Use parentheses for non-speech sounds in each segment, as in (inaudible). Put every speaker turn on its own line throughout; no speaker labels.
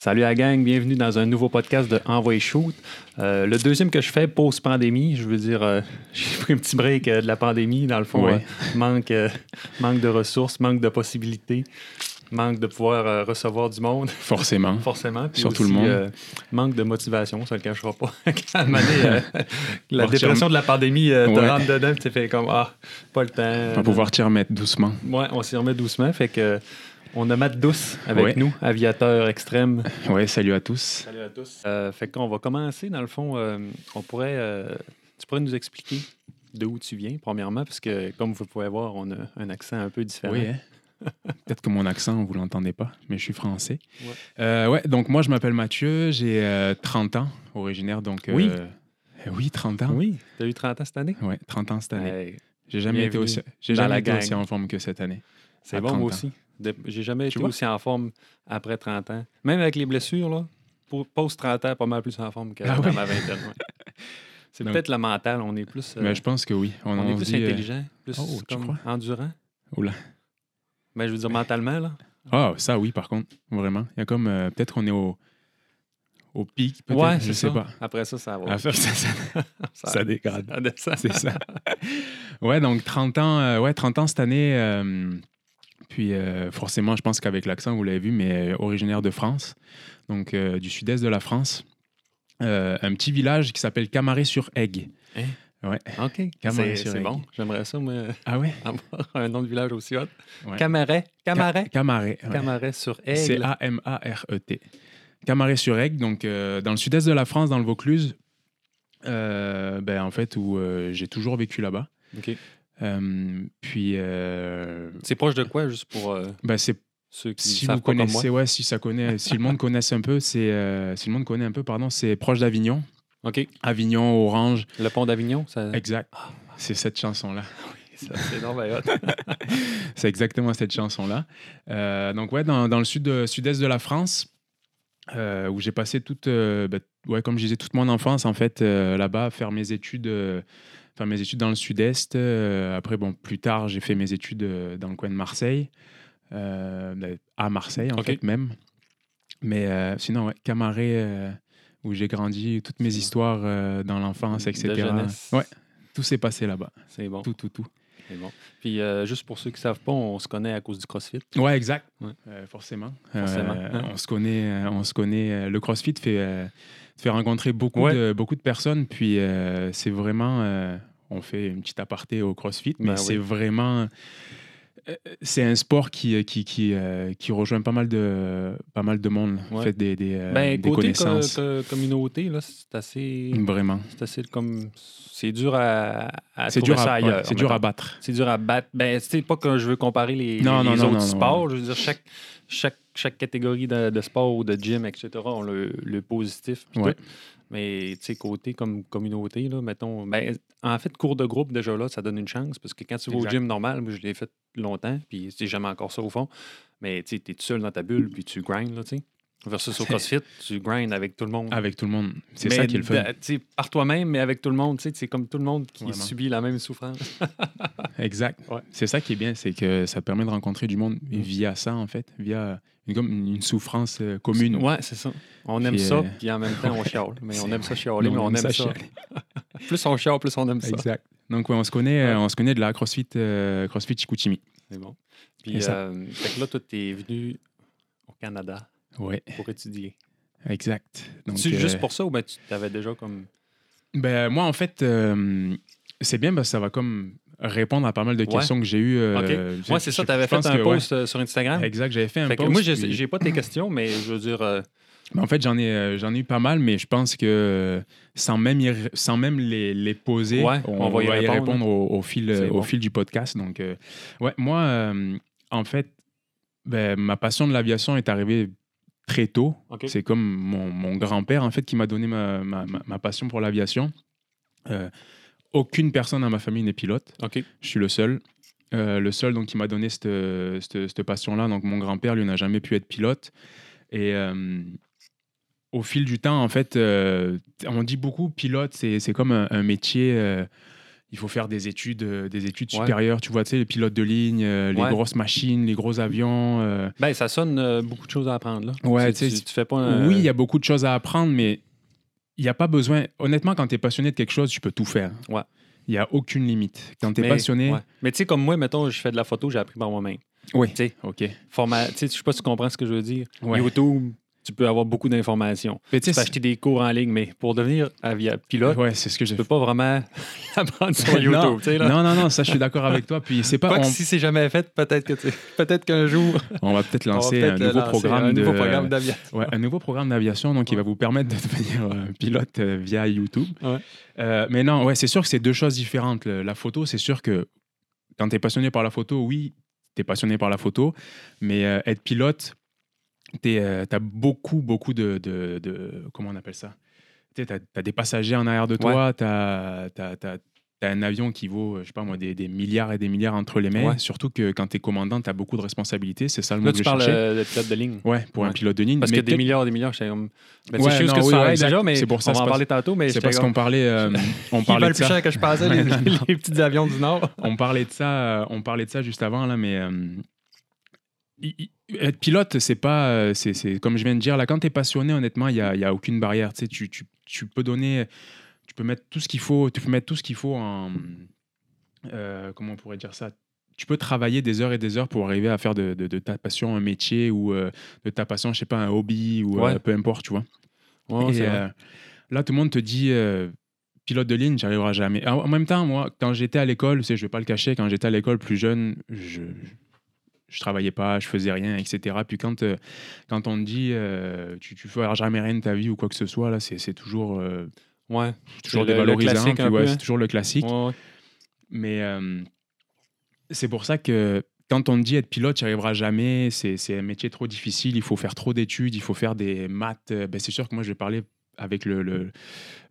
Salut à la gang, bienvenue dans un nouveau podcast de Envoy Shoot. Euh, le deuxième que je fais post-pandémie, je veux dire, euh, (laughs) j'ai pris un petit break euh, de la pandémie, dans le fond,
Ouais.
manque, manque de ressources, manque de possibilités, manque de pouvoir recevoir du monde, (laughs)
Forcément.
forcément. Puis
Sur tout le
aussi,
monde.
manque de motivation, ça ne le cachera pas. (laughs) À donné, la dépression de la pandémie te
Ouais.
rentre dedans, tu fais comme, ah, pas le temps.
On va pouvoir t'y remettre doucement.
Ouais, on s'y remet doucement, fait que... On a Matt Douce avec
Ouais.
nous, aviateur extrême. (laughs)
Ouais, salut à tous.
Salut à tous. Euh, fait qu'on va commencer, dans le fond, euh, on pourrait, euh, tu pourrais nous expliquer de où tu viens, premièrement, parce que, comme vous pouvez voir, on a un accent un peu différent.
Oui, hein? (laughs) Peut-être que mon accent, vous l'entendez pas, mais je suis français.
Ouais.
Euh, ouais, donc moi, je m'appelle Mathieu, j'ai euh, 30 ans, originaire, donc... euh,
Oui.
euh, oui, 30 ans.
Oui, tu as eu 30 ans cette année?
Ouais, 30 ans cette année.
Hey,
J'ai jamais été aussi, j'ai jamais
la
été aussi en forme que cette année.
C'est bon,
30
moi aussi. J'ai jamais été aussi en forme après 30 ans. Même avec les blessures, là, pour post-30 ans, pas mal plus en forme que
Ah ouais?
ma vingtaine. (laughs) C'est peut-être le mental, on est plus, euh,
Mais je pense que oui. On,
on est
on
plus
dit, euh,
intelligent, plus
oh,
comme endurant.
Oula.
Mais je veux dire mentalement, là.
Ah, ça oui, par contre, vraiment. Il y a comme... euh, peut-être qu'on est au, au pic, peut-être,
Ouais,
je sais
ça.
pas.
Après ça, ça va.
Après, ça, ça- ça (laughs) dégrade.
ça descend.
C'est ça. (laughs) ouais, donc 30 ans, euh, ouais, 30 ans cette année. Puis euh, forcément, je pense qu'avec l'accent, vous l'avez vu, mais euh, originaire de France, donc euh, du sud-est de la France. Un petit village qui s'appelle Camaret-sur-Aigue.
OK.
Camaret
C'est
sur
c'est
Aigle.
bon. J'aimerais ça, moi,
Ah ouais? (laughs)
avoir un nom de village aussi hot.
Ouais.
Camaret? Camaret.
Ca- Camaret? ouais.
Camaret sur Aigle.
C'est A-M-A-R-E-T. Camaret-sur-Aigle, donc euh, dans le sud-est de la France, dans le Vaucluse. euh, ben, en fait, où euh, j'ai toujours vécu là-bas.
OK.
Puis, euh,
C'est proche de quoi, juste pour
ben, c'est
ceux qui
Si vous connaissez, ouais, si ça connaît, si le monde connaisse un peu, c'est euh, si le monde connaît un peu, pardon, c'est proche d'Avignon,
OK.
Avignon, Orange,
Le pont d'Avignon, ça...
exact. C'est cette chanson-là.
ça, c'est non, ben, hot.
C'est exactement cette chanson-là. Euh, donc ouais, dans, dans le sud de- sud-est de la France, euh, où j'ai passé toute, ben, ouais, comme je disais, toute mon enfance en fait là-bas, faire mes études, faire mes études dans le sud-est. Euh, après, bon, plus tard, j'ai fait mes études euh, dans le coin de Marseille, euh, ben, à Marseille en fait même. Mais sinon, ouais, Camaret, où j'ai grandi, toutes mes histoires dans l'enfance, etc. Ouais, tout s'est passé là-bas,
C'est bon.
tout, tout, tout.
Bon. Puis, euh, juste pour ceux qui savent pas, on se connaît à cause du CrossFit.
Ouais, exact.
Ouais.
Euh, forcément.
Forcément,
Euh,
hein?
On se connaît. On se connaît. Le CrossFit fait, fait rencontrer beaucoup,
Ouais.
de, beaucoup de personnes. Puis c'est vraiment. Euh, on fait une petite aparté au CrossFit, mais
Ben
c'est
oui.
vraiment. euh, C'est un sport qui, qui, qui, euh, qui rejoint pas mal de, pas mal de monde.
Ouais.
Fait des, des, euh,
ben,
des
côté
connaissances.
co- communauté, là, c'est assez...
Vraiment.
C'est assez comme... C'est dur à, à
C'est dur, à,
ailleurs,
c'est dur à battre.
C'est dur à battre. Ben, c'est pas que je veux comparer les,
Non,
les
non, non,
autres
non,
sports. Je veux dire, chaque, chaque, chaque catégorie de, de sport ou de gym, etc., ont le, le positif. puis
Ouais.
tout. Mais, tu sais, côté comme communauté, là, mettons. Ben, en fait, cours de groupe, déjà là, ça donne une chance. Parce que quand tu vas au gym normal, moi, je l'ai fait longtemps, puis c'est jamais encore ça au fond. Mais, tu tout seul dans ta bulle, puis tu grindes, là, tu sais. Versus au (laughs) CrossFit, tu grindes avec tout le monde.
Avec tout le monde. C'est ça qui est le fun.
sais, par toi-même, mais avec tout le monde, tu sais, c'est comme tout le monde qui
Vraiment.
subit la même souffrance.
Exact. (laughs)
Ouais.
C'est ça qui est bien, c'est que ça te permet de rencontrer du monde
Mm.
via ça, en fait, via comme une souffrance euh, commune.
Ouais, c'est ça. On aime
Puis,
ça,
euh,
puis en même temps, on chiale. Mais on aime ça chialer, mais on, aime ça. (laughs) Plus on chiale, plus on aime ça.
Exact. Donc, ouais, on, se connaît, euh,
Ouais.
on se connaît de la CrossFit, euh, CrossFit Chicoutimi.
C'est bon. Puis, euh, fait que là, toi, t'es venu au Canada
Ouais,
pour étudier.
exact. Donc,
tu
euh,
juste pour ça ou ben tu t'avais déjà comme.
ben, moi, en fait, c'est bien parce que ça va comme répondre à pas mal de
Ouais.
questions que j'ai eues. euh, je-
Ouais, c'est ça, t'avais
je
fait un
que,
post euh, sur Instagram.
Exact, j'avais fait un
Fait
post.
moi, j'ai
puis-
pas tes questions, mais je veux dire. euh,
Ben, en fait, j'en ai, euh, j'en ai eu pas mal, mais je pense que euh, sans même, y sans même les, les poser,
Ouais, on va y répondre.
au, au fil, euh, au
bon.
fil du podcast. Donc, euh, ouais, moi, euh, en fait, ben, ma passion de l'aviation est arrivée très tôt. C'est comme mon, mon grand-père, en fait, qui m'a donné ma, ma- ma- ma passion pour l'aviation. Aucune personne dans ma famille n'est pilote.
OK.
Je suis le seul. Euh, le seul donc, qui m'a donné cette, cette, cette passion-là. Donc, mon grand-père, lui, n'a jamais pu être pilote. Et euh, au fil du temps, en fait, euh, on dit beaucoup pilote, c'est comme un, un métier il faut faire des études, des études
Ouais.
supérieures. Tu vois, tu sais, les pilotes de ligne, les
Ouais.
grosses machines, les gros avions.
Ben, ça sonne beaucoup de choses à apprendre, là.
Ouais,
tu, fais pas un-
Oui, il y a beaucoup de choses à apprendre, mais il n'y a pas besoin. Honnêtement, quand tu es passionné de quelque chose, tu peux tout faire.
Ouais.
Il n'y a aucune limite. Quand tu es
mais-
passionné.
ouais. Mais tu sais, comme moi, mettons, je fais de la photo, j'ai appris par moi-même.
Oui.
Tu sais,
OK.
format, tu sais, je sais pas si tu comprends ce que je veux dire.
Ouais.
YouTube, tu peux avoir beaucoup d'informations. Tu peux acheter des cours en ligne, mais pour devenir avia- pilote,
ouais, c'est ce que
tu peux pas vraiment (laughs) apprendre sur YouTube.
non,
là.
non, non, non, ça, je suis d'accord avec toi. Puis c'est pas. On,
si c'est jamais fait, peut-être que peut-être qu'un jour, (laughs)
on va peut-être
va
lancer un nouveau
lancer
programme
un
de.
nouveau programme d'aviation.
Ouais, un nouveau programme d'aviation, donc il va vous permettre de devenir euh, pilote euh, via YouTube.
Ouais.
Euh, mais non, ouais, c'est sûr que c'est deux choses différentes. Le- La photo, c'est sûr que quand tu es passionné par la photo, oui, tu es passionné par la photo, mais être pilote, tu as beaucoup, beaucoup de, de- de- Comment on appelle ça? Tu as, des passagers en arrière de toi, tu as, un avion qui vaut, je sais pas moi, des, des milliards et des milliards entre les mains.
Ouais.
Surtout que quand tu es commandant, tu as beaucoup de responsabilités. C'est ça le mot
Là,
que
tu
je
parles euh, de pilote de ligne.
Ouais, pour un
Ouais.
pilote de ligne.
Parce
mais
que des milliards, des milliards, j'étais comme. Ben,
Ouais,
c'est juste que
oui,
ça
ouais,
déjà, mais
C'est pour ça,
on va
c'est
en parler tantôt. Mais
C'est parce
comme,
qu'on parlait, euh, (laughs) on parlait de
plus
ça.
cher que je pensais, les,
Ouais, (laughs)
les petits avions du Nord.
on parlait de ça, euh, on parlait de ça juste avant là, mais euh, être pilote, c'est pas, euh, c'est, c'est- comme je viens de dire là, quand t'es passionné, honnêtement, il y a, y a aucune barrière. Tu tu, tu, tu peux donner, tu peux mettre tout ce qu'il faut, tu peux mettre tout ce qu'il faut en, euh, comment on pourrait dire ça? Tu peux travailler des heures et des heures pour arriver à faire de, de- de ta passion un métier ou euh, de ta passion, je sais pas, un hobby ou euh, peu importe, tu vois?
Ouais,
Et, là, tout le monde te dit pilote de ligne, j'y arriverai jamais. En, en même temps, moi, quand j'étais à l'école, tu je vais pas le cacher, quand j'étais à l'école plus jeune, je je travaillais pas, je faisais rien, etc. Puis quand, euh, quand on te dit euh, tu, tu feras jamais rien de ta vie ou quoi que ce soit, là, c'est toujours, euh,
Ouais.
toujours
le-
dévalorisant. ouais, c'est toujours le classique.
Ouais, ouais.
Mais c'est pour ça que quand on te dit être pilote, tu n'y arriveras jamais, c'est un métier trop difficile, il faut faire trop d'études, il faut faire des maths. Ben, c'est sûr que moi, je vais parler avec le, le-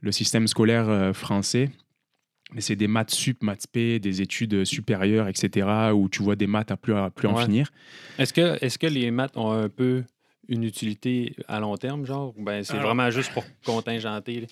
le système scolaire français. Mais c'est des maths sup, maths p, des études supérieures, etc., où tu vois des maths à plus, à plus en finir.
Est-ce que, est que les maths ont un peu une utilité à long terme, genre? ou Ben, c'est
Alors-
vraiment juste pour contingenter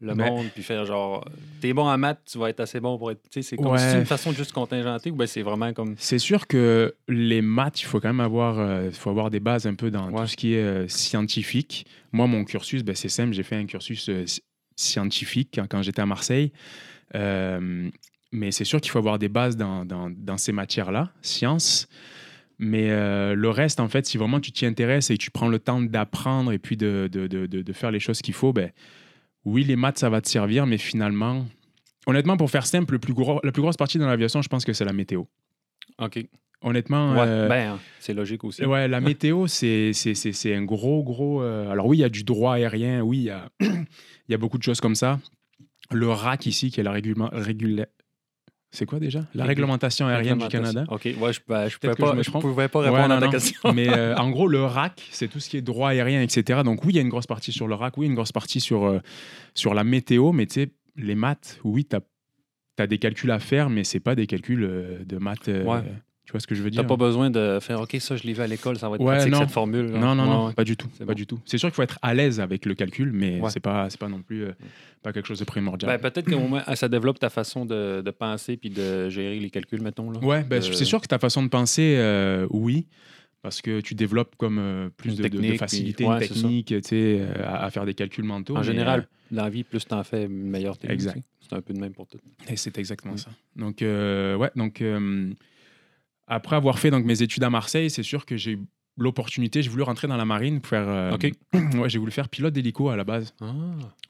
le
Ben-
monde, puis faire genre, t'es bon en maths, tu vas être assez bon pour être. Tu sais, c'est comme
Ouais.
c'est une façon de juste contingenter ou ben c'est vraiment comme.
C'est sûr que les maths, il faut quand même avoir, euh, faut avoir des bases un peu dans
Ouais.
tout ce qui est euh, scientifique. Moi, mon cursus, ben, c'est simple, j'ai fait un cursus euh, sci- scientifique quand, quand j'étais à Marseille. Euh, mais c'est sûr qu'il faut avoir des bases dans, dans- dans ces matières-là, sciences. Mais euh, le reste, en fait, si vraiment tu t'y intéresses et que tu prends le temps d'apprendre et puis de, de, de- de- faire les choses qu'il faut, ben, oui, les maths, ça va te servir, mais finalement, honnêtement, pour faire simple, le plus gros, la plus grosse partie dans l'aviation, je pense que c'est la météo.
OK.
Honnêtement,
Ouais,
euh,
ben, c'est logique aussi.
Ouais, la météo, c'est un gros, gros. euh, Alors, oui, il y a du droit aérien, oui, il y a, (clears throat) il y a beaucoup de choses comme ça. Le RAC ici, qui est la régula- C'est quoi déjà? La réglementation aérienne du Canada.
OK, ouais, je, ben, je, pouvais pas,
Ouais,
répondre
non,
à ta
non.
question.
Mais euh, (laughs) en gros, le RAC, c'est tout ce qui est droit aérien, etc. Donc, oui, il y a une grosse partie sur le RAC, oui, une grosse partie sur, euh, sur la météo, mais tu sais, les maths, oui, tu as, des calculs à faire, mais c'est pas des calculs euh, de maths.
Ouais.
Tu vois ce que je veux
T'as
dire
pas besoin de faire OK, ça, je l'ai vu à l'école, ça va être
Ouais,
pratique
non.
cette formule. là.
Non, non,
Ouais,
non,
ouais.
pas du tout.
C'est
Pas
bon.
du tout. C'est sûr qu'il faut être à l'aise avec le calcul, mais c'est pas, c'est pas non plus euh, pas quelque chose de primordial.
Ben, peut-être qu'au moins, ça développe ta façon de, de penser puis de gérer les calculs, mettons. Là.
ouais, ben, c'est sûr que ta façon de penser, euh, oui, parce que tu développes comme euh, plus de, facilité,
ouais,
technique, tu euh, à, à faire des calculs mentaux.
En
mais,
général, dans la vie, plus t'en fais, meilleur t'es.
Exact.
C'est un peu de même pour tout.
et c'est exactement
Mm.
ça. Donc, ouais, donc après avoir fait donc mes études à Marseille, c'est sûr que j'ai eu l'opportunité, j'ai voulu rentrer dans la marine pour faire. euh,
OK. (clears throat)
ouais, j'ai voulu faire pilote d'hélico à la base.
Ah.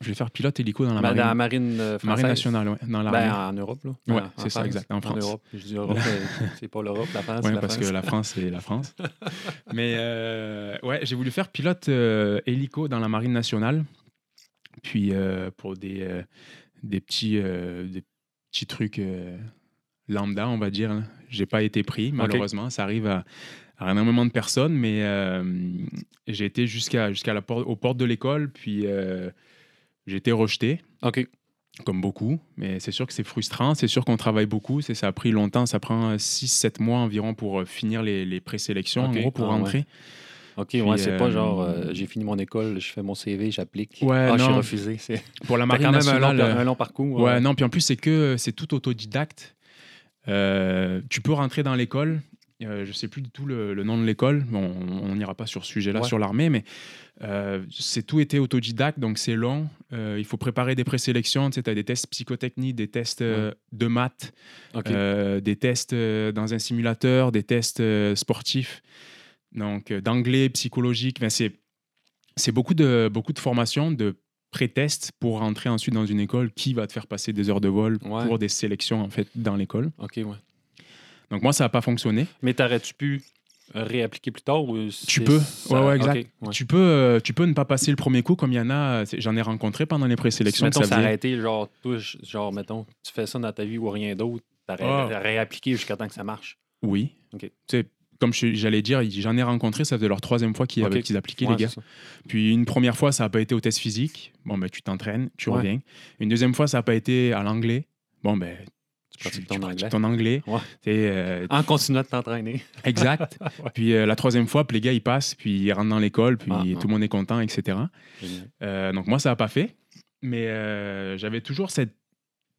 Je voulais faire pilote hélico dans la
Ben,
marine.
dans la marine euh, française.
marine nationale, ouais, dans l'armée.
Ben, en Europe, là.
Ouais,
En-
c'est
en
ça, exact, en France.
Europe. Je dis Europe, (laughs) c'est pas l'Europe, la France.
Ouais,
la
parce
France.
que la France, c'est la France. (laughs) Mais euh, ouais, j'ai voulu faire pilote euh, hélico dans la marine nationale. Puis pour des, des, petits, des petits trucs lambda, on va dire. J'ai pas été pris, malheureusement. Ça arrive à, à énormément de personnes, mais euh, j'ai été jusqu'à jusqu'à la porte, aux portes de l'école, puis euh, j'ai été rejeté
OK.
comme beaucoup, mais c'est sûr que c'est frustrant, c'est sûr qu'on travaille beaucoup, ça a pris longtemps, ça prend 6-7 mois environ pour euh, finir les, les présélections,
Ok.
en gros, pour
Ah,
rentrer.
OK,
Puis,
ouais, c'est pas genre euh, j'ai fini mon école, je fais mon CV, j'applique.
Ouais,
ah, je suis refusé.
Pour la marine
quand même un long,
nationale. euh,
un long parcours.
Ouais, non, puis en plus, c'est que c'est tout autodidacte. Euh, tu peux rentrer dans l'école. euh, je sais plus du tout le, le nom de l'école. Bon, on n'ira pas sur ce sujet-là,
Ouais.
sur l'armée, mais euh, c'est tout été autodidacte, donc c'est long. Il faut préparer des présélections. Tu sais, as des tests psychotechniques, des tests de maths, des tests dans un simulateur, des tests sportifs, donc d'anglais, psychologique. C'est c'est beaucoup de, beaucoup de formations, de pré-tests pour rentrer ensuite dans une école qui va te faire passer des heures de vol
Ouais.
pour des sélections en fait dans l'école.
OK, ouais.
Donc moi, ça n'a pas fonctionné.
Mais t'aurais-tu pu réappliquer plus tard ou
Tu peux,
ça-
ouais, ouais, exact.
Ouais.
Tu, peux, euh, tu peux ne pas passer le premier coup comme il y en a, c'est- j'en ai rencontré pendant les
Si,
présélections.
mettons,
faisait-
aurait été genre, toi, genre, mettons, tu fais ça dans ta vie ou rien d'autre, t'aurais
Ah.
réappliqué jusqu'à temps que ça marche.
Oui.
OK.
Tu sais, comme j'allais dire, j'en ai rencontré, ça faisait leur troisième fois qu'ils appliquaient,
Ouais,
les gars. Puis une première fois, ça n'a pas été au test physique. Bon, ben, tu t'entraînes, tu
Ouais.
reviens. Une deuxième fois, ça n'a pas été à l'anglais. Bon, ben,
Tu pratiques ton anglais.
ton anglais.
Ouais.
Euh,
En continuant de t'entraîner. (laughs)
exact. Puis euh, la troisième fois, puis les gars, ils passent, puis ils rentrent dans l'école, puis
Ah,
tout
ah.
le monde est content, etc. Euh, donc moi, ça n'a pas fait. Mais euh, j'avais toujours cette,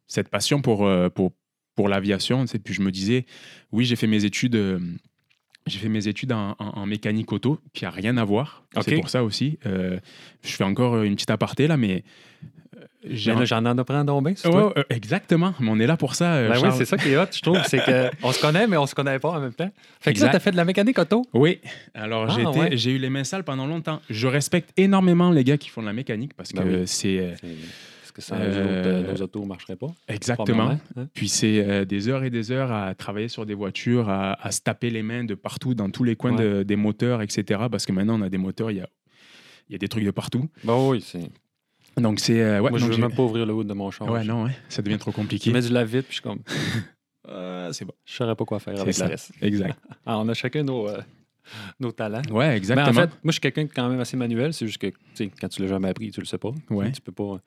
cette passion pour, pour, pour l'aviation. tu sais. Puis je me disais, oui, j'ai fait mes études. J'ai fait mes études en, en- en mécanique auto, qui n'a rien à voir. C'est pour ça aussi. Euh, je fais encore une petite aparté là, mais euh,
j'en en apprends donc bien, toi.
euh, exactement, mais on est là pour ça. euh,
Ben oui, c'est ça qui est hot, je trouve. C'est qu'on (laughs) se connaît, mais on se connaît pas en même temps. Fait que là,
Exact.
t'as fait de la mécanique auto?
Oui, alors
Ah,
j'ai
ouais.
eu les mains sales pendant longtemps. Je respecte énormément les gars qui font de la mécanique parce que
Ben oui.
euh,
C'est- Parce que sans
Euh,
euh, nos autos ne marcheraient pas?
exactement.
hein?
Puis c'est euh, des heures et des heures à travailler sur des voitures, à, à se taper les mains de partout, dans tous les coins
Ouais.
de- des moteurs, etc. Parce que maintenant on a des moteurs, il y a, y a des trucs de partout.
Ben oui, c'est.
Donc c'est euh, ouais,
Moi, je
donc
veux même pas ouvrir le haut de mon char.
ouais non ouais, ça devient trop
Je
compliqué.
mets du lave-vite, puis je suis comme.
Euh, (laughs) c'est bon.
Je saurais pas quoi faire avec
ça.
le reste.
Exact. (laughs)
Ah, on a chacun nos, nos talents.
Ouais,
Mais
exactement.
en fait, moi, je suis quelqu'un quand même assez manuel. C'est juste que, tu sais, quand tu l'as jamais appris, tu le sais pas.
Ouais.
Tu peux pas.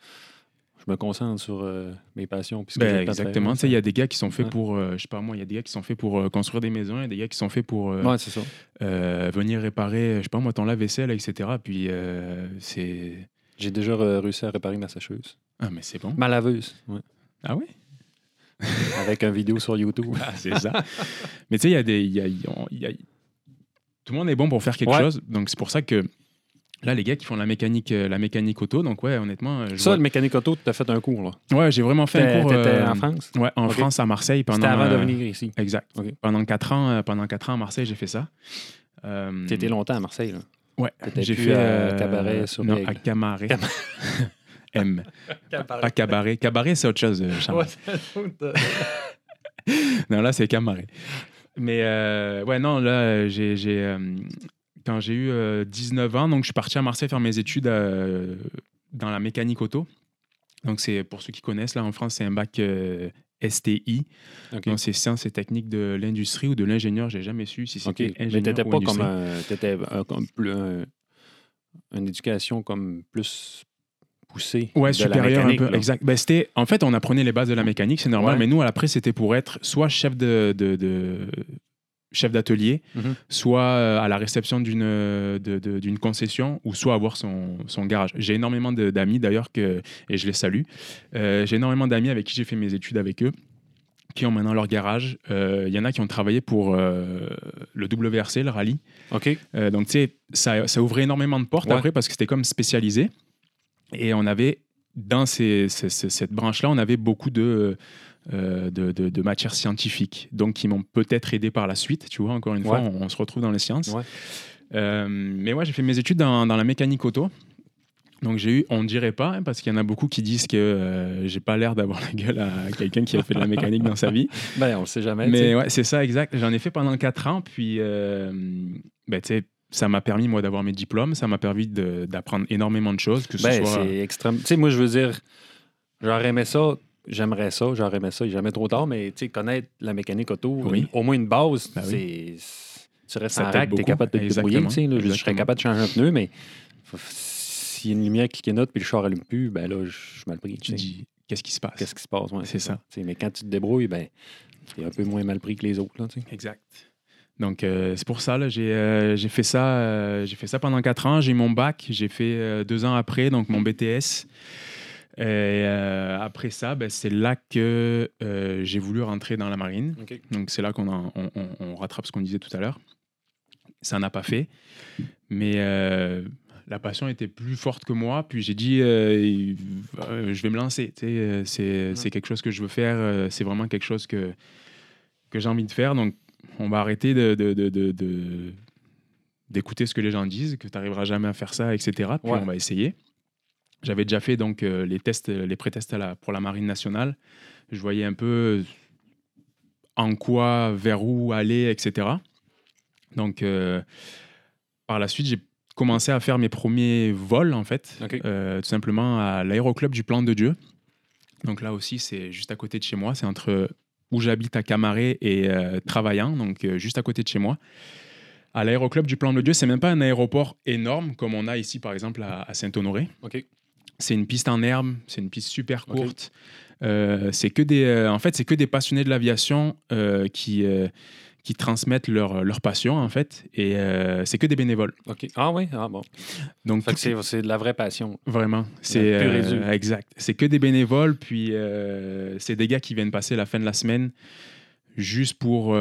Je me concentre sur euh, mes passions.
Ben, exactement. Il y a des gars qui sont faits
Ouais.
pour, euh, je sais pas moi, il y a des gars qui sont faits pour euh, construire des maisons, il y a des gars qui sont faits pour
Ouais, ça.
venir réparer, je sais pas moi, ton lave-vaisselle, etc. Puis c'est.
J'ai déjà réussi à réparer ma sécheuse.
Ah, mais c'est bon.
Ma laveuse. ouais.
Ah oui? (laughs)
Avec une vidéo sur YouTube.
Ah, c'est ça. mais tu sais, il y a des. y a- y a- Tout le monde est bon pour faire quelque chose. Donc c'est pour ça que là, les gars qui font la mécanique, euh, la mécanique auto, donc ouais, honnêtement. euh, je
Ça,
vois-
le mécanique auto, tu as fait un cours, là.
Ouais, j'ai vraiment fait un
T'étais
cours.
t'étais
euh,
en France?
Ouais, en. France, à Marseille. Pendant,
C'était avant de venir ici.
Exact. Pendant quatre ans, pendant quatre ans à Marseille, j'ai fait ça. Euh,
Tu étais longtemps à Marseille, là.
Ouais,
T'étais
j'ai fait
à Cabaret sur
non,
Règle.
à Camaret.
Cam- (laughs)
M. Pas Cabaret. Cabaret, c'est autre chose, Charles. (laughs) Non, là, c'est Camaret. Mais euh, ouais, non, là, j'ai, j'ai, euh, quand j'ai eu euh, 19 ans, donc je suis parti à Marseille faire mes études euh, dans la mécanique auto. Donc, c'est pour ceux qui connaissent, là, en France, c'est un bac euh, STI. Donc, c'est sciences et techniques de l'industrie ou de l'ingénieur. J'ai jamais su si c'était ingénieur
t'étais
ou
pas comme un. T'étais un- comme plus un- une éducation comme plus poussée.
Ouais,
de la
supérieur un peu.
là.
Exact. Ben, c'était, en fait, on apprenait les bases de la mécanique, c'est normal.
Ouais.
Mais nous, après, c'était pour être soit chef de, de- de- chef d'atelier,
Mhm.
soit euh, à la réception d'une euh, d'une concession, ou soit avoir son, son garage. J'ai énormément d'amis d'ailleurs que et je les salue. Euh, j'ai énormément d'amis avec qui j'ai fait mes études avec eux qui ont maintenant leur garage. Euh, Il y en a qui ont travaillé pour euh, le WRC, le rallye.
OK.
Donc, tu sais, ça, ça ouvrait énormément de portes
Ouais.
après parce que c'était comme spécialisé. Et on avait, dans ces- ces- ces- cette branche-là, on avait beaucoup de, euh, de, de- de matières scientifiques, donc qui m'ont peut-être aidé par la suite. Tu vois, encore une fois,
Ouais.
on, on se retrouve dans les sciences.
Ouais.
Euh, mais ouais, j'ai fait mes études dans, dans la mécanique auto. Donc j'ai eu, on dirait pas, hein, parce qu'il y en a beaucoup qui disent que euh, j'ai pas l'air d'avoir la gueule à quelqu'un qui a fait de la mécanique dans sa vie. (laughs)
Ben, on le sait jamais.
Mais ouais, c'est ça, exact. J'en ai fait pendant 4 ans, puis euh, ben, tu sais, ça m'a permis, moi, d'avoir mes diplômes. Ça m'a permis de- d'apprendre énormément de choses, que ce
Ben,
soit...
c'est extrême. Tu sais, moi, je veux dire, j'aurais aimé ça, j'aimerais ça, j'aurais aimé ça, jamais trop tard, mais tu connaître la mécanique auto,
Oui.
au moins une base,
Ben oui.
c'est. Tu restes
Ça
en rack, t'es
beaucoup.
capable de te débrouiller. Tu. Je, serais capable de changer un pneu, mais s'il y a une lumière qui clignote puis le char allume plus, ben là, je suis mal pris.
Tu
tu
dis, qu'est-ce qui se passe?
Qu'est-ce qui se passe? Ouais,
C'est ça.
Tu Mais quand tu te débrouilles, ben, t'es un peu moins mal pris que les autres. Là, tu.
Exact. Donc, euh, c'est pour ça, là, j'ai euh, j'ai fait, ça, euh, j'ai fait ça pendant quatre ans. J'ai eu mon bac, j'ai fait deux ans après, donc mon BTS. Et euh, après ça, ben, c'est là que euh, j'ai voulu rentrer dans la marine. Donc, c'est là qu'on en- on, on- on rattrape ce qu'on disait tout à l'heure. Ça n'a pas fait. Mais euh, la passion était plus forte que moi. Puis j'ai dit, euh, euh, je vais me lancer. euh, C'est quelque chose que je veux faire. C'est vraiment quelque chose que, que j'ai envie de faire. Donc, on va arrêter de- d'écouter ce que les gens disent, que tu n'arriveras jamais à faire ça, etc. Puis
Ouais.
on va essayer. J'avais déjà fait donc euh, les tests, les pré-tests pour la marine nationale. Je voyais un peu en quoi, vers où aller, etc. Donc, euh, par la suite, j'ai commencé à faire mes premiers vols, en fait, euh, tout simplement à l'aéroclub du Plan de Dieu. Donc là aussi, c'est juste à côté de chez moi. C'est entre où j'habite à Camaret et euh, Travaillant, donc euh, juste à côté de chez moi. À l'aéroclub du Plan de Dieu, c'est même pas un aéroport énorme comme on a ici, par exemple, à, à Saint-Honoré. C'est une piste en herbe, c'est une piste super courte. Euh, c'est que des, euh, en fait, c'est que des passionnés de l'aviation euh, qui, qui transmettent leur, leur passion, en fait, et c'est que des bénévoles.
OK. Ah oui? Ah bon.
Donc, tout-
c'est c'est de la vraie passion.
vraiment, c'est exact. C'est que des bénévoles, puis c'est des gars qui viennent passer la fin de la semaine juste pour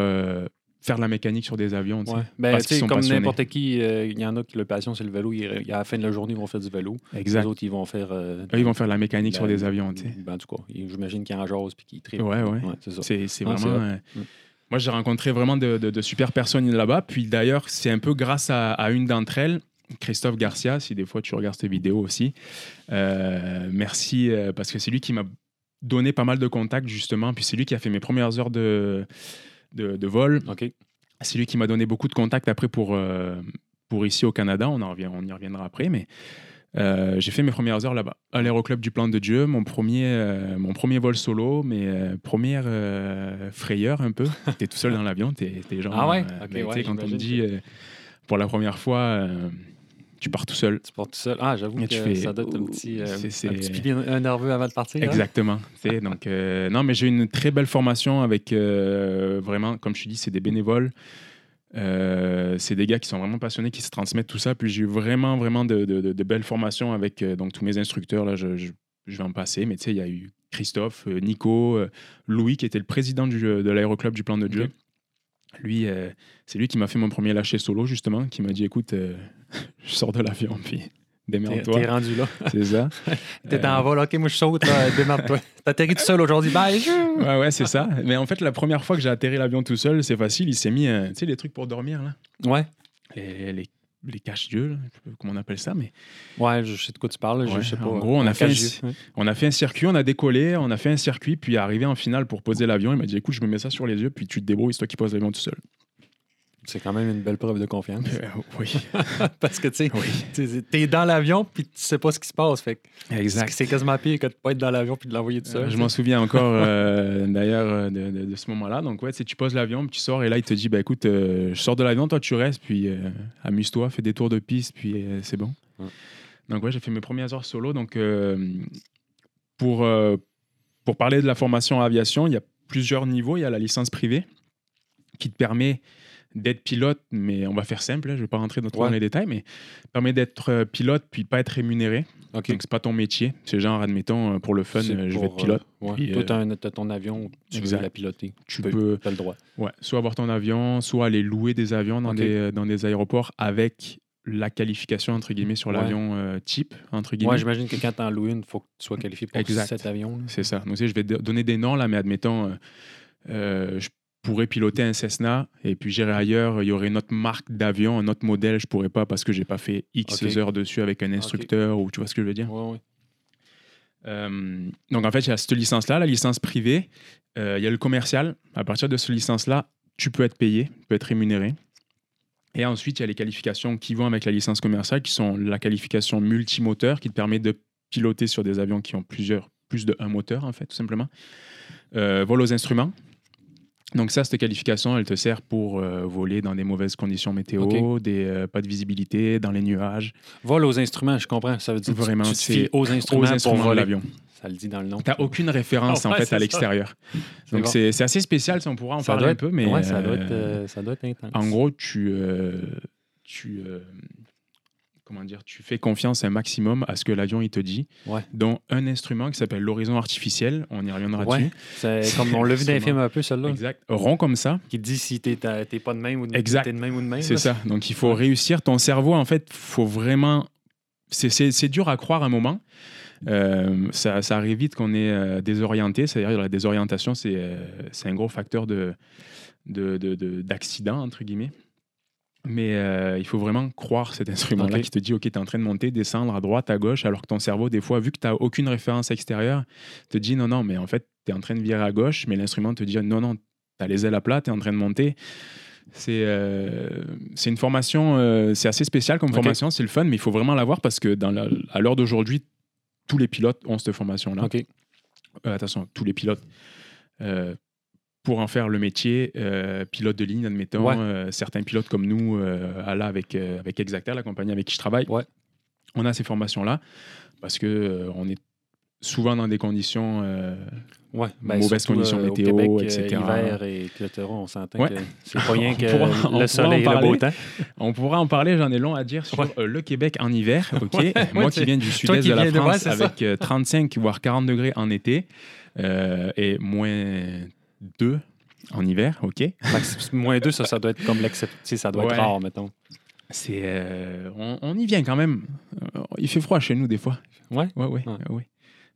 faire de la mécanique sur des avions.
Ouais. Ben,
Parce qu'ils sont
comme n'importe qui, euh, il y en a qui le passion, c'est le vélo. Ils- à la fin de la journée, ils vont faire du vélo.
Exact.
Les autres, ils vont faire. euh,
Eux, ils vont faire de la mécanique
la-
sur des avions.
Ben, en tout cas, j'imagine qu'ils en jasent puis qu'ils trippent.
Ouais, ouais.
ça.
C'est c'est vraiment. euh. Moi, j'ai rencontré vraiment de, de- de super personnes là-bas. Puis d'ailleurs, c'est un peu grâce à, à une d'entre elles, Christophe Garcia, si des fois tu regardes ces vidéos aussi. Merci, parce que c'est lui qui m'a donné pas mal de contacts, justement. Puis c'est lui qui a fait mes premières heures de, de, de vol.
OK.
C'est lui qui m'a donné beaucoup de contacts après pour, euh, pour ici au Canada. On, en revient, on y reviendra après. Mais euh, j'ai fait mes premières heures là-bas, à l'aéroclub du Plan de Dieu. Mon premier, euh, mon premier vol solo, mes euh, premières frayeurs un peu. (laughs) T'es tout seul dans l'avion, t'es t'es genre.
Ah ouais? Ok,
ben, tu sais,
ouais,
quand on me dit pour la première fois, tu pars tout seul.
Tu pars tout seul. Ah, j'avoue que
tu fais,
ça doit être un petit, euh, un petit pipi un nerveux avant de partir. hein?
Exactement. (laughs) donc, euh, non, mais j'ai eu une très belle formation avec euh, vraiment, comme je te dis, c'est des bénévoles. C'est des gars qui sont vraiment passionnés, qui se transmettent tout ça. Puis j'ai eu vraiment, vraiment de, de- de- de belles formations avec donc, tous mes instructeurs. Là, je, je- je vais en passer, mais tu sais, il y a eu Christophe, Nico, Louis, qui était le président du, de l'aéroclub du Plan de Dieu. Lui, c'est lui qui m'a fait mon premier lâcher solo, justement, qui m'a dit écoute, (laughs) je sors de l'avion, puis démerde-toi.
t'es rendu là. (laughs)
C'est ça. (laughs)
T'es
Euh,
en vol. OK, moi, je saute. là, Démarre-toi. T'atterris tout seul aujourd'hui. Bye.
Ouais, ouais, c'est ça. Mais en fait, la première fois que j'ai atterri l'avion tout seul, c'est facile. Il s'est mis, euh, tu sais, les trucs pour dormir, là.
Ouais.
Les, les, les pas comment on appelle ça, mais
Ouais, je sais de quoi tu parles. je sais pas.
en gros, on a fait un-
ouais.
on a fait un circuit, on a décollé, on a fait un circuit, puis arrivé en finale pour poser l'avion, il m'a dit écoute, je me mets ça sur les yeux, puis tu te débrouilles, c'est toi qui poses l'avion tout seul.
C'est quand même une belle preuve de confiance.
Euh, oui, (laughs)
Parce que, tu sais,
oui,
t'es- dans l'avion puis tu sais pas ce qui se passe. Fait que
exact.
c'est quasiment pire que de pas être dans l'avion puis de l'envoyer tout seul.
Euh, je m'en souviens encore (laughs) euh, d'ailleurs de, de- de ce moment-là. Donc, ouais, tu poses l'avion, puis tu sors, et là, il te dit bah, écoute, je sors de l'avion, toi, tu restes, puis amuse-toi, fais des tours de piste, puis c'est bon.
Ouais.
Donc, ouais, j'ai fait mes premières heures solo. Donc, pour, pour parler de la formation en aviation, il y a plusieurs niveaux. Il y a la licence privée qui te permet d'être pilote, mais on va faire simple, là, je ne vais pas rentrer dans, trop
Ouais.
dans les détails, mais permet d'être euh, pilote puis pas être rémunéré. Donc, c'est pas ton métier. C'est genre, admettons, euh, pour le fun, euh, je
pour,
vais être pilote.
euh, ouais.
Puis,
Toi, un- t'as ton avion, tu
exact.
veux la piloter.
Tu
peux.
peux
T'as le droit.
ouais, soit avoir ton avion, soit aller louer des avions dans, des, dans des aéroports avec la qualification, entre guillemets, sur
Ouais.
l'avion euh, type, entre guillemets.
Moi, j'imagine que quand t'en loues une, il faut que tu sois qualifié pour
Exact.
cet avion.
C'est ça. Donc, tu sais, je vais do- donner des noms là, mais admettons, euh, euh, je pourrais piloter un Cessna et puis j'irai ailleurs, il y aurait une autre marque d'avion, un autre modèle, je pourrais pas parce que j'ai pas fait X heures dessus avec un instructeur ou tu vois ce que je veux dire?
Ouais, ouais.
Euh, donc en fait, il y a cette licence-là, la licence privée, Euh, il y a le commercial. À partir de cette licence-là, tu peux être payé, tu peux être rémunéré. Et ensuite, il y a les qualifications qui vont avec la licence commerciale, qui sont la qualification multimoteur, qui te permet de piloter sur des avions qui ont plusieurs, plus de un moteur, en fait, tout simplement. Euh, vol aux instruments. Donc ça, cette qualification, elle te sert pour euh, voler dans des mauvaises conditions météo, des, euh, pas de visibilité, dans les nuages.
Vol aux instruments, je comprends. Ça veut dire tu-
Vraiment,
tu fies aux instruments,
Aux instruments
pour
de
voler.
l'avion.
Ça le dit dans le nom.
Tu n'as aucune référence
Ah (laughs) ouais,
en fait à l'extérieur.
C'est
Donc
bon.
c'est c'est assez spécial, si on pourra en
ça
parler un peu, mais
ouais, ça doit,
euh,
être, euh, ça doit être intense.
en gros, tu, tu, comment dire, tu fais confiance un maximum à ce que l'avion il te dit,
Ouais.
dont un instrument qui s'appelle l'horizon artificiel, on y reviendra
Ouais.
dessus.
C'est comme on l'a vu dans les films un peu, celle-là,
Exact. Rond comme ça,
qui te dit si t'es pas de même ou de,
Exact.
de même ou de même.
c'est ça. Donc il faut réussir. Ton cerveau, en fait, faut vraiment. C'est- dur à croire un moment. Euh, ça, ça arrive vite qu'on est euh, désorienté. C'est-à-dire la désorientation, c'est euh, un gros facteur de de- de- de- d'accident, entre guillemets. Mais euh, il faut vraiment croire cet instrument-là qui te dit, OK, tu es en train de monter, descendre à droite, à gauche, alors que ton cerveau, des fois, vu que tu n'as aucune référence extérieure, te dit, non, non, mais en fait, tu es en train de virer à gauche, mais l'instrument te dit, non, non, tu as les ailes à plat, tu es en train de monter. C'est euh, une formation, euh, c'est assez spécial comme formation, c'est le fun, mais il faut vraiment l'avoir parce que dans la- à l'heure d'aujourd'hui, tous les pilotes ont cette formation-là.
OK.
Euh, attention, tous les pilotes. euh, pour en faire le métier, euh, pilote de ligne, admettons,
Ouais.
euh, certains pilotes comme nous, euh, à la avec, avec Exacta, la compagnie avec qui je travaille,
Ouais.
on a ces formations-là parce que on est souvent dans des conditions.
Ouais.
Mauvaises conditions
euh, au
météo,
Québec,
etc.
hiver et. On s'entend que c'est pas (laughs) rien que
pourra-
le
en
soleil et le beau
parler.
temps.
on pourra en parler, j'en ai long à dire sur le Québec en hiver. (laughs) ok? Moi qui viens du sud-est de la
de-
France avec euh, 35 voire 40 degrés en été euh, et moins 2 en hiver. ok
moins 2, ça, ça doit être comme l'exception. Ça doit
Ouais.
être rare, mettons.
C'est, euh, on, on y vient quand même. Euh, il fait froid chez nous des fois.
Ouais?
Ouais, ouais,
Ouais.
ouais.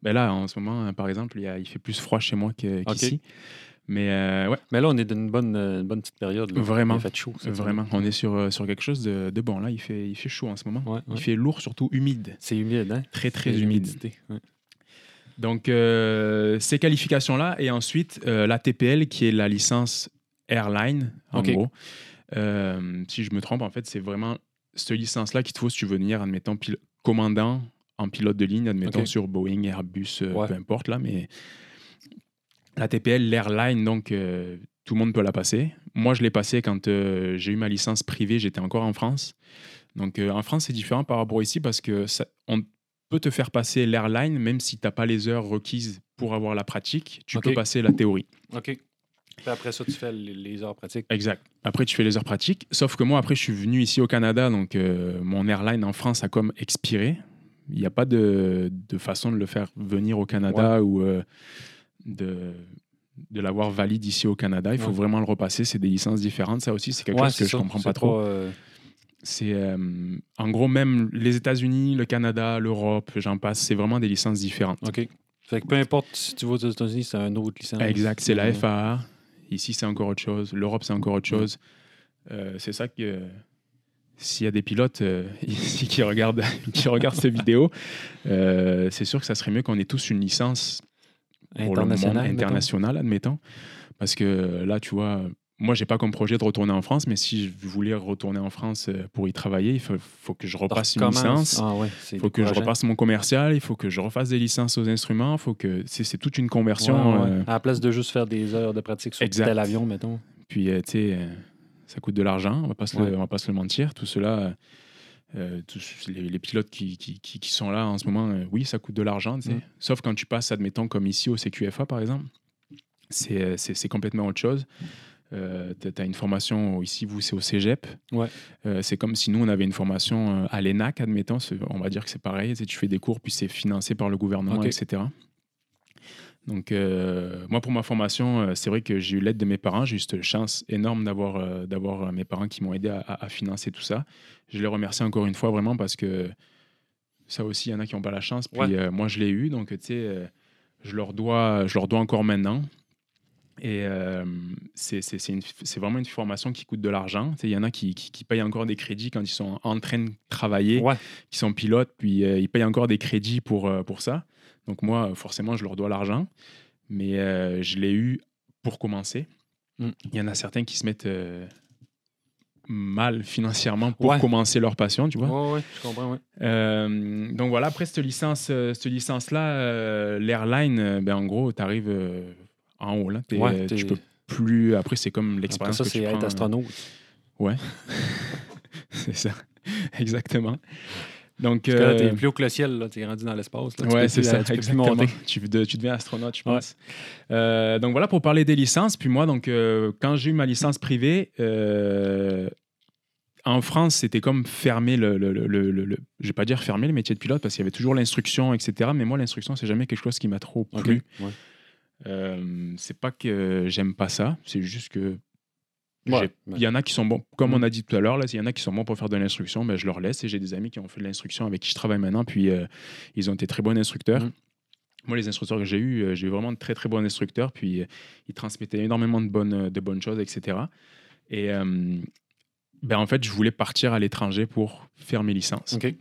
Ben là, en ce moment, par exemple, il, y a- il fait plus froid chez moi qu'ici. Mais euh, ouais,
Mais là, on est dans une bonne, une bonne petite période. là.
Vraiment.
Il fait chaud.
vraiment, on est sur, sur quelque chose de, de bon. Là, il fait, il fait chaud en ce moment.
Ouais,
Il fait lourd, surtout humide.
C'est humide, hein?
Très, très humide. Donc, euh, ces qualifications-là, et ensuite euh, la TPL, qui est la licence airline, en gros. Euh, si je me trompe, en fait, c'est vraiment cette licence-là qu'il te faut si tu veux venir, admettons, commandant en pilote de ligne, admettons,
Ok.
sur Boeing, Airbus,
Ouais.
peu importe, là, mais la TPL, l'airline, donc, tout le monde peut la passer. Moi, je l'ai passée quand j'ai eu ma licence privée, j'étais encore en France. Donc, en France, c'est différent par rapport ici parce que ça- on peut te faire passer l'airline, même si tu n'as pas les heures requises pour avoir la pratique, tu peux passer la théorie.
OK. Puis après ça, tu fais les, heures pratiques.
Exact. Après, tu fais les heures pratiques. Sauf que moi, après, je suis venu ici au Canada, donc euh, mon airline en France a comme expiré. Il n'y a pas de, de façon de le faire venir au Canada ou euh, de, de l'avoir valide ici au Canada. Il faut
Ouais.
vraiment le repasser. C'est des licences différentes. Ça aussi, c'est quelque
Ouais,
chose que je
ça.
comprends pas trop.
euh,
C'est euh, en gros même les États-Unis, le Canada, l'Europe, j'en passe. C'est vraiment des licences différentes.
OK. Fait que peu importe si tu vas aux États-Unis, c'est un autre licence.
Exact, c'est la
Euh,
FAA. Ici, c'est encore autre chose. L'Europe, c'est encore autre chose. Euh, c'est ça que euh, s'il y a des pilotes euh, (laughs) ici qui regardent, qui regardent cette vidéo, c'est sûr que ça serait mieux qu'on ait tous une licence pour le monde
International. mettons.
international, admettons. Parce que là, tu vois, moi, j'ai pas comme projet de retourner en France, mais si je voulais retourner en France euh, pour y travailler, il faut, faut que je repasse une licence.
Ah ouais,
Il faut que je
décourageant.
repasse mon commercial, il faut que je refasse des licences aux instruments, faut que c'est toute une conversion.
Ouais, ouais.
euh,
À la place de juste faire des heures de pratique sur tel avion, mettons.
Puis, euh, tu sais, euh, ça coûte de l'argent, on va pas se le- on va pas se le mentir. Tout cela, tous les, les pilotes qui, qui- qui- qui sont là en ce moment, oui, ça coûte de l'argent.
Mm.
Sauf quand tu passes, admettons, comme ici au CQFA, par exemple, c'est complètement autre chose. Euh, tu as une formation, ici, vous, c'est au cégep.
Ouais.
Euh, c'est comme si nous, on avait une formation euh, à l'ENAC, admettons. On va dire que c'est pareil. Tu, sais, tu fais des cours, puis c'est financé par le gouvernement, etc. Donc, euh, moi, pour ma formation, c'est vrai que j'ai eu l'aide de mes parents. J'ai eu cette chance énorme d'avoir d'avoir mes parents qui m'ont aidé à, à- à financer tout ça. Je les remercie encore une fois vraiment parce que ça aussi, il y en a qui n'ont pas la chance. Puis
Ouais.
moi, je l'ai eu. Donc, tu sais, je, leur dois, je leur dois encore maintenant. Et euh, c'est vraiment une formation qui coûte de l'argent. Il y en a qui, qui, qui payent encore des crédits quand ils sont en train de travailler
Ouais.
qui sont pilotes, puis euh, ils payent encore des crédits pour, euh, pour ça. Donc moi, forcément, je leur dois l'argent, mais je l'ai eu pour commencer.
Mm.
Il y en a certains qui se mettent mal financièrement pour
Ouais.
commencer leur passion, tu vois.
Ouais, ouais, je comprends, ouais.
Euh, donc voilà, après cette licence, cette licence-là, euh, l'airline, ben, en gros, tu arrives en haut. Là. T'es-
Ouais,
euh,
t'es-
peux plus. Après, c'est comme
Après
l'expérience
ça,
que
c'est
tu
être
prends, euh,
astronaute.
Ouais. (laughs) c'est ça. (laughs) Exactement. Donc,
Parce que là, t'es
euh,
plus haut que le ciel, là. T'es rendu dans l'espace. là.
Ouais, c'est
plus,
ça,
tu
exactement. (laughs) Tu, de- tu deviens astronaute, je pense. Euh, donc voilà pour parler des licences. Puis moi, donc, euh, quand j'ai eu ma licence privée, euh, en France, c'était comme fermer le, le, le, le- le- le- je vais pas dire fermer le métier de pilote parce qu'il y avait toujours l'instruction, etc. Mais moi, l'instruction, c'est jamais quelque chose qui m'a trop plu.
Ouais.
Euh, c'est pas que j'aime pas ça, c'est juste que
Ouais,
il y en a qui sont bons, comme
Mm.
on a dit tout à l'heure, il y en a qui sont bons pour faire de l'instruction, ben, je leur laisse et j'ai des amis qui ont fait de l'instruction avec qui je travaille maintenant, puis euh, ils ont été très bons instructeurs.
Mm.
Moi, les instructeurs que j'ai eus, euh, j'ai eu vraiment de très très bons instructeurs, puis euh, ils transmettaient énormément de bonnes, de bonnes choses, etc. Et ben, en fait, je voulais partir à l'étranger pour faire mes licences.
OK.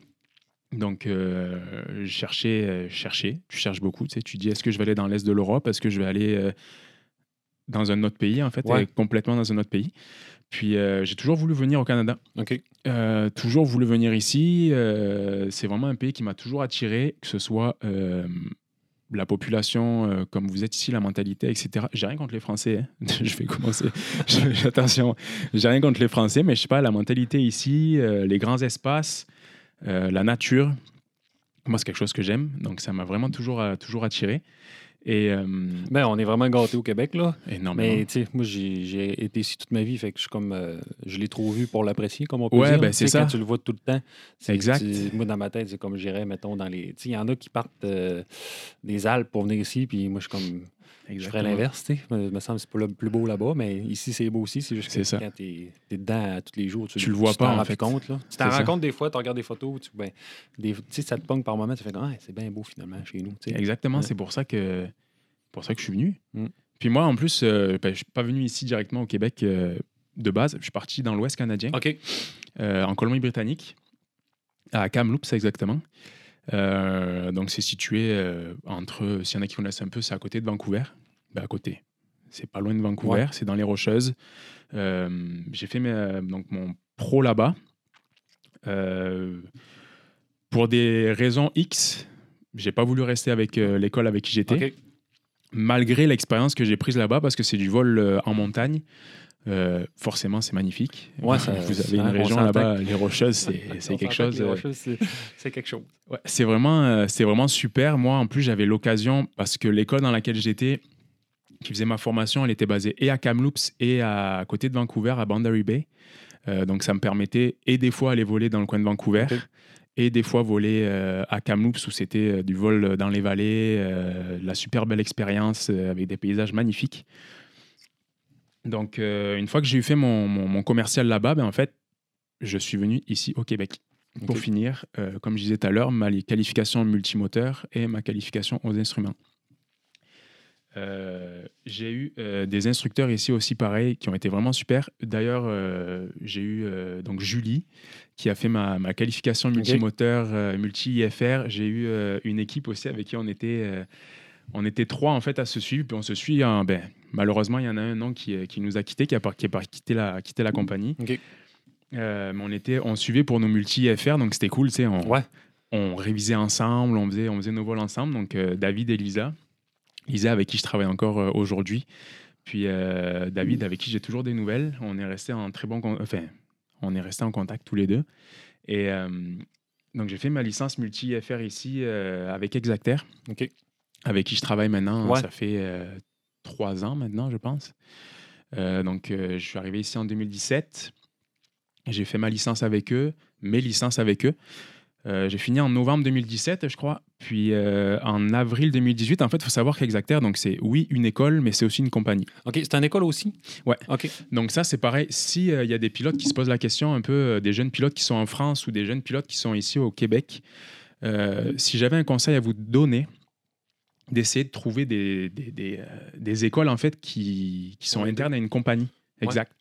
Donc, euh, je cherchais, euh, je cherchais, tu cherches beaucoup, tu sais, tu dis est-ce que je vais aller dans l'Est de l'Europe, est-ce que je vais aller euh, dans un autre pays, en fait,
Ouais.
complètement dans un autre pays? Puis, euh, j'ai toujours voulu venir au Canada,
OK.
Euh, toujours voulu venir ici. c'est vraiment un pays qui m'a toujours attiré, que ce soit la population, euh, comme vous êtes ici, la mentalité, etc. J'ai rien contre les Français, hein. (laughs) je vais commencer. Je- Attention, j'ai rien contre les Français, mais je sais pas, la mentalité ici, euh, les grands espaces, euh, la nature, moi, c'est quelque chose que j'aime. Donc, ça m'a vraiment toujours, euh, toujours attiré. Et euh,
Ben, on est vraiment gâtés au Québec, là.
énormément.
Mais, tu sais, moi, j'ai été ici toute ma vie, fait que je suis comme. euh, je l'ai trop vu pour l'apprécier, comme on peut
Ouais,
dire.
ben, c'est ça.
Quand tu le vois tout le temps. c'est-
Exact.
tu- moi, dans ma tête, c'est comme j'irais, mettons, dans les. Tu sais, il y en a qui partent euh, des Alpes pour venir ici, puis moi, je suis comme. Je ferais l'inverse, tu sais. Il me semble que c'est pas le plus beau là-bas, mais ici, c'est beau aussi. C'est juste que quand t'es es dedans tous les jours, tu,
Tu le vois pas, en
rends
fait.
compte, là. Tu t'en rends compte des fois, tu regardes des photos, tu, ben, des, ça te pogne par moment, tu fais ah, c'est bien beau finalement chez nous.
Exactement,
Ouais.
c'est pour ça que pour ça que je suis venu.
Mm.
Puis moi, en plus, euh, ben, je suis pas venu ici directement au Québec euh, de base. Je suis parti dans l'Ouest canadien, euh, en Colombie-Britannique, à Kamloops exactement. Euh, donc c'est situé euh, entre, s'il y en a qui connaissent un peu, c'est à côté de Vancouver. Ben, à côté. C'est pas loin de Vancouver,
Ouais.
c'est dans les Rocheuses. Euh, J'ai fait mes- donc mon pro là-bas. Pour des raisons X, j'ai pas voulu rester avec l'école avec qui j'étais malgré l'expérience que j'ai prise là-bas, parce que c'est du vol en montagne. Euh, forcément, c'est magnifique.
Ouais, ça-
Vous avez une
on
région là-bas, les Rocheuses, c'est (laughs) quelque chose.
les
euh,
Rocheuses, c'est- quelque chose.
ouais, c'est vraiment, euh, c'est vraiment super. Moi, en plus, j'avais l'occasion, parce que l'école dans laquelle j'étais, qui faisait ma formation, elle était basée et à Kamloops et à, côté de Vancouver, à Boundary Bay. Euh, donc, ça me permettait et des fois aller voler dans le coin de Vancouver. Et des fois voler euh, à Kamloops où c'était euh, du vol dans les vallées, euh, la super belle expérience avec des paysages magnifiques. Donc, euh, une fois que j'ai eu fait mon, mon- mon commercial là-bas, ben, en fait, je suis venu ici au Québec pour finir, euh, comme je disais tout à l'heure, ma qualification multimoteur et ma qualification aux instruments. Euh, j'ai eu des instructeurs ici aussi pareil qui ont été vraiment super. D'ailleurs, j'ai eu donc Julie qui a fait ma, ma qualification multimoteur, multi-IFR. J'ai eu une équipe aussi avec qui on était, on était trois en fait à se suivre. Puis on se suit. ben, malheureusement, il y en a un qui, euh, qui nous a quittés, qui a, qui a par- quitté, la, quitté la compagnie. Euh, mais on, était, on suivait pour nos multi-IFR, donc c'était cool. On,
Ouais.
on révisait ensemble, on faisait, on faisait nos vols ensemble. Donc euh, David et Lisa. Lisa avec qui je travaille encore euh, aujourd'hui. Puis David avec qui j'ai toujours des nouvelles. On est resté en très bon enfin on est resté en contact tous les deux. Et donc j'ai fait ma licence multi-FR ici avec Exacter, avec qui je travaille maintenant.
Ouais.
Ça fait trois ans maintenant, je pense. Euh, donc euh, je suis arrivé ici en 2017. J'ai fait ma licence avec eux, mes licences avec eux. Euh, j'ai fini en novembre 2017, je crois. Puis euh, en avril 2018, en fait, il faut savoir qu'Exacter, donc c'est oui une école, mais c'est aussi une compagnie.
OK. C'est une école aussi?
Ouais.
OK.
Donc ça, c'est pareil. S'il y a des pilotes qui se posent la question, un peu euh, des jeunes pilotes qui sont en France ou des jeunes pilotes qui sont ici au Québec, euh, si j'avais un conseil à vous donner, d'essayer de trouver des, des, des, euh, des écoles en fait qui, qui sont
Ouais.
internes à une compagnie. Exact.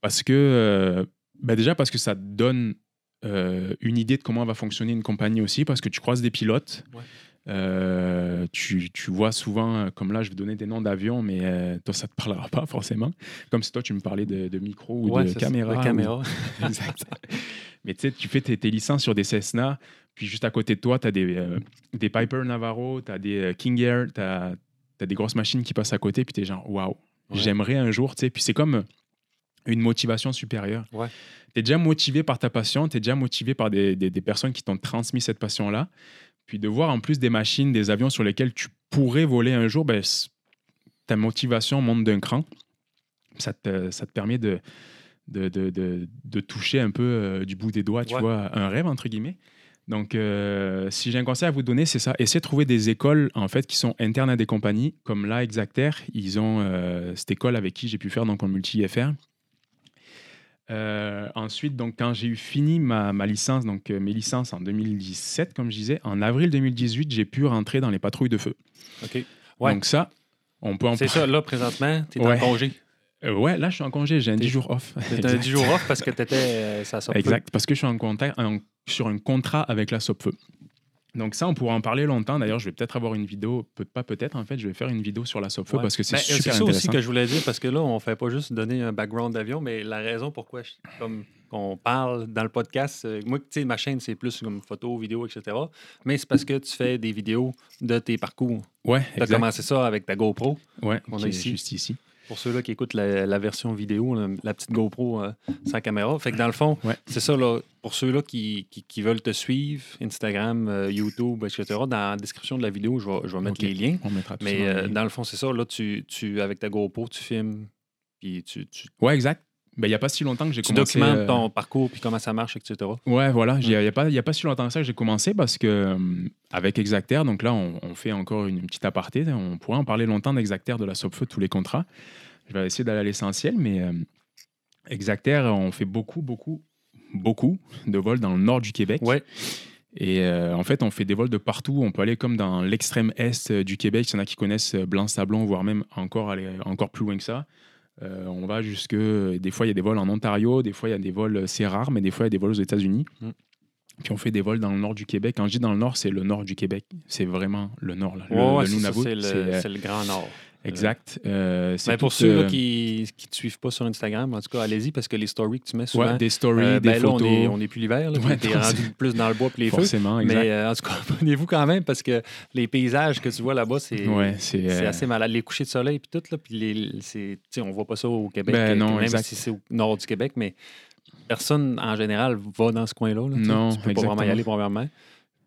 Parce que, euh, ben déjà parce que ça te donne euh, une idée de comment va fonctionner une compagnie aussi, parce que tu croises des pilotes.
Ouais.
Euh, tu, tu vois souvent, euh, comme là, je vais donner des noms d'avions, mais euh, toi, ça ne te parlera pas forcément. Comme si toi, tu me parlais de, de micro ou
Ouais,
de caméra. ou- (laughs) (laughs) exact. Mais tu sais, tu fais tes, tes licences sur des Cessna, puis juste à côté de toi, tu as des, euh, des Piper Navarro, tu as des King Air, tu as, des grosses machines qui passent à côté, puis tu es genre, waouh,
Ouais.
J'aimerais un jour, tu sais, puis c'est comme une motivation supérieure.
Ouais.
Tu es déjà motivé par ta passion, tu es déjà motivé par des, des- des personnes qui t'ont transmis cette passion-là. Puis de voir en plus des machines, des avions sur lesquels tu pourrais voler un jour, ben, ta motivation monte d'un cran. Ça te, ça te permet de, de, de, de- de toucher un peu euh, du bout des doigts, tu
Ouais.
vois, un rêve, entre guillemets. Donc, euh, si j'ai un conseil à vous donner, c'est ça. Essayez de trouver des écoles, en fait, qui sont internes à des compagnies, comme là, Exacter. Ils ont euh, cette école avec qui j'ai pu faire donc en multi-FR. Euh, ensuite, donc, quand j'ai eu fini ma, ma licence, donc euh, mes licences en 2017, comme je disais, en avril 2018, j'ai pu rentrer dans les patrouilles de feu.
OK. Ouais.
Donc ça, on peut en
C'est ça, là, présentement, tu es
Ouais.
en congé.
Euh, ouais, là, je suis en congé, j'ai un
T'es-
10 jours off.
Tu un 10 jours off parce que tu étais. ça
Exact, parce que je suis en contact, sur un contrat avec la Sopfeu. Donc ça, on pourra en parler longtemps. D'ailleurs, je vais peut-être avoir une vidéo, peut pas peut-être en fait, je vais faire une vidéo sur la Sopfeu
Ouais.
parce que c'est
Ben,
super
ça aussi que je voulais dire parce que là, on fait pas juste donner un background d'avion, mais la raison pourquoi je- comme qu'on parle dans le podcast, euh, moi, tu sais, ma chaîne, c'est plus comme photo, vidéo, etc. Mais c'est parce que tu fais des vidéos de tes parcours.
Ouais,
Tu as
exact.
commencé ça avec ta GoPro.
Ouais,
On
est
ici.
juste ici.
Pour ceux-là qui écoutent la, la version vidéo, la petite GoPro euh, sans caméra. Fait que dans le fond,
Ouais.
c'est ça, là, pour ceux-là qui, qui- qui veulent te suivre, Instagram, euh, YouTube, etc., dans la description de la vidéo, je vais, je vais mettre les liens.
On mettra tout
Mais
ça.
euh,
dans
le fond, c'est ça. Là, tu, tu, avec ta GoPro, tu filmes, puis tu, tu,
Ouais, exact. Ben, il n'y a pas si longtemps que j'ai
tu
commencé.
documentes
euh,
ton parcours, puis comment ça marche, etc.
Ouais, voilà. Il
Mm.
n'y a, pas- y a pas si longtemps que ça que j'ai commencé parce que euh, avec Exacter, donc là, on, on fait encore une petite aparté. On pourrait en parler longtemps d'Exacter, de la Sopfeu, tous les contrats. Je vais essayer d'aller à l'essentiel, mais euh, Exacter, on fait beaucoup, beaucoup, beaucoup de vols dans le nord du Québec.
Ouais.
Et euh, en fait, on fait des vols de partout. On peut aller comme dans l'extrême est euh, du Québec. Il y en a qui connaissent euh, Blanc-Sablon, voire même encore, aller encore plus loin que ça. Euh, on va jusque. Des fois, il y a des vols en Ontario, des fois, il y a des vols, c'est rare, mais des fois, il y a des vols aux États-Unis.
Mm.
Puis on fait des vols dans le nord du Québec. Quand je dis dans le nord, c'est le nord du Québec. C'est vraiment le nord. Là. Le,
ouais,
le
c'est le, le Grand Nord.
Exact. Euh,
Mais pour ceux là,
euh,
qui ne te suivent pas sur Instagram, en tout cas, allez-y parce que les stories que tu mets souvent,
ouais, des stories,
euh,
des
ben là, on
photos.
est, on est plus l'hiver. Là,
Ouais,
tu es
non,
rendu plus dans le bois puis les feux.
Forcément, exact.
Mais euh, en tout cas, (laughs) abonnez-vous quand même parce que les paysages que tu vois là-bas, c'est
ouais, euh,
assez malade. Les couchers de soleil puis tout, là, puis les, on voit pas ça au Québec,
Ben
euh,
non,
même
exact.
si c'est au nord du Québec, mais personne en général va dans ce coin-là. là.
Non,
tu peux pas vraiment y
exactement.
aller premièrement.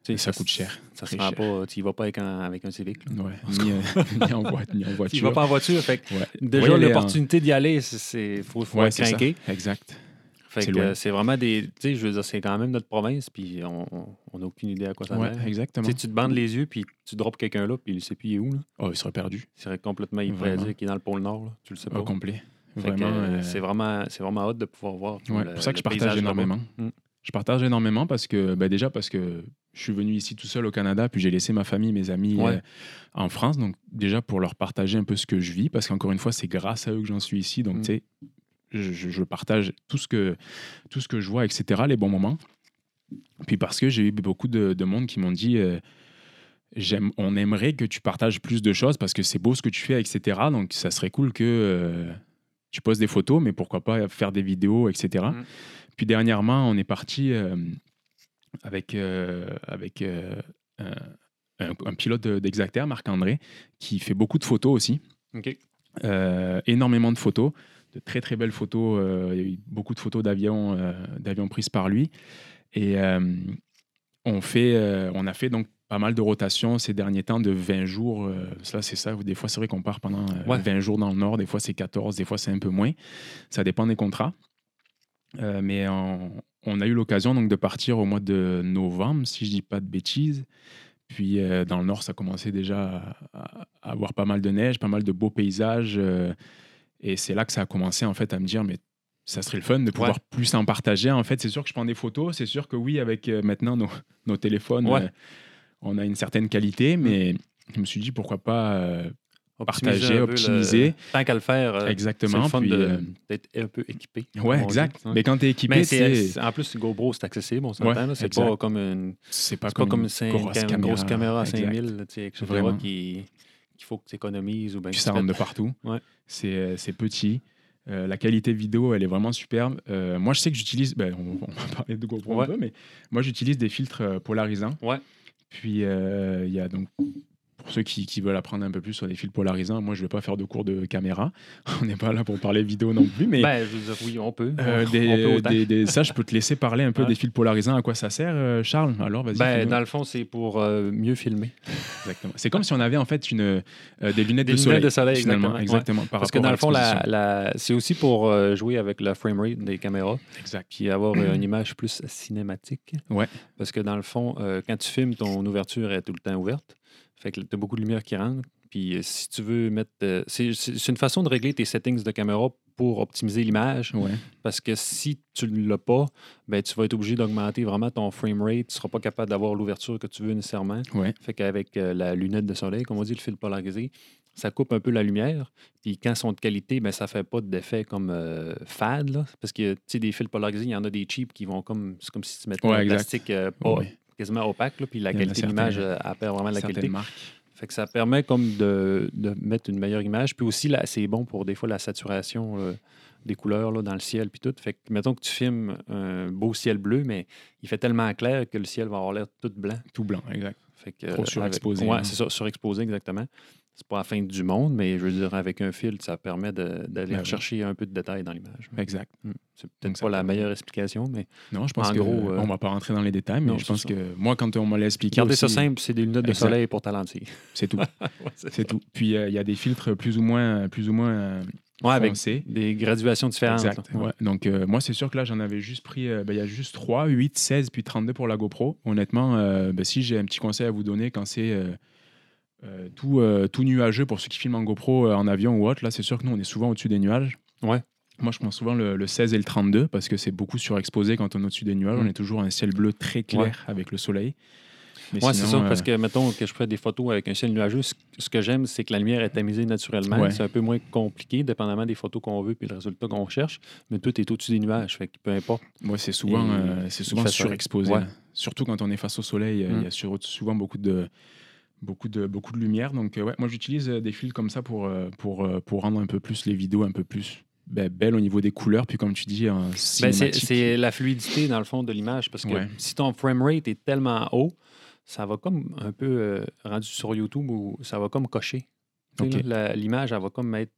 Tu sais,
ça coûte cher.
Ça
cher.
pas, tu y vas pas avec un, avec un Civic.
Ouais, ni, euh, (laughs) ni en voit- ni en (laughs)
Tu
voiture.
vas pas en voiture, fait que
Ouais.
déjà
en-
l'opportunité d'y aller, c'est- c'est faut, faut
Ouais, c'est ça. Exact.
Fait
C'est
que euh, c'est vraiment des. Tu sais, je veux dire, c'est quand même notre province, puis on n'a aucune idée à quoi ça. Tu
exactement.
sais, tu te bandes les yeux, puis tu drops quelqu'un là, puis il sait plus il est où. Là.
Oh, il serait perdu.
Il serait complètement, il pourrait
Vraiment.
dire qu'il est dans le pôle Nord. Là. Tu le sais pas.
Au complet. Vraiment.
euh,
euh,
C'est vraiment, c'est vraiment hâte de pouvoir voir.
ouais,
le-
pour ça que je partage énormément.
Mm.
Je partage énormément parce que, ben déjà parce que je suis venu ici tout seul au Canada, puis j'ai laissé ma famille, mes amis
Ouais.
euh, en France. Donc déjà pour leur partager un peu ce que je vis, parce qu'encore une fois, c'est grâce à eux que j'en suis ici. Donc
Mm.
tu sais, je, partage tout ce que tout ce que je vois, etc. Les bons moments. Puis parce que j'ai eu beaucoup de, de monde qui m'ont dit. euh, on aimerait que tu partages plus de choses parce que c'est beau ce que tu fais, etc. Donc, ça serait cool que euh, tu poses des photos, mais pourquoi pas faire des vidéos, etc.
Mm.
Puis dernièrement, on est parti euh, avec, euh, avec euh, un, pilote de- d'Exacter, Marc-André, qui fait beaucoup de photos aussi. Euh, énormément de photos, de très très belles photos. il y a eu beaucoup de photos d'avions d'avions prises par lui. Et on, fait, on a fait donc pas mal de rotations ces derniers temps de 20 jours. euh, ça, c'est ça. Des fois, c'est vrai qu'on part pendant euh,
Ouais.
20 jours dans le nord. Des fois, c'est 14. Des fois, c'est un peu moins. Ça dépend des contrats. Euh, mais on, on a eu l'occasion donc de partir au mois de novembre, si je dis pas de bêtises. Puis euh, dans le nord, ça commençait déjà à, à avoir pas mal de neige, pas mal de beaux paysages. euh, et c'est là que ça a commencé en fait à me dire, mais ça serait le fun de pouvoir
Ouais.
plus en partager. En fait, c'est sûr que je prends des photos. C'est sûr que oui, avec euh, maintenant nos, nos téléphones,
Ouais.
on a une certaine qualité, mais je me suis dit pourquoi pas
Optimiser
Partager,
peu le-
optimiser.
Tant qu'à le faire, euh,
exactement.
le fun
puis,
de-
euh,
d'être un peu équipé. dit.
exact. Mais quand tu es équipé,
c'est, en plus, GoPro, c'est accessible, on s'entend.
Ouais,
c'est
exact.
pas comme une,
c'est pas
c'est pas
comme, une grosse
une
caméra.
grosse caméra à
Exact.
5000, là, tu sais, etc.,
Vraiment.
qui- qu'il faut que tu économises. Ou ben,
Puis ça rentre de partout.
Ouais.
C'est euh, c'est petit. Euh, la qualité vidéo, elle est vraiment superbe. Euh, moi, je sais que j'utilise, ben, on, on va parler de GoPro
Ouais.
un peu, mais moi, j'utilise des filtres polarisants.
Ouais.
Puis, euh, il y a donc, pour ceux qui, qui veulent apprendre un peu plus sur les fils polarisants, moi, je vais pas faire de cours de caméra. (laughs) On n'est pas là pour parler vidéo non plus, mais
Ben, je oui, on peut.
euh,
On-
des-
on peut
des- des- ça, je peux te laisser parler un peu
Ouais.
des fils polarisants. À quoi ça sert, euh, Charles? Alors, vas-y. Fais-nous.
dans le fond, c'est pour euh, mieux filmer.
Exactement. C'est comme si on avait en fait une, euh, des lunettes
Des
de
lunettes
soleil.
de soleil, exactement.
Exactement. par
Parce que dans le fond, la, la- c'est aussi pour euh, jouer avec le framerate des caméras,
Exact.
puis avoir euh, une image plus cinématique.
Ouais.
Parce que dans le fond, euh, quand tu filmes, ton ouverture est tout le temps ouverte. Fait que tu as beaucoup de lumière qui rentre. Puis euh, si tu veux mettre. euh, c'est une façon de régler tes settings de caméra pour optimiser l'image.
Ouais.
Parce que si tu ne l'as pas, ben, tu vas être obligé d'augmenter vraiment ton frame rate. Tu ne seras pas capable d'avoir l'ouverture que tu veux nécessairement.
Ouais.
Fait qu'avec euh, la lunette de soleil, comme on dit, le fil polarisé, ça coupe un peu la lumière. Puis quand ils sont de qualité, ben, ça fait pas d'effet comme euh, fade. Là. Parce que tu sais, des fils polarisés, il y en a des cheap qui vont comme. C'est comme si tu mettais
Ouais,
un
exact.
plastique euh, pas-. Quasiment opaque. là, puis la qualité de l'image, euh, elle perd vraiment de la qualité.
marques.
Fait que ça permet comme de, de mettre une meilleure image. Puis aussi, là, c'est bon pour des fois la saturation euh, des couleurs là, dans le ciel. Puis tout. Fait que mettons que tu filmes un beau ciel bleu, mais il fait tellement clair que le ciel va avoir l'air tout blanc.
Tout blanc, exact.
Fait que,
Trop
euh,
surexposé,
avec- Ouais,
hein.
c'est ça, surexposé, exactement. C'est pas la fin du monde, mais je veux dire, avec un fil, ça permet d'aller
Ben
rechercher un peu de détails dans l'image.
Exact.
Mm. C'est
Donc,
peut-être
ça
pas la meilleure explication, mais
Non, je pense
En
que
gros, euh,
on va pas rentrer dans les détails, mais
non,
je
c'est
pense
ça.
que moi, quand on m'a expliqué,
gardez ça
aussi,
simple, c'est des lunettes de soleil pour ta lentille.
c'est tout. (laughs)
Ouais, c'est
C'est tout. Puis euh, il y a des filtres plus ou moins, plus ou moins euh,
Ouais, avec
foncés.
des graduations différentes.
Exact. ouais. Donc, euh, moi, c'est sûr que là, j'en avais juste pris. euh, ben, Il y a juste 3, 8, 16, puis 32 pour la GoPro. Honnêtement, euh, ben, si j'ai un petit conseil à vous donner quand c'est euh, tout, euh, tout nuageux pour ceux qui filment en GoPro euh, en avion ou autre, là, c'est sûr que nous, on est souvent au-dessus des nuages.
Ouais.
Moi, je prends souvent le, le 16 et le 32 parce que c'est beaucoup surexposé quand on est au-dessus des nuages.
Mm.
On est toujours un ciel bleu très clair avec le soleil.
Ouais, c'est ça, parce
euh,
que, mettons, que je ferais des photos avec un ciel nuageux, ce que j'aime, c'est que la lumière est tamisée naturellement.
Ouais.
C'est un peu moins compliqué, dépendamment des photos qu'on veut puis le résultat qu'on cherche. Mais tout est au-dessus des nuages, fait que peu importe.
Moi, c'est souvent, euh, c'est souvent surexposé.
Ouais.
là. Surtout quand on est face au soleil, il
Mm.
y a sur- souvent beaucoup de, beaucoup de, beaucoup de lumière. Donc, euh, ouais, moi, j'utilise euh, des fils comme ça pour, euh, pour, pour rendre un peu plus les vidéos un peu plus ben, belles au niveau des couleurs. Puis, comme tu dis,
Ben, c'est la fluidité, dans le fond, de l'image. Parce que
Ouais.
si ton framerate est tellement haut, ça va comme un peu euh, rendu sur YouTube où ça va comme cocher. L'image, elle va comme être.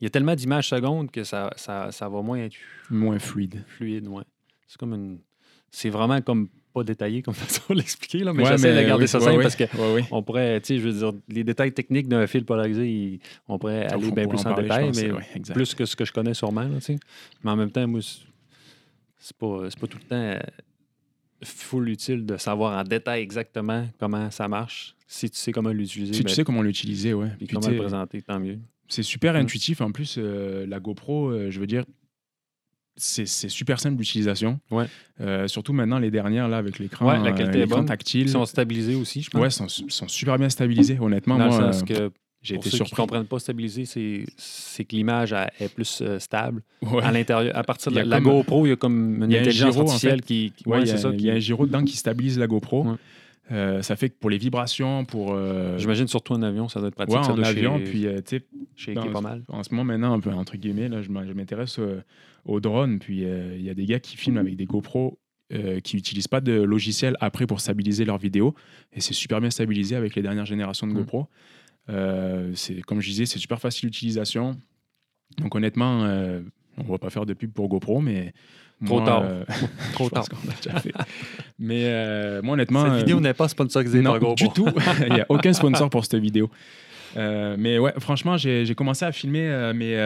Il y a tellement d'images secondes que ça, ça, ça va moins être
moins fluide.
fluide. Ouais. C'est comme une. C'est vraiment comme pas détaillé comme (laughs) façon de l'expliquer, là, mais
Ouais,
j'essaie de garder
oui,
ça simple parce que on pourrait, tu sais, je veux dire, les détails techniques d'un fil polarisé, on pourrait aller bien plus
en parler,
détail, mais
ouais,
plus que ce que je connais sûrement, là, tu sais. Mais en même temps, moi, c'est- pas, c'est pas tout le temps euh, full utile de savoir en détail exactement comment ça marche. Si tu sais comment l'utiliser,
Si
ben,
tu sais comment l'utiliser, ouais.
puis
Puis,
comment le présenter, tant mieux.
C'est super
Mm.
intuitif. En plus, euh, la GoPro, euh, je veux dire, c'est super simple d'utilisation.
Ouais.
Euh, surtout maintenant, les dernières, là, avec l'écran
Ouais, la qualité est
l'écran
bonne.
tactile.
Ils sont stabilisés aussi, je pense.
Ouais, sont, sont super bien stabilisés. Honnêtement,
dans
moi,
le sens
euh,
que
j'ai été
ceux qui
surpris.
comprennent pas stabiliser, c'est que l'image est plus euh, stable
Ouais.
à l'intérieur. À partir de la, la
comme-
GoPro, il y a comme une
y a un
intelligence
gyro, en
artificielle
fait.
qui, qui-
Ouais, il y, a-
c'est ça.
il
qui-
y a un gyro dedans qui stabilise la GoPro.
Ouais.
Euh, ça fait que pour les vibrations, pour. euh,
J'imagine surtout en avion, ça doit être pratique.
ouais,
ça
en avion,
chez-
puis euh, tu sais, dans-
pas mal.
en ce moment maintenant, un peu entre guillemets, là, je m'intéresse aux drones. Puis euh, il y a des gars qui filment avec des GoPro euh, qui n'utilisent pas de logiciel après pour stabiliser leurs vidéos. Et c'est super bien stabilisé avec les dernières générations de
Mm.
GoPro. Euh, c'est comme je disais, c'est super facile d'utilisation. Donc honnêtement, on va pas faire de pub pour GoPro, mais
Trop
moi,
tard.
euh, (laughs)
Trop (laughs) tard.
qu'on a déjà fait. Mais euh, moi honnêtement,
Cette
euh,
vidéo n'est pas sponsorisée
non,
par GoPro.
du tout. (laughs) Il n'y a aucun sponsor pour cette vidéo. Mais ouais, franchement, j'ai commencé à filmer mes,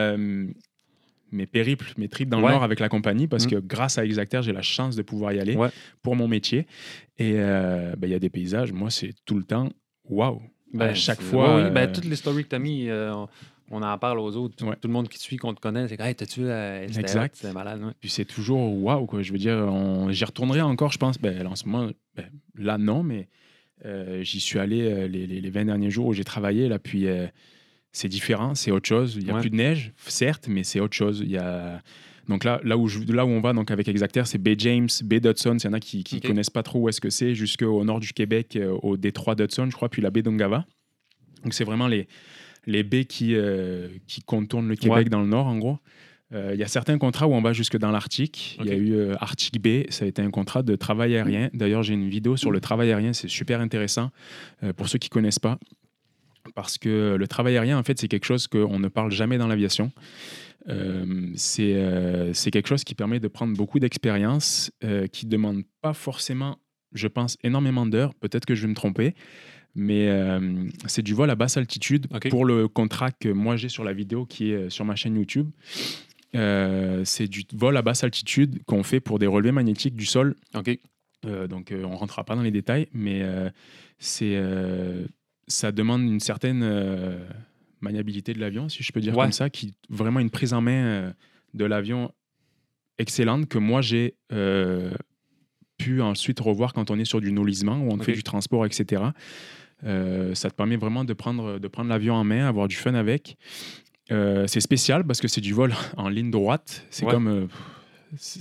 mes périples, mes trips dans
Ouais.
le Nord avec la compagnie parce
Mm.
que grâce à Exacter, j'ai la chance de pouvoir y aller
Ouais.
pour mon métier. Et euh, ben, il y a des paysages, moi, c'est tout le temps waouh.
Ben,
à chaque fois.
oui, ben,
euh,
toutes les stories que tu as mis, euh, on, en parle aux autres. Tout, le monde qui te suit, qu'on te connaît, c'est que hey, t'as-tu la?
Exact.
C'est malade.
Puis c'est toujours waouh, quoi. Je veux dire, on- j'y retournerai encore, je pense. Ben, en ce moment, ben, là, non, mais euh, j'y suis allé euh, les, les- les 20 derniers jours où j'ai travaillé, là, puis euh, c'est différent, c'est autre chose. Il n'y a
Ouais.
plus de neige, certes, mais c'est autre chose. Il y a... Donc là, là, où je- là où on va donc avec Exacter, c'est Bay James, Bay d'Hudson. Il y en a qui ne connaissent pas trop où est-ce que c'est, jusqu'au nord du Québec, euh, au détroit d'Hudson, je crois, puis la baie d'Ungava. Donc c'est vraiment les, les baies qui, euh, qui contournent le Québec
Ouais.
dans le nord, en gros. Euh, Il y a certains contrats où on va jusque dans l'Arctique. Il y a eu euh, Arctic Bay, ça a été un contrat de travail aérien. D'ailleurs, j'ai une vidéo sur le travail aérien, c'est super intéressant. Pour ceux qui ne connaissent pas, parce que le travail aérien, en fait, c'est quelque chose qu'on ne parle jamais dans l'aviation. Euh, c'est euh, quelque chose qui permet de prendre beaucoup d'expérience, euh, qui ne demande pas forcément, je pense, énormément d'heures. Peut-être que je vais me tromper, mais euh, c'est du vol à basse altitude pour le contrat que moi j'ai sur la vidéo qui est sur ma chaîne YouTube. C'est du vol à basse altitude qu'on fait pour des relevés magnétiques du sol donc, on ne rentrera pas dans les détails, mais c'est, ça demande une certaine euh, maniabilité de l'avion, si je peux dire
Ouais.
comme ça, qui vraiment une prise en main euh, de l'avion excellente que moi j'ai euh, pu ensuite revoir quand on est sur du nolisement où on fait du transport, etc. Ça te permet vraiment de prendre, de prendre l'avion en main, avoir du fun avec. C'est spécial parce que c'est du vol (laughs) en ligne droite. C'est
Ouais.
comme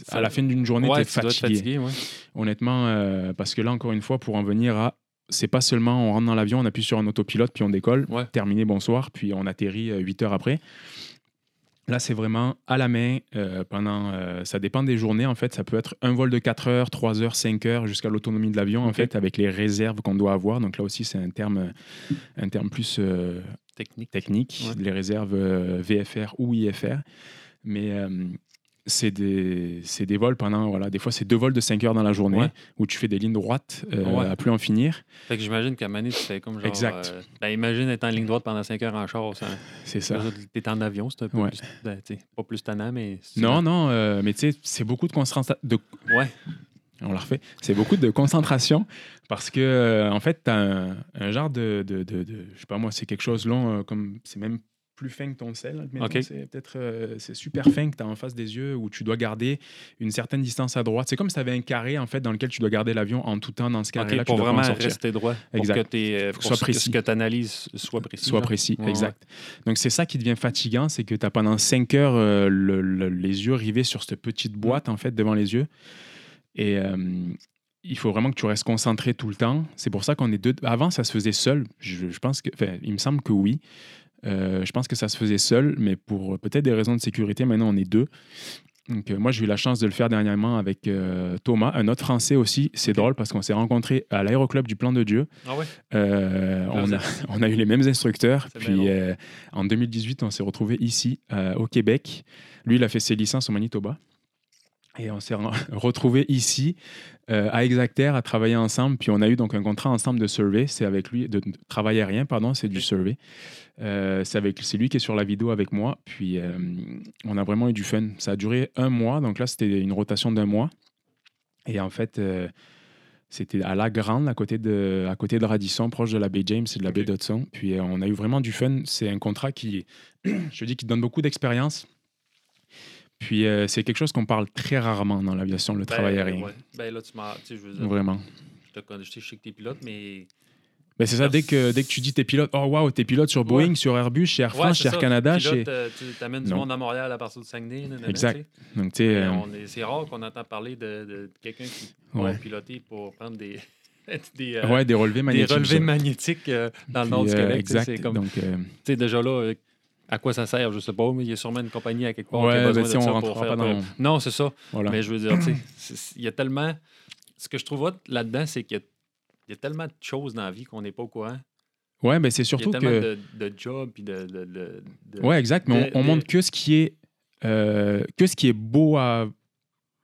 à la fin d'une journée,
Ouais,
tu es fatigué
fatigué, ouais.
honnêtement, euh, parce que là, encore une fois, pour en venir à. C'est pas seulement on rentre dans l'avion, on appuie sur un autopilote, puis on décolle,
Ouais.
terminé, bonsoir, puis on atterrit 8 heures après. Là, c'est vraiment à la main euh, pendant. euh, ça dépend des journées, en fait. Ça peut être un vol de 4 heures, 3 heures, 5 heures, jusqu'à l'autonomie de l'avion, en fait, avec les réserves qu'on doit avoir. Donc là aussi, c'est un terme, un terme plus euh,
Technique.
technique,
Ouais.
les réserves euh, VFR ou IFR. Mais euh, c'est des, des vols pendant, voilà, des fois c'est deux vols de 5 heures dans la journée
Ouais.
où tu fais des lignes droites euh,
Ouais.
à plus en finir.
Fait que j'imagine qu'à Mané, tu fais comme genre.
Exact.
euh, ben, imagine être en ligne droite pendant 5 heures en char.
C'est ça.
T'es en avion, c'est un peu
Ouais.
plus. ben, pas plus tannant, mais.
Non, non, euh, mais tu sais, c'est beaucoup de concentration. De...
Ouais.
On la refait. C'est beaucoup de concentration parce que, euh, en fait, tu as un, un genre de, de, de- de- Je sais pas moi, c'est quelque chose long, euh, comme. C'est même plus fin que ton sel. C'est peut-être. euh, c'est super fin que tu as en face des yeux où tu dois garder une certaine distance à droite. C'est comme si tu avais un carré, en fait, dans lequel tu dois garder l'avion en tout temps dans ce carré-là. tu
pour
dois
vraiment rester droit. Pour
Exact.
que,
que
pour
soit
que-
précis.
ce que tu analyses soit précis.
soit
là.
précis,
Ouais,
exact. Donc c'est ça qui devient fatigant, c'est que tu as pendant 5 heures euh, le- le- les yeux rivés sur cette petite
Mm.
boîte en fait devant les yeux. Et euh, il faut vraiment que tu restes concentré tout le temps. C'est pour ça qu'on est deux. Avant, ça se faisait seul. Je, je pense que, enfin, il me semble que oui. Euh, je pense que ça se faisait seul, mais pour euh, peut-être des raisons de sécurité, maintenant on est deux. Donc, euh, moi, j'ai eu la chance de le faire dernièrement avec euh, Thomas, un autre Français aussi. C'est drôle parce qu'on s'est rencontrés à l'aéroclub du Plan de Dieu.
Ah ouais?
Euh, on, a, (laughs) on a eu les mêmes instructeurs. Puis en 2018, on s'est retrouvés ici, au Québec. Lui, il a fait ses licences au Manitoba. Et on s'est re- (laughs) retrouvés ici, euh, à Exacter, à travailler ensemble. Puis on a eu donc un contrat ensemble de survey. C'est avec lui, de, de travail aérien, pardon, c'est du survey. Euh, c'est avec- c'est lui qui est sur la vidéo avec moi. Puis euh, on a vraiment eu du fun. Ça a duré un mois. Donc là, c'était une rotation d'un mois. Et en fait, c'était à La Grande, à côté, de, à côté de Radisson, proche de la baie James et de la baie
Ok.
d'Hudson. Puis on a eu vraiment du fun. C'est un contrat qui, (clears throat) je dis, qui donne beaucoup d'expérience. Puis euh, c'est quelque chose qu'on parle très rarement dans l'aviation, le travail
Ben,
aérien.
ouais. Ben là, tu m'as. Tu sais, je veux dire,
Vraiment.
je te je sais que t'es pilote, mais.
Ben, c'est ça, dès que, dès que tu dis t'es pilote, oh waouh, t'es pilote sur Boeing,
Ouais.
sur Airbus, chez Air France, chez Air
ça.
Canada.
Pilote,
Chez...
euh, tu t'amènes du monde à Montréal à partir de Saguenay. nanana,
Exact. Donc, euh,
on est- C'est rare qu'on entend parler de, de quelqu'un qui va piloter pour prendre (laughs) des, des, euh,
ouais, des relevés
des
magnétiques.
relevés
ça.
magnétiques euh, dans le nord du Québec.
exact.
Comme,
Donc,
déjà là, à quoi ça sert, je sais pas, mais il y a sûrement une compagnie à quelque part qui
Ouais,
a besoin
ben,
de
si on
ça pour faire...
pas dans-
Non, c'est ça.
voilà.
Mais je veux dire, tu sais, c'est- il y a tellement... Ce que je trouve là-dedans, c'est qu'il y a, il y a tellement de choses dans la vie qu'on n'est pas au courant.
Ouais, mais c'est
Il y
surtout
a tellement
que.
de, de jobs puis de... de, de- de-
Ouais, exact. Mais
de-
on, on
de-
montre que ce qui est, euh, que ce qui est beau à,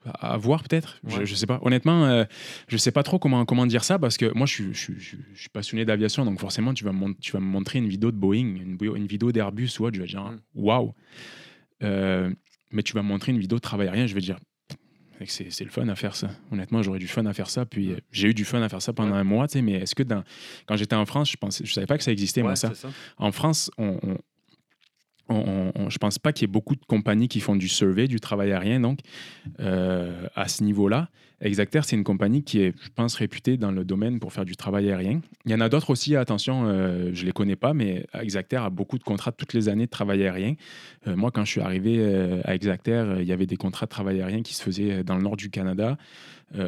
à voir, peut-être. Je,
Ouais.
je sais pas. Honnêtement, euh, je sais pas trop comment, comment dire ça parce que moi, je, suis- je, je, passionné d'aviation. Donc, forcément, tu vas, me tu vas me montrer une vidéo de Boeing, une, vidéo d'Airbus ou autre. Je vais dire,
Mm.
waouh. Euh, mais tu vas me montrer une vidéo de travail aérien. Je vais dire, c'est le fun à faire ça. Honnêtement, j'aurais du fun à faire ça. Puis euh, j'ai eu du fun à faire ça pendant
Ouais.
un mois, tu sais, mais est-ce que dans, quand j'étais en France, je pensais, je savais pas que ça existait, moi, ça. En France, on, on, on- on- je pense pas qu'il y ait beaucoup de compagnies qui font du survey, du travail aérien, donc, euh, à ce niveau-là. Exacter, c'est une compagnie qui est, je pense, réputée dans le domaine pour faire du travail aérien. Il y en a d'autres aussi, attention, euh, je les connais pas, mais Exacter a beaucoup de contrats toutes les années de travail aérien. Euh, moi, quand je suis arrivé à Exacter, euh, il y avait des contrats de travail aérien qui se faisaient dans le nord du Canada,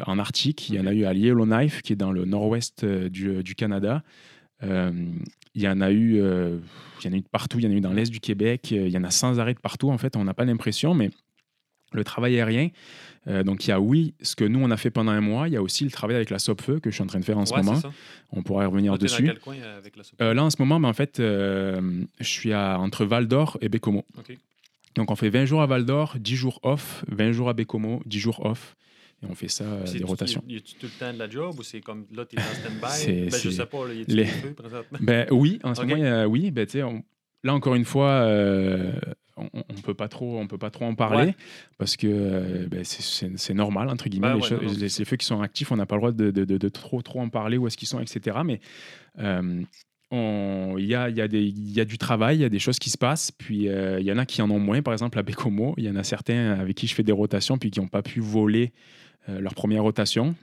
en Arctique. Il y en a eu à Yellowknife, qui est dans le nord-ouest du, du Canada. Euh, il y en a eu, euh, il y en a eu de partout. Il y en a eu dans l'est du Québec. euh, Il y en a sans arrêt de partout. En fait, on n'a pas l'impression, mais le travail aérien. Euh, donc il y a oui, ce que nous on a fait pendant un mois, il y a aussi le travail avec la Sopfeu que je suis en train de faire en ce moment.
ça.
On pourra y revenir
Toi,
dessus.
Dans quel coin avec la?
Euh, là en ce moment, ben, en fait, euh, je suis à, entre Val d'Or et Bécomo. Donc on fait 20 jours à Val d'Or, 10 jours off, 20 jours à Bécomo, 10 jours off. Et on fait ça, euh, des rotations.
Y a-tu tout le temps de la job ou c'est comme là, t'es en stand-by? (laughs) Ben, je sais pas, là, y a-tu
les-
présentement?
Ben oui, en ce moment, oui, ben, tu on- là encore une fois, euh, on, on peut pas trop, on peut pas trop en parler
Ouais.
parce que euh, ben, c'est- normal entre guillemets.
Ben
les,
ouais,
choses-
non, non,
les-
c'est
les feux qui sont actifs, on n'a pas le droit de, de- de- de trop trop en parler où est-ce qu'ils sont, etc. Mais il y a, y, a y a du travail, il y a des choses qui se passent. Puis euh, il y en a qui en ont moins. Par exemple, à Bécomo, il y en a certains avec qui je fais des rotations puis qui n'ont pas pu voler leur première rotation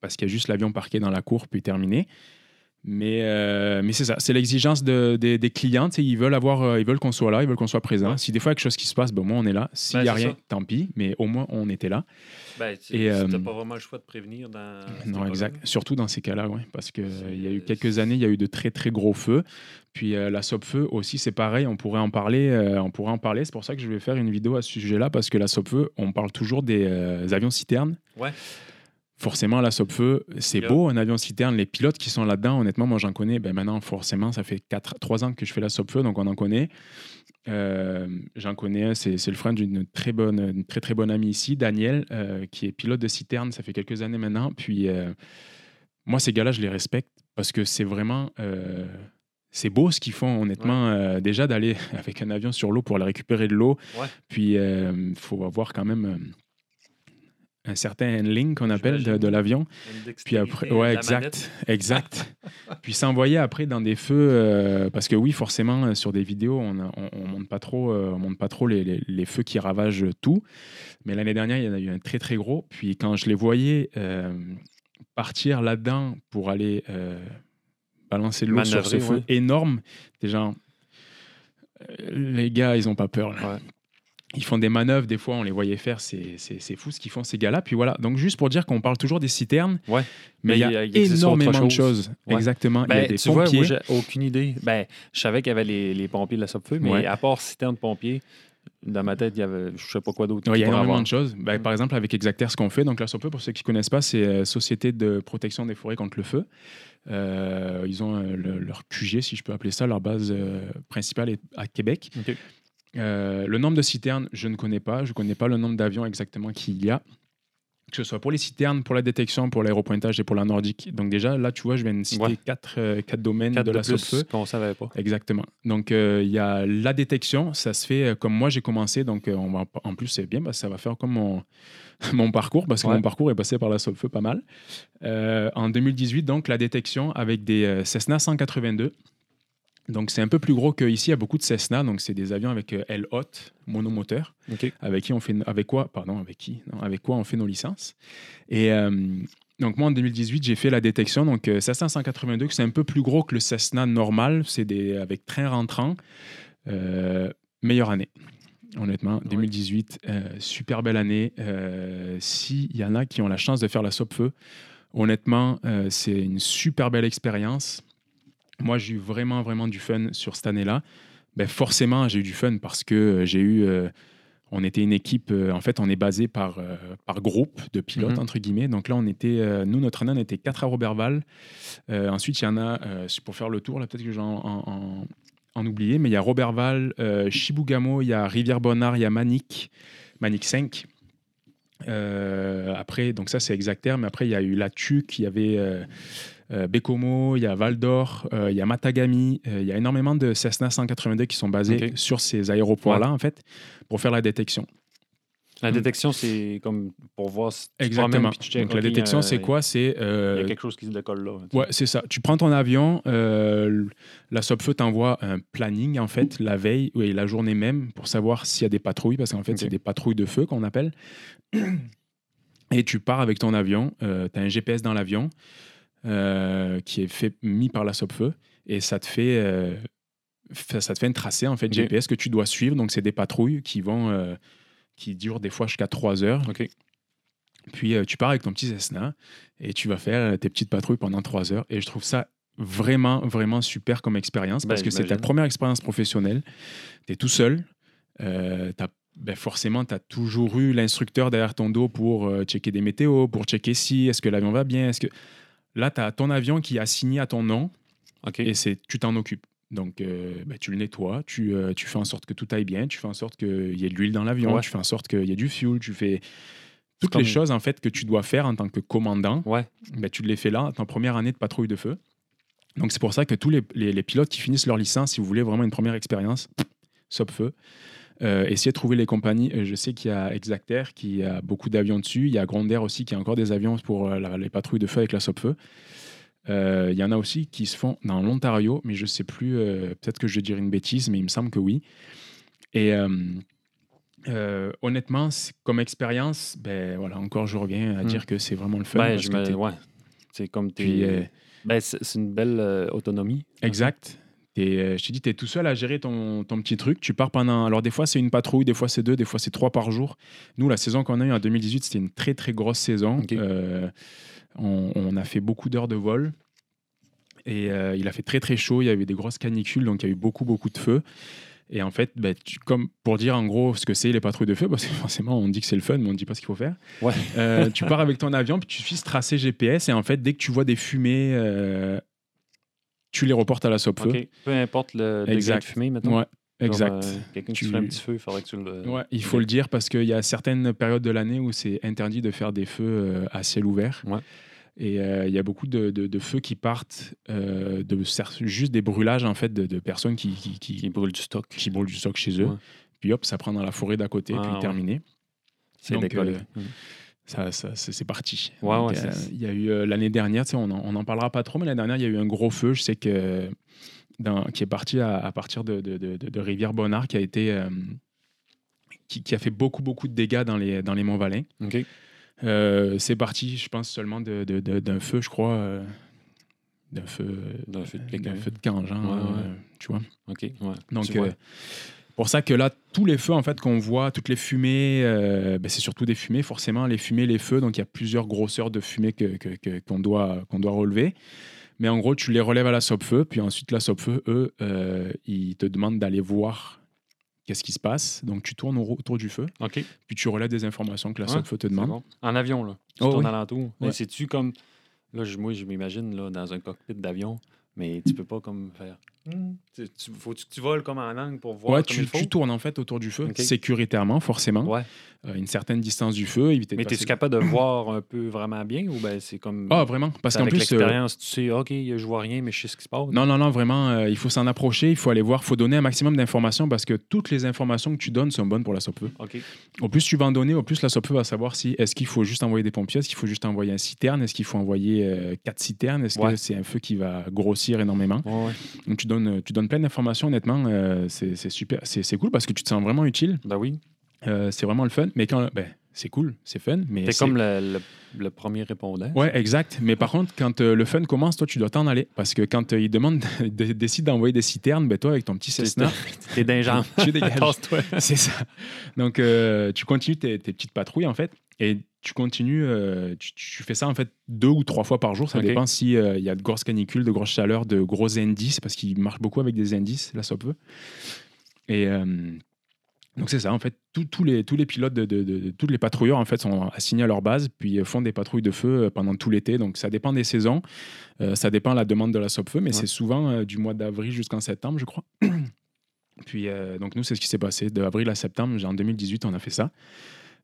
parce qu'il y a juste l'avion parqué dans la cour puis terminé. Mais, euh, mais c'est ça, c'est l'exigence de- des- des clients. Ils veulent, avoir, euh, ils veulent qu'on soit là, ils veulent qu'on soit présent.
Ouais.
Si des fois il y a quelque chose qui se passe, ben, au moins on est là. S'il
Ben,
n'y a rien,
ça.
tant pis, mais au moins on était là.
Ben, tu
euh,
pas vraiment le choix de prévenir dans.
Non, exact. Surtout dans ces cas-là, oui. Parce qu'il y a eu quelques années, il y a eu de très, très gros feux. Puis euh, la Sopfeu aussi, c'est pareil. On pourrait en parler. euh, on pourrait en parler. C'est pour ça que je vais faire une vidéo à ce sujet-là. Parce que la Sopfeu, on parle toujours des euh, avions citernes.
Ouais.
Forcément, la Sopfeu, c'est
Yeah.
beau, un avion citerne. Les pilotes qui sont là-dedans, honnêtement, moi j'en connais. Ben, maintenant, forcément, ça fait 4, 3 ans que je fais la Sopfeu, donc on en connaît. Euh, j'en connais c'est le frère d'une très bonne, une très très bonne amie ici, Daniel, qui est pilote de citerne, ça fait quelques années maintenant. Puis moi, ces gars-là, je les respecte parce que c'est vraiment. Euh, c'est beau ce qu'ils font, honnêtement. euh, déjà, d'aller (laughs) avec un avion sur l'eau pour aller récupérer de l'eau.
Ouais.
Puis, il faut avoir quand même euh, un certain handling qu'on appelle de, l'avion. Puis après, ouais, exact, exact. (laughs) Puis s'envoyer après dans des feux, euh, parce que oui, forcément, euh, sur des vidéos, on, a- on, on monte pas trop, euh, on monte pas trop les, les- les feux qui ravagent tout. Mais l'année dernière, il y en a eu un très très gros. Puis quand je les voyais euh, partir là-dedans pour aller euh, balancer l'eau sur ce feu énorme, des gens, euh, les gars, ils ont pas peur. là.
Ouais.
Ils font des manœuvres, des fois on les voyait faire, c'est fou ce qu'ils font ces gars-là. Puis voilà, donc juste pour dire qu'on parle toujours des citernes,
Ouais.
mais il y a,
y
énormément de
chose.
choses.
Ouais.
Exactement. il y a
Ben,
des
tu vois,
pompiers.
moi, j'ai aucune idée. Ben, je savais qu'il y avait les, les pompiers de la Sopfeu, mais
Ouais.
à part citerne de pompiers, dans ma tête, il y avait je sais pas quoi d'autre.
Ouais, il y a énormément
avoir.
de choses. Ben,
Mm.
Par exemple, avec Exacter, ce qu'on fait, donc la SOPE, pour ceux qui ne connaissent pas, c'est euh, Société de protection des forêts contre le feu. Euh, ils ont euh, le- leur QG, si je peux appeler ça, leur base euh, principale est à Québec. Le nombre de citernes, je ne connais pas. Je ne connais pas le nombre d'avions exactement qu'il y a. Que ce soit pour les citernes, pour la détection, pour l'aéropointage et pour la nordique. Donc déjà, là, tu vois, je viens de citer
Ouais.
quatre, euh, quatre domaines
Quatre
de
de
la SOPFE.
qu'on savait pas.
Exactement. Donc, euh, il y a la détection. Ça se fait euh, comme moi, j'ai commencé. Donc, euh, on va, en plus, c'est bien parce que ça va faire comme mon, (laughs) mon parcours, parce que
Ouais.
mon parcours est passé par la Solfeu pas mal. En 2018, donc, la détection avec des Cessna 182. Donc, c'est un peu plus gros qu'ici. Il y a beaucoup de Cessna. Donc, c'est des avions avec euh, aile haute, monomoteur avec qui on fait avec quoi pardon avec qui non, avec quoi on fait nos licences. Et euh, donc moi en 2018 j'ai fait la détection. Donc euh, Cessna 182 que c'est un peu plus gros que le Cessna normal c'est des avec train rentrant Euh, meilleure année. Honnêtement 2018 euh, super belle année. Euh, s'il y en a qui ont la chance de faire la Sopfeu honnêtement euh, c'est une super belle expérience moi j'ai eu vraiment vraiment du fun sur cette année là ben forcément, j'ai eu du fun parce que euh, j'ai eu. euh, on était une équipe. euh, en fait, on est basé par, euh, par groupe de pilotes,
Mhm.
entre guillemets. Donc là, on était. nous, notre année, on était quatre à Robertval. Ensuite, il y en a. pour faire le tour, là, peut-être que j'en en, en, en oublié, mais il y a Robertval, Chibougamau, il y a Rivière-Bonnard, il y a Manic, Manic 5. Euh, après, donc ça, c'est Exacter, mais après, il y a eu La Tuque, il y avait. Euh, euh, Bécomo, il y a Val d'Or, euh, il y a Matagami, euh, il y a énormément de Cessna 182 qui sont basés sur ces aéroports-là, en fait, pour faire la détection.
La
Mm.
détection, c'est comme pour voir si tu te
Exactement.
tu checkes,
Donc la détection, c'est quoi? C'est
Il y
euh,
a quelque chose qui se décolle là.
Ouais, c'est ça. Tu prends ton avion, euh, la Sopfeu t'envoie un planning, en fait, la veille et la journée même pour savoir s'il y a des patrouilles, parce qu'en fait, c'est des patrouilles de feu qu'on appelle. Et tu pars avec ton avion, tu as un GPS dans l'avion euh, qui est fait, mis par la Sopfeu et ça te fait. euh, ça te fait un tracé en fait. GPS que tu dois suivre donc c'est des patrouilles qui vont euh, qui durent des fois jusqu'à 3 heures
OK.
puis euh, tu pars avec ton petit Cessna et tu vas faire tes petites patrouilles pendant trois heures. Et je trouve ça vraiment, vraiment super comme expérience parce
Ben,
que c'est ta première expérience professionnelle. Tu es tout seul. Euh, ben forcément, tu as toujours eu l'instructeur derrière ton dos pour euh, checker des météos, pour checker si, est-ce que l'avion va bien, est-ce que... Là, tu as ton avion qui est assigné à ton nom et c'est tu t'en occupes. Donc, euh, ben, tu le nettoies, tu, euh, tu fais en sorte que tout aille bien, tu fais en sorte qu'il y ait de l'huile dans l'avion,
Ouais.
tu fais en sorte qu'il y ait du fuel, tu fais toutes les choses en fait que tu dois faire en tant que commandant.
Ouais.
ben, tu les fais là, en première année de patrouille de feu. Donc, c'est pour ça que tous les, les- les pilotes qui finissent leur licence, si vous voulez vraiment une première expérience, SOP feu. Euh, essayez de trouver les compagnies. Euh, Je sais qu'il y a Exacter qui a beaucoup d'avions dessus. Il y a Gronder aussi qui a encore des avions pour euh, la- les patrouilles de feu avec la SOP feu. Euh, il y en a aussi qui se font dans l'Ontario, mais je ne sais plus, euh, peut-être que je vais dire une bêtise, mais il me semble que oui. Et euh, honnêtement, comme expérience, ben, voilà, encore je reviens à
Hmm.
dire que c'est vraiment le fun.
Ben, je me- ouais. C'est comme
euh,
Ben, c'est une belle autonomie.
Exact. T'es, euh, je te dis, tu es tout seul à gérer ton, ton petit truc. Tu pars pendant. Alors, des fois, c'est une patrouille, des fois, c'est deux, des fois, c'est trois par jour. Nous, la saison qu'on a eue en 2018, c'était une très, très grosse saison. Euh, on, on a fait beaucoup d'heures de vol. Et euh, il a fait très, très chaud. Il y avait des grosses canicules, donc il y a eu beaucoup, beaucoup de feu. Et en fait, tu- comme pour dire en gros ce que c'est les patrouilles de feu, parce que (laughs) forcément, on dit que c'est le fun, mais on ne dit pas ce qu'il faut faire.
Ouais.
Euh, tu pars avec ton avion, puis tu suis ce tracé GPS. Et en fait, dès que tu vois des fumées, euh, tu les reportes à la SOP feu.
Peu importe le degré
Exact.
de fumée.
Ouais,
Comme,
exact.
euh, Quelqu'un qui un petit feu, il faudrait que tu le.
Ouais, il faut le dire parce qu'il y a certaines périodes de l'année où c'est interdit de faire des feux euh, à ciel ouvert.
Ouais.
Et euh, il y a beaucoup de, de- de feux qui partent euh, de juste des brûlages en fait de, de personnes qui, qui, qui-
Qui brûle du stock.
qui brûlent du stock chez eux.
Ouais.
Puis hop, ça prend dans la forêt d'à côté,
Ah,
puis terminé.
C'est
Donc, euh. Ça, ça- c'est parti.
Ouais,
euh, il y a eu euh, l'année dernière, on n'en parlera pas trop, mais l'année dernière, il y a eu un gros feu. Je sais que dans- qui est parti à, à partir de, de, de- de Rivière-Bonnard, qui a été euh, qui, qui a fait beaucoup beaucoup de dégâts dans les dans les Monts Valin.
OK.
Euh, c'est parti, je pense seulement d'un feu, je crois, d'un feu
feu de
feu de
Ouais, ouais.
euh, tu vois.
OK. Ouais.
Donc, pour ça que là, tous les feux en fait qu'on voit, toutes les fumées, euh, ben, c'est surtout des fumées, forcément, les fumées, les feux. Donc, il y a plusieurs grosseurs de fumée que, que- que- qu'on doit, qu'on doit relever. Mais en gros, tu les relèves à la SOP-feu, puis ensuite, la SOP-feu, eux, euh, ils te demandent d'aller voir qu'est-ce qui se passe. Donc, tu tournes au- autour du feu, puis tu relèves des informations que la
Ouais,
SOP-feu te demande.
bon. En avion, là. Tu
Oh,
tournes
oui.
alentour.
Ouais.
c'est-tu comme. Là, je- moi, je m'imagine là, dans un cockpit d'avion, mais tu peux pas comme faire. Tu, tu- faut que tu voles comme en angle pour voir
Ouais,
comme
tu,
il faut.
tu tournes en fait autour du feu,
Ok.
sécuritairement, forcément,
Ouais.
euh, une certaine distance du feu, éviter de
Mais es-tu capable de (clears throat) voir un peu vraiment bien ou ben c'est comme.
Ah, vraiment Parce qu'en plus, euh,
tu sais, OK, je vois rien, mais je sais ce qui se passe.
Non, non, non, vraiment, euh, il faut s'en approcher, il faut aller voir, il faut donner un maximum d'informations parce que toutes les informations que tu donnes sont bonnes pour la SOPE.
OK.
Au plus tu vas en donner, au plus la SOPE va savoir si est-ce qu'il faut juste envoyer des pompiers, est-ce qu'il faut juste envoyer un citerne, est-ce qu'il faut envoyer euh, quatre citernes, est-ce
Ouais.
que c'est un feu qui va grossir énormément.
Ouais, ouais.
Donc tu donnes, tu donnes plein d'informations, honnêtement, euh, c'est super, c'est cool parce que tu te sens vraiment utile,
Ben oui.
euh, c'est vraiment le fun, mais quand, ben, c'est cool, c'est fun, mais
T'es
c'est-
comme le, le- le premier répondant.
Ouais, exact. Mais par contre, quand euh, le fun commence, toi, tu dois t'en aller. Parce que quand euh, ils demandent, de- décident d'envoyer des citernes, ben toi, avec ton petit Cessna, (laughs)
t'es d'un (laughs)
tu dégages. (laughs) C'est ça. Donc, euh, tu continues tes, tes petites patrouilles, en fait, et tu continues, euh, tu, tu fais ça, en fait, deux ou trois fois par jour. Ça dépend s'il y a de grosses canicules, de grosses chaleurs, de gros indices, parce qu'ils marchent beaucoup avec des indices, la SOPE. Et euh, donc, c'est ça, en fait, tous- tous les, tous les pilotes, de, de- de- de- tous les patrouilleurs, en fait, sont assignés à leur base, puis euh, font des patrouilles de feu euh, pendant tout l'été. Donc, ça dépend des saisons, euh, ça dépend de la demande de la SOPE, mais
Ouais.
c'est souvent euh, du mois d'avril jusqu'en septembre, je crois. (clears throat) Puis, euh, donc, nous, c'est ce qui s'est passé. De avril à septembre, en 2018, on a fait ça.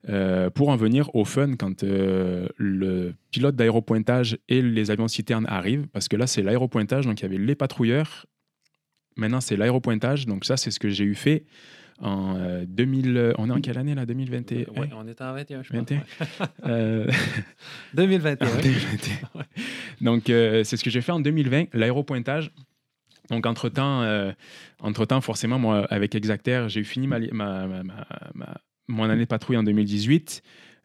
Euh, pour en venir au fun, quand euh, le pilote d'aéropointage et les avions citernes arrivent, parce que là, c'est l'aéropointage, donc il y avait les patrouilleurs. Maintenant, c'est l'aéropointage. Donc, ça, c'est ce que j'ai eu fait en euh, 2000. On est en quelle année, là 2021
Ouais, on est en 21, je pense.
21.
ouais.
Euh,
2021.
en 2021. Donc, euh, c'est ce que j'ai fait en 2020, l'aéropointage. Donc, entre-temps, euh, entre-temps, forcément, moi, avec Exacter, j'ai eu fini ma- ma- ma- mon année de patrouille en 2018.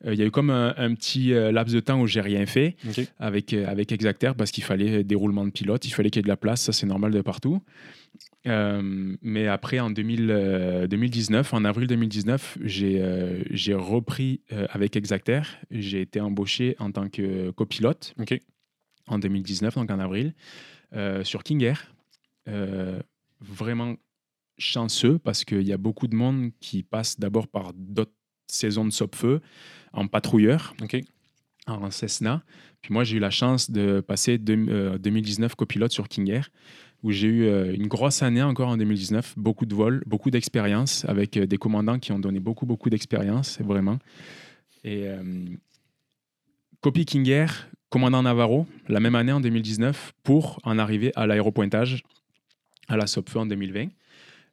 Euh, Il y a eu comme un, un petit euh, laps de temps où j'ai rien fait avec, euh, avec Exacter parce qu'il fallait des roulements de pilote, il fallait qu'il y ait de la place, ça c'est normal de partout. Euh, mais après, en 2000, euh, 2019, en avril 2019, j'ai euh, j'ai repris euh, avec Exacter. J'ai été embauché en tant que copilote en 2019, donc en avril, euh, sur King Air. Euh, vraiment chanceux parce qu'il y a beaucoup de monde qui passe d'abord par d'autres saisons de Sopfeu en patrouilleur,
OK.
en Cessna. Puis moi, j'ai eu la chance de passer de- euh, 2019 copilote sur King Air, où j'ai eu euh, une grosse année encore en 2019, beaucoup de vols, beaucoup d'expérience, avec euh, des commandants qui ont donné beaucoup, beaucoup d'expérience, vraiment. Et euh, copie King Air, commandant Navarro, la même année en 2019, pour en arriver à l'aéropointage, à la SOPFE en 2020.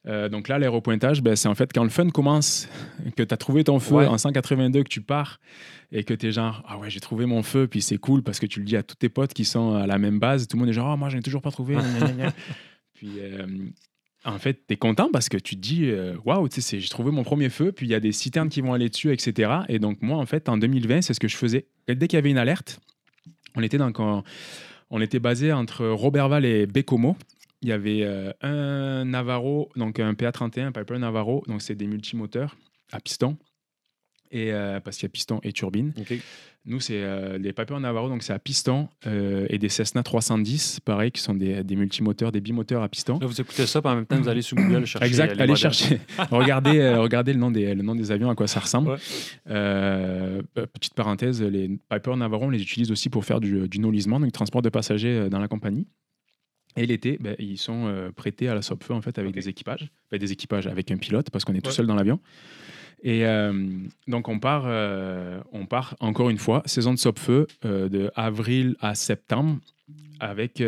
Euh, donc là, l'aéropointage, ben, c'est en fait quand le fun commence, que tu as trouvé ton feu
Ouais.
en 182, que tu pars et que tu es genre, ah ouais, j'ai trouvé mon feu, puis c'est cool parce que tu le dis à tous tes potes qui sont à la même base, tout le monde est genre, ah moi, je n'ai toujours pas trouvé. (laughs) puis euh, en fait, tu es content parce que tu te dis, euh, waouh, tu sais, c'est- j'ai trouvé mon premier feu, puis il y a des citernes qui vont aller dessus, etc. Et donc, moi, en fait, en 2020, c'est ce que je faisais. Dès qu'il y avait une alerte, on était, dans, on était basé entre Roberval et Bécomo. Il y avait euh, un Navarro, donc un PA31, un Piper Navarro, donc c'est des multimoteurs à piston. Et, euh, parce qu'il y a piston et turbine. Nous, c'est euh, les Piper Navarro, donc c'est à piston, euh, et des Cessna 310, pareil, qui sont des, des multimoteurs, des bimoteurs à piston.
Là, vous écoutez ça, puis en même temps, vous allez sur Google chercher.
Exact, allez
modèles.
chercher, (laughs) regardez, regardez le, nom des, le nom des avions, à quoi ça ressemble.
Ouais.
Petite parenthèse, les Piper Navarro, on les utilise aussi pour faire du, du nolisement, donc transport de passagers dans la compagnie. Et l'été, ben, ils sont euh, prêtés à la SOPFE en fait avec des équipages, Enfin, des équipages avec un pilote parce qu'on est tout seul dans l'avion. Et euh, donc on part, euh, on part encore une fois saison de SOPFE euh, de avril à septembre avec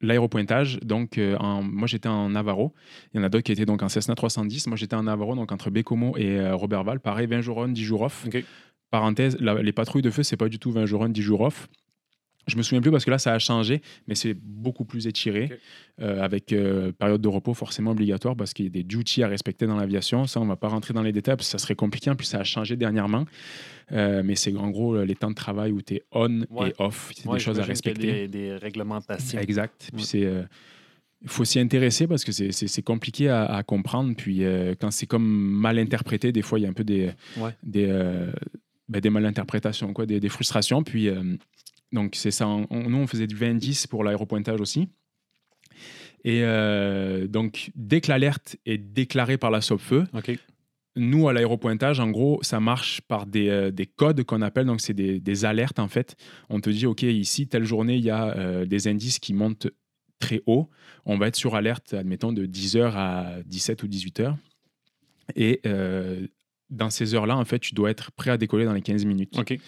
l'aéropointage. Donc en- moi j'étais en Navarro, il y en a d'autres qui étaient donc en Cessna 310. Moi j'étais en Navarro donc entre Bécomo et Roberval. Pareil 20 jours on, 10 jours off. Parenthèse, la- les patrouilles de feu, c'est pas du tout 20 jours on, 10 jours off. Je me souviens plus parce que là, ça a changé, mais c'est beaucoup plus étiré, euh, avec euh, période de repos forcément obligatoire parce qu'il y a des duties à respecter dans l'aviation. Ça, on va pas rentrer dans les détails parce que ça serait compliqué. En plus, ça a changé dernièrement. Euh, mais c'est en gros les temps de travail où tu es on
Ouais.
et off. C'est
Ouais,
des choses à
y a
respecter.
Des, des réglementations.
Exact. Puis
Ouais.
c'est. il faut s'y intéresser parce que c'est- compliqué à, à comprendre. Puis quand c'est comme mal interprété, des fois, il y a un peu des, des, ben, des malinterprétations, quoi, des, des frustrations. Puis donc, c'est ça. On- nous, on faisait du 20-10 pour l'aéropointage aussi. Et euh, donc, dès que l'alerte est déclarée par la SOPFE,
OK.
nous, à l'aéropointage, en gros, ça marche par des, euh, des codes qu'on appelle, donc c'est des, des alertes en fait. On te dit, OK, ici, telle journée, il y a euh, des indices qui montent très haut. On va être sur alerte, admettons, de 10h à 17 ou 18h. Et dans ces heures-là, en fait, tu dois être prêt à décoller dans les 15 minutes.
OK.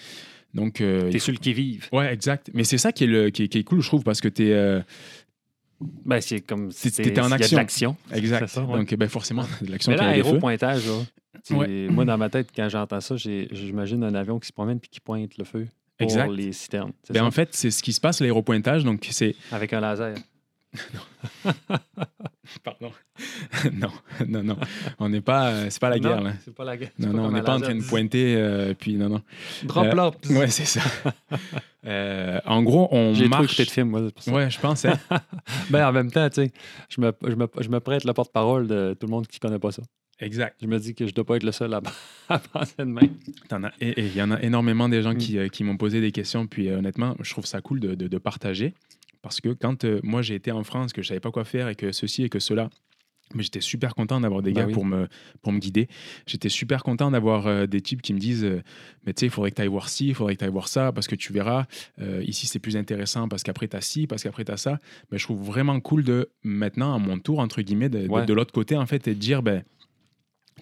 Donc, euh,
T'es
il
sur le qui-vive.
Ouais, exact. Mais c'est ça qui est, le, qui, est, qui est cool, je trouve, parce que tu es.
Ben, c'est comme.
C'est- t'étais en
il y a de
action.
l'action.
exact.
Ça, ouais.
Donc, ben, forcément, de l'action
Mais
qui
là, aéropointage,
Ouais.
moi, dans ma tête, quand j'entends ça, j'imagine un avion qui se promène puis qui pointe le feu pour
Exact.
les citernes.
Ben, en fait, c'est ce qui se passe l'aéropointage. Donc, c'est.
Avec un laser. (laughs) (laughs)
Pardon. (laughs) non, non, non. On n'est pas. euh, c'est pas la guerre,
Non,
là.
C'est pas la guerre.
Non, non, on n'est pas en train de pointer. euh, puis, non, non.
Drop
Euh,
là.
Ouais, c'est ça. (laughs) Euh, en gros, on
J'ai trop
marche.
écouté de films, moi. c'est pour ça.
Ouais, je pense. hein.
Ben, en même temps, tu sais, je me, je, me, je me prête le porte-parole de tout le monde qui connaît pas ça.
exact.
Je me dis que je dois pas être le seul à, à penser de même.
Il y en a énormément des gens
Mm.
qui, euh, qui m'ont posé des questions. Puis euh, honnêtement, je trouve ça cool de, de- de partager. Parce que quand euh, moi j'ai été en France, que je savais pas quoi faire et que ceci et que cela, mais j'étais super content d'avoir des
Ben
gars
oui.
pour, me, pour me guider. J'étais super content d'avoir euh, des types qui me disent euh, Mais tu sais, il faudrait que tu ailles voir ci, il faudrait que tu ailles voir ça, parce que tu verras, euh, ici c'est plus intéressant, parce qu'après tu as ci, parce qu'après tu as ça. Mais je trouve vraiment cool de maintenant, à mon tour, entre guillemets, de, de-
Ouais.
de l'autre côté, en fait, et de dire ben,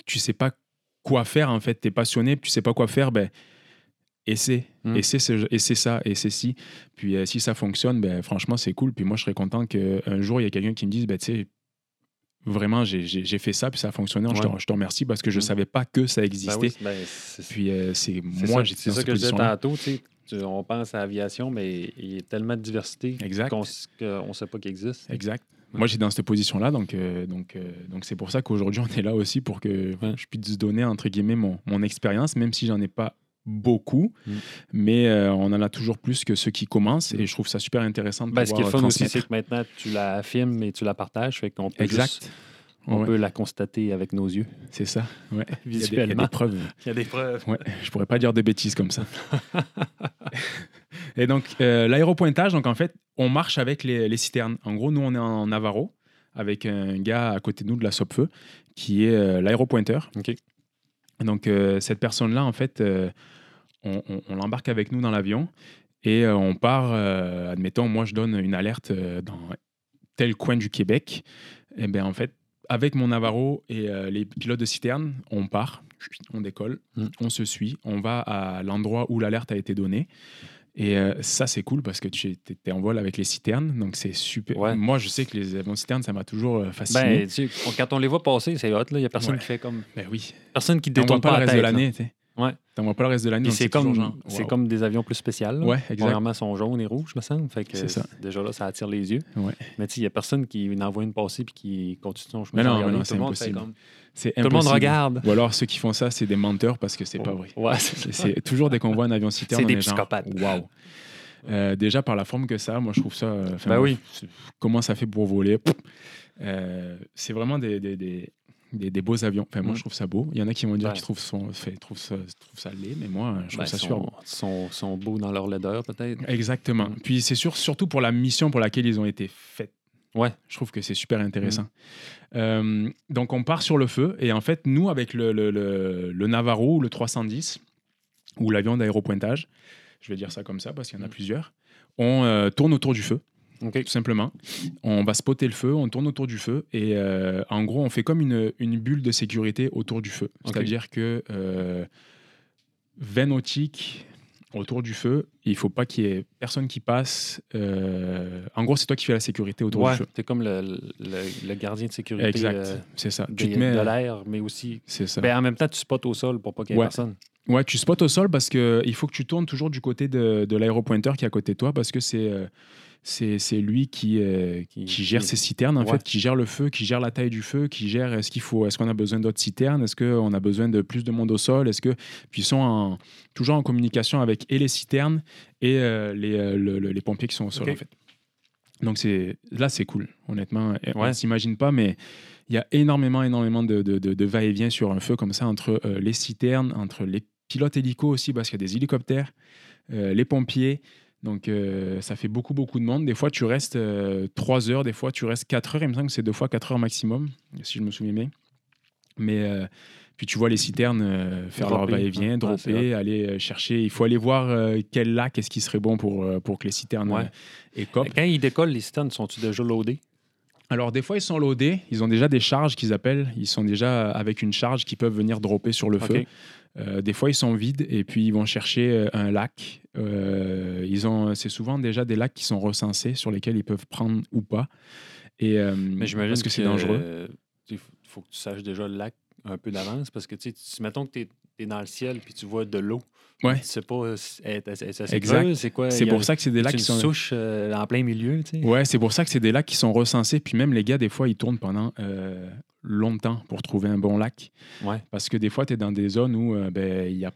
Tu sais pas quoi faire, en fait, tu es passionné, tu sais pas quoi faire, ben, essaie.
Mm.
Essaie, ce- essaie ça, essaie ci. Puis euh, si ça fonctionne, ben, franchement, c'est cool. Puis moi, je serais content qu'un jour, il y ait quelqu'un qui me dise ben, Tu sais, vraiment, j'ai- fait ça, puis ça a fonctionné. Je, te,
Ouais.
je te remercie parce que je
Mm.
savais pas que ça
Ben
existait.
oui, ben,
Puis euh, c'est moi,
ça,
j'étais
c'est ça
cette
que je disais tantôt. tu sais, on pense à l'aviation, mais il y a tellement de diversité qu'on qu'on ne sait pas qu'il existe.
Exact.
Ouais.
Moi, j'étais dans cette position-là, donc euh, donc euh, donc c'est pour ça qu'aujourd'hui on est là aussi pour que
Ouais.
je puisse donner entre guillemets mon, mon expérience, même si j'en ai pas beaucoup,
Mm.
mais euh, on en a toujours plus que ceux qui commencent, et je trouve ça super intéressant de
Ben, ce qui est
pouvoir
le fun aussi, c'est que maintenant, tu la filmes et tu la partages. Fait qu'on peut,
Exact.
juste- on
Ouais,
peut la constater avec nos yeux,
c'est ça. Ouais. (laughs) Il y a des- il y a
visuellement.
des preuves. (laughs)
Il y a des preuves.
Ouais, je pourrais pas dire de bêtises comme ça. (laughs) et donc, euh, l'aéropointage, donc en fait, on marche avec les, les citernes. En gros, nous, on est en Navarro, avec un gars à côté de nous de la Sopfeu, qui est euh, l'aéropointeur. Donc, euh, cette personne-là, en fait, euh, on, on- on l'embarque avec nous dans l'avion et euh, on part, admettons, moi, je donne une alerte dans tel coin du Québec. Et bien, en fait, avec mon Navarro et les pilotes de citerne, on part, on décolle,
Mm.
on se suit, on va à l'endroit où l'alerte a été donnée. Et euh, ça, c'est cool parce que tu es, en vol avec les citernes, donc c'est super.
Ouais.
Moi, je sais que les avions citernes, ça m'a toujours euh, fasciné.
Ben, tu sais, on- quand on les voit passer, c'est hot. Il n'y a personne
Ouais.
qui fait comme.
Ben oui.
Personne qui détourne
pas,
pas,
le reste de
tête,
l'année.
Ouais.
T'en vois pas le reste de l'année.
C'est comme,
genre,
c'est
wow.
comme des avions plus spéciaux.
Ouais.
Premièrement, ils sont jaunes et rouges, me semble. Fait que
ça.
déjà là, ça attire les yeux.
Ouais.
Mais tu sais, il n'y a personne qui n'envoie une passée puis qui continue son chemin.
Mais non, non, c'est impossible.
comme- Tout le monde regarde.
Ou alors ceux qui font ça, c'est des menteurs parce que c'est pas vrai.
Ouais,
C'est- toujours dès qu'on voit un avion citerne,
C'est des psychopathes.
Waouh. Euh, déjà par la forme que ça, moi je trouve ça. euh,
Ben oui.
Comment ça fait pour voler. Euh, C'est vraiment des, des, des, des- des beaux avions. Enfin, moi
Mm.
je trouve ça beau. Il y en a qui vont dire
Ouais.
qu'ils trouvent, son- fait- trouvent ça, trouvent ça laid, mais moi je trouve
Ben,
ça
sont,
super beau.
sont, sont beaux dans leur laideur, peut-être.
Exactement.
Mm.
Puis c'est sûr, surtout pour la mission pour laquelle ils ont été faits.
Ouais.
Je trouve que c'est super intéressant. Euh, donc on part sur le feu et en fait nous avec le, le, le- le Navarro ou le 310 ou l'avion d'aéropointage, je vais dire ça comme ça parce qu'il y en a
Mm.
plusieurs, on euh, tourne autour du feu Tout simplement. On va spotter le feu, on tourne autour du feu et euh, en gros on fait comme une, une bulle de sécurité autour du feu. C'est-à-dire que euh, 20 nautiques autour du feu, il faut pas qu'il y ait personne qui passe. euh, en gros c'est toi qui fais la sécurité autour
Ouais,
du feu.
t'es comme le, le, le gardien de sécurité
Exact,
euh,
c'est ça.
des-
Tu te mets,
de l'air, mais aussi.
c'est ça.
Ben, en même temps, tu spots au sol pour pas qu'il y ait
Ouais.
personne.
Ouais, tu spots au sol parce que il faut que tu tournes toujours du côté de, de l'aéropointeur qui est à côté de toi parce que c'est euh, c'est lui qui, euh,
Qui-
qui gère
qui-
ses citernes, en
Ouais.
fait, qui gère le feu, qui gère la taille du feu, qui gère est-ce qu'il faut, est-ce qu'on a besoin d'autres citernes, est-ce qu'on a besoin de plus de monde au sol, est-ce que. Puis ils sont en- toujours en communication avec et les citernes et euh, les, euh, le- le- les pompiers qui sont au sol, en fait. Donc c'est là, c'est cool, honnêtement. On
Ouais.
ne s'imagine pas, mais il y a énormément, énormément de, de- de- de va-et-vient sur un feu comme ça entre les citernes, entre les pilotes hélicos aussi, parce qu'il y a des hélicoptères, les pompiers. Donc, euh, ça fait beaucoup, beaucoup de monde. Des fois, tu restes 3 heures, des fois, tu restes 4 heures. Il me semble que c'est deux fois 4 heures maximum, si je me souviens bien. Mais euh, puis, tu vois les citernes euh, faire leur va-et-vient, dropper,
Ouais,
aller euh, chercher. Il faut aller voir euh, quel lac est-ce qui serait bon pour, euh, pour que les citernes
Ouais.
euh, écopent.
Quand ils décollent, les citernes, sont-ils déjà loadés?
Alors, des fois, ils sont loadés. Ils ont déjà des charges qu'ils appellent. Ils sont déjà avec une charge qui peuvent venir dropper sur le feu. Euh, des fois, ils sont vides et puis ils vont chercher euh, un lac. Euh, ils ont, c'est souvent déjà des lacs qui sont recensés sur lesquels ils peuvent prendre ou pas. Et euh,
Mais j'imagine
parce que c'est dangereux.
Il faut que tu saches déjà le lac un peu d'avance parce que tu sais, mettons que tu es, dans le ciel puis tu vois de l'eau.
Ouais.
Tu sais pas euh, elle- elle-
Exact.
c'est quoi.
C'est
il
pour ça que c'est des
c'est
lacs qui sont.
souche euh, en plein milieu, tu sais.
Ouais, c'est pour ça que c'est des lacs qui sont recensés. Puis même les gars, des fois, ils tournent pendant euh, longtemps pour trouver un bon lac.
Ouais.
Parce que des fois, tu es dans des zones où euh, ben, il y a.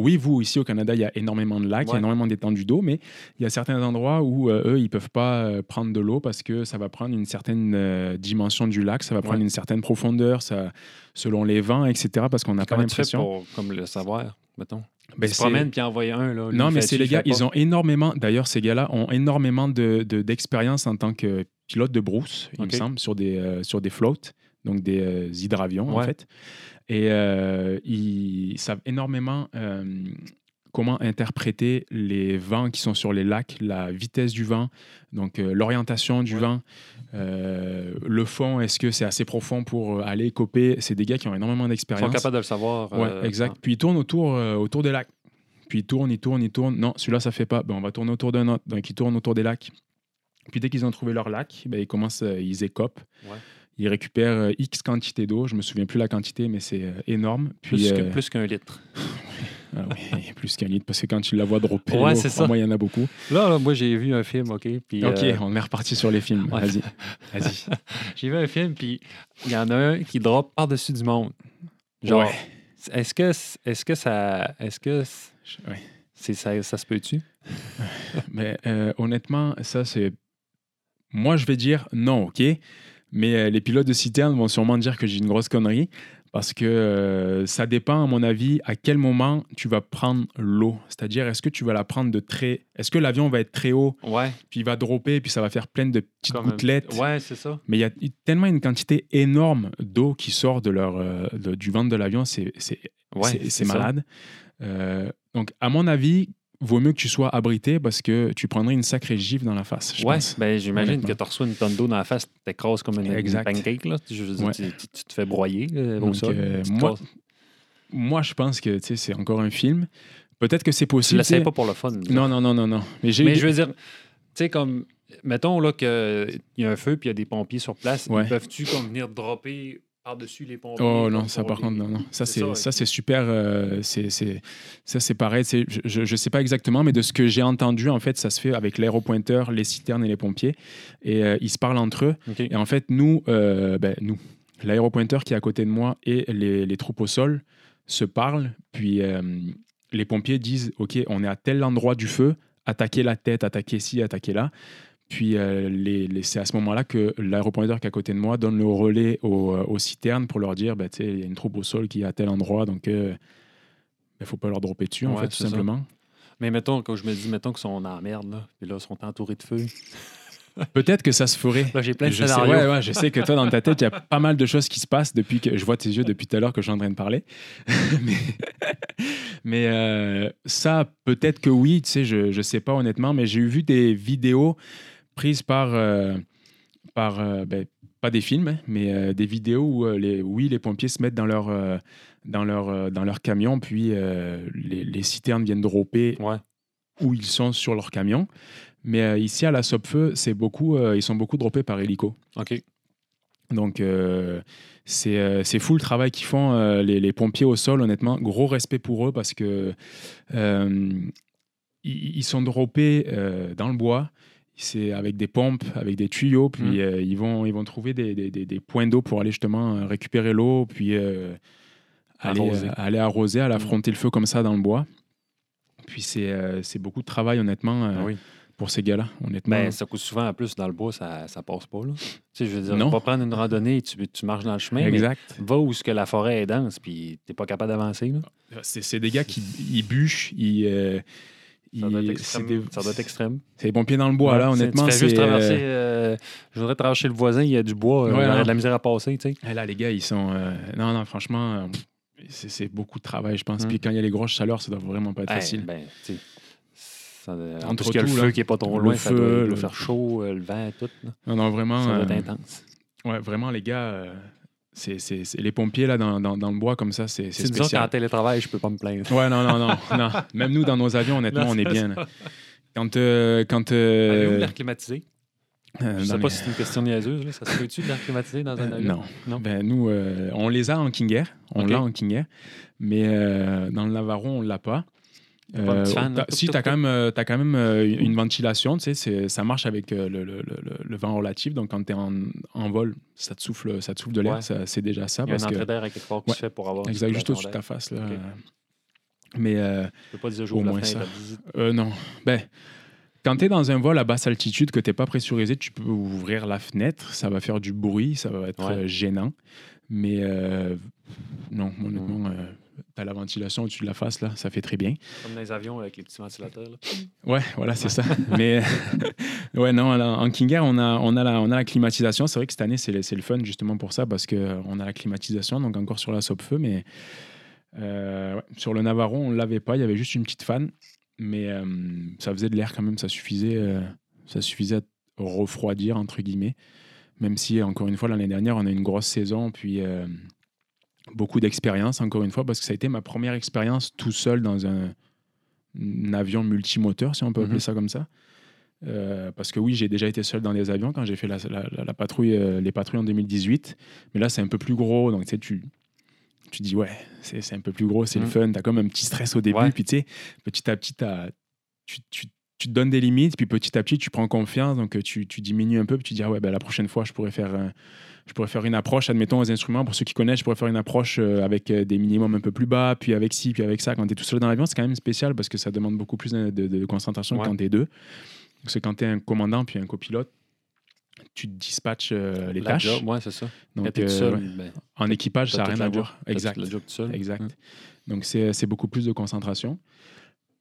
Oui, vous, ici au Canada, il y a énormément de lacs, il y a énormément d'étendues d'eau, mais il y a certains endroits où euh, eux, ils peuvent pas euh, prendre de l'eau parce que ça va prendre une certaine euh, dimension du lac, ça va prendre
Ouais.
une certaine profondeur, ça, selon les vents, etc. Parce qu'on n'a pas l'impression.
comme le savoir, mettons?
Ben, c'est-
promènes puis envoyer un. Là,
Non, mais c'est les gars, ils ont énormément, d'ailleurs, ces gars-là ont énormément de- de- d'expérience en tant que pilote de brousse, il me semble, sur des, sur des floats, donc des euh, hydravions, en fait. Et euh, ils savent énormément euh, comment interpréter les vents qui sont sur les lacs, la vitesse du vent, donc euh, l'orientation du
Ouais.
vent, euh, le fond, est-ce que c'est assez profond pour aller coper? C'est des gars qui ont énormément
Ils sont
d'expérience.
capables de le savoir.
Ouais,
euh,
exact. Puis il tourne autour, autour des lacs. Puis il tourne, il tourne, il tourne. Non, celui-là, ça fait pas. Ben, on va tourner autour d'un autre. Donc ils tournent autour des lacs. Puis dès qu'ils ont trouvé leur lac, ben, ils commencent, ils écopent.
Ouais.
Ils récupèrent euh, X quantité d'eau. Je me souviens plus la quantité, mais c'est euh, énorme. Puis,
Plus que-
euh,
plus qu'un litre. (laughs)
ah oui, plus qu'un litre, parce que quand tu la vois dropper,
Ouais, c'est
moi, il y en a beaucoup.
Là, là, moi, j'ai vu un film, OK? Puis,
ok,
euh,
on est reparti sur les films.
ouais.
Vas-y. (laughs) Vas-y.
j'ai vu un film, puis il y en a un qui drop par-dessus du monde. Genre,
Ouais.
est-ce que, est-ce que ça. Est-ce que c'est, ça, ça se peut-tu? (laughs)
Mais euh, honnêtement, ça, c'est. Moi, je vais dire non, OK? Mais euh, les pilotes de citerne vont sûrement dire que j'ai une grosse connerie parce que euh, ça dépend, à mon avis, à quel moment tu vas prendre l'eau. C'est-à-dire, est-ce que tu vas la prendre de très. Est-ce que l'avion va être très haut,
Ouais.
puis il va dropper, puis ça va faire plein de petites
Comme un-
gouttelettes?
Ouais, c'est ça.
Mais il y a tellement une quantité énorme d'eau qui sort de leur, euh, de- du ventre de l'avion, c'est c'est-
Ouais,
malade. Euh, donc, à mon avis, vaut mieux que tu sois abrité parce que tu prendrais une sacrée gifle dans la face. je
Ouais, ben, j'imagine que tu reçois une tonne d'eau dans la face, tu t'écrases comme une, pancake. Là. Je veux dire,
Ouais.
tu, tu- tu te fais broyer euh,
Donc,
sol.
euh, moi. Moi, je pense que c'est encore un film. Peut-être que c'est possible. tu sais.
pas pour le fun.
Non, non, non, non, non. Mais
Mais je veux dire, tu sais, comme, mettons là qu'il y a un feu puis il y a des pompiers sur place,
Ouais.
peuvent-tu comme venir dropper par-dessus les pompiers?
Oh non, ça par contre, non, non. Ça,
C'est ça,
ça, c'est super. euh, c'est c'est- ça, c'est pareil. c'est- Je, je sais pas exactement, mais de ce que j'ai entendu, en fait, ça se fait avec l'aéropointeur, les citernes et les pompiers. Et euh, ils se parlent entre eux. Et en fait, nous, euh, ben, nous, l'aéropointeur qui est à côté de moi et les, les troupes au sol se parlent. Puis euh, les pompiers disent OK, on est à tel endroit du feu, attaquez la tête, attaquez ci, attaquez là. Puis euh, les, les- c'est à ce moment-là que l'aéropointeur qui est à côté de moi donne le relais aux, euh, aux citernes pour leur dire ben, tu sais, il y a une troupe au sol qui est à tel endroit, donc il ne faut pas leur dropper dessus, en fait, tout
ça.
simplement.
Mais mettons, quand je me dis, mettons qu'ils sont en merde, là, puis là, ils sont entourés de feu. (laughs)
Peut-être que ça se ferait.
Là, j'ai plein de
Je sais,
scénarios.
ouais, ouais, je sais que toi, dans ta tête, il y a pas mal de choses qui se passent depuis que je vois tes yeux depuis tout à l'heure que je suis en train de parler. (laughs) mais mais, euh, ça, peut-être que oui, tu sais, je ne sais pas honnêtement, mais j'ai vu des vidéos prises par, euh, par euh, ben, pas des films, hein, mais euh, des vidéos où, les, oui, les pompiers se mettent dans leur, dans leur, dans leur camion, puis les, les citernes viennent dropper
Ouais.
où ils sont sur leur camion. Mais ici, à la Sopfeu, c'est beaucoup, ils sont beaucoup droppés par hélico.
OK.
Donc, euh, c'est euh, fou le travail qu'ils font, euh, les, les pompiers au sol, honnêtement. Gros respect pour eux parce que ils, ils sont droppés dans le bois. C'est avec des pompes, avec des tuyaux, puis
Mm.
euh, ils, vont, ils vont trouver des, des- des- des points d'eau pour aller justement euh, récupérer l'eau, puis euh, aller,
Arroser.
aller arroser, aller
Mm.
affronter le feu comme ça dans le bois. Puis c'est euh, beaucoup de travail, honnêtement,
Ah oui.
pour ces gars-là, honnêtement.
Ben, ça coûte souvent en plus dans le bois, ça, ça passe pas. Là. Tu sais, je veux dire,
Non.
va prendre une randonnée, tu, tu marches dans le chemin,
exact.
mais va où ce que la forêt est dense, puis t'es pas capable d'avancer.
C'est c'est des gars qui ils bûchent, ils, euh,
Ça doit être extrême.
c'est des-
Ça doit être extrême.
c'est des pompiers dans le bois, là,
Ouais,
honnêtement.
Tu fais juste
c'est, euh,
traverser. euh, je voudrais traverser le voisin, il y a du bois, euh,
Ouais,
j'aurais
non.
de la misère à passer, tu sais.
eh, là, les gars, ils sont. euh, non, non, franchement, c'est beaucoup de travail, je pense.
Mm.
Puis quand il y a les grosses chaleurs, ça doit vraiment pas être
Hey,
facile.
ben, ça- en
Entre
y a le
tout,
feu
là,
qui est pas trop
le
loin, ça
feu,
doit, il
le-
faire chaud, le vent, tout. là.
Non, non, vraiment.
Ça doit être intense.
ouais, vraiment, les gars, c'est- les pompiers là, dans, dans, dans le bois comme ça, c'est c'est
Si disons qu'en
spécial.
télétravail, je peux pas me plaindre.
Ouais, non, non, non, non. (laughs) Même nous, dans nos avions, honnêtement,
Non,
on est bien. là. Quand. euh, quand euh,
l'air climatisé?
euh,
Je sais
dans
pas si c'est une question niaiseuse. Là. Ça se peut-tu de l'air climatisé dans un
Euh,
avion?
non.
Non?
Ben, nous, euh, on les a en King Air. On l'a en King Air. Mais dans le Navarro, on ne l'a pas.
Un fan,
t'as- si, tu as quand même, euh, t'as quand même euh, une ventilation. Tu ça marche avec euh, le, le- le- le vent relatif. Donc, quand tu es en, en vol, ça te souffle, ça te souffle de l'air.
Ouais.
C'est déjà ça.
Il y a
parce que,
entrée d'air à quelque part qui
Ouais.
fait pour avoir
exact, juste au-dessus de ta face. Là.
Ok.
Mais euh,
Je peux pas dire
Au moins ça. euh, non. Ben, quand tu es dans un vol à basse altitude, que tu n'es pas pressurisé, tu peux ouvrir la fenêtre. Ça va faire du bruit. Ça va être
Ouais.
euh, gênant. Mais euh, non,
Mm.
honnêtement, tu as la ventilation au-dessus de la face. là, Ça fait très bien.
Comme dans les avions avec les petits ventilateurs. là.
Ouais, voilà, c'est ça. (laughs) Mais (laughs) ouais, non, en King Air, on a, on a, la, on a la climatisation. C'est vrai que cette année, c'est le, fun justement pour ça parce qu'on a la climatisation, donc encore sur la Sopfeu. Mais euh, ouais, sur le Navarro, on ne l'avait pas. Il y avait juste une petite fan. Mais euh, ça faisait de l'air quand même. Ça suffisait, euh, ça suffisait à refroidir, entre guillemets. Même si, encore une fois, l'année dernière, on a eu une grosse saison. Puis. Beaucoup d'expérience, encore une fois, parce que ça a été ma première expérience tout seul dans un, un avion multimoteur, si on peut appeler
Mhm.
ça comme ça. Euh, parce que oui, j'ai déjà été seul dans des avions quand j'ai fait la, la- la- la patrouille, euh, les patrouilles en 2018. Mais là, c'est un peu plus gros. Donc, tu sais, tu, tu dis, ouais, c'est un peu plus gros, c'est le
Mhm.
fun. Tu as comme un petit stress au début.
Ouais.
Puis, tu sais, petit à petit, tu, tu, tu te donnes des limites. Puis, petit à petit, tu prends confiance. Donc, tu, tu diminues un peu. Puis, tu dis, ah ouais, ben, la prochaine fois, je pourrais faire. un- je pourrais faire une approche, admettons, aux instruments. Pour ceux qui connaissent, je pourrais faire une approche euh, avec euh, des minimums un peu plus bas, puis avec ci, puis avec ça. Quand tu es tout seul dans l'avion, c'est quand même spécial parce que ça demande beaucoup plus de, de- de concentration que quand tu es deux. Parce que quand tu es un commandant puis un copilote, tu dispatches euh, les
La
tâches.
job, ouais, c'est ça.
Donc, euh,
seul,
ouais.
ben,
En équipage, ça n'a rien à voir. Exact.
la job tout seul.
Exact. Donc, c'est c'est beaucoup plus de concentration.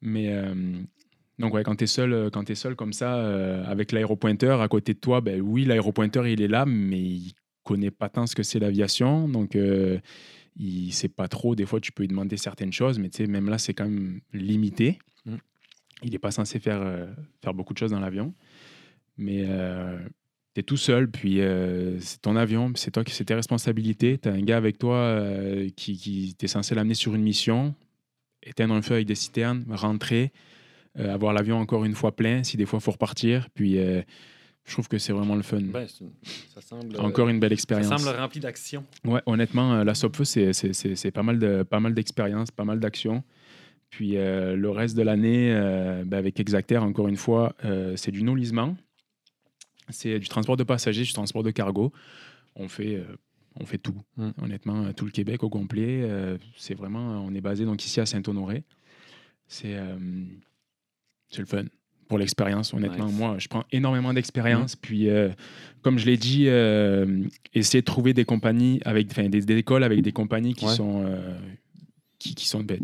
Mais euh, donc, ouais, quand tu es seul, quand es seul comme ça, euh, avec l'aéropointeur à côté de toi, ben oui, l'aéropointeur, il est là, mais il connaît pas tant ce que c'est l'aviation. Donc, euh, il sait pas trop. Des fois, tu peux lui demander certaines choses, mais tu sais, même là, c'est quand même limité.
Mm.
Il n'est pas censé faire, euh, faire beaucoup de choses dans l'avion. Mais tu es tout seul, puis euh, c'est ton avion, c'est toi qui c'est tes responsabilités. Tu as un gars avec toi euh, qui, qui t'es censé l'amener sur une mission, éteindre un feu avec des citernes, rentrer, euh, avoir l'avion encore une fois plein, si des fois il faut repartir. Puis euh, je trouve que c'est vraiment le fun.
Ben, c'est une- ça semble. euh,
encore une belle
Ça
expérience.
semble rempli d'action.
Ouais, honnêtement, euh, la Sopfeu, c'est, pas mal, de, pas mal d'expérience, pas mal d'action. Puis euh, le reste de l'année, euh, ben, avec Exactair, encore une fois, euh, c'est du non-lisement. C'est du transport de passagers, du transport de cargo. On fait, euh, on fait tout,
Mm.
honnêtement, tout le Québec au complet. euh, c'est vraiment, on est basé donc ici à Saint-Honoré. C'est, euh, c'est le fun pour l'expérience, honnêtement.
Nice.
Moi, je prends énormément d'expérience. Puis, euh, comme je l'ai dit, euh, essayer de trouver des compagnies, avec, enfin, des, des écoles avec des compagnies qui
Ouais.
sont, euh, qui, qui sont ben,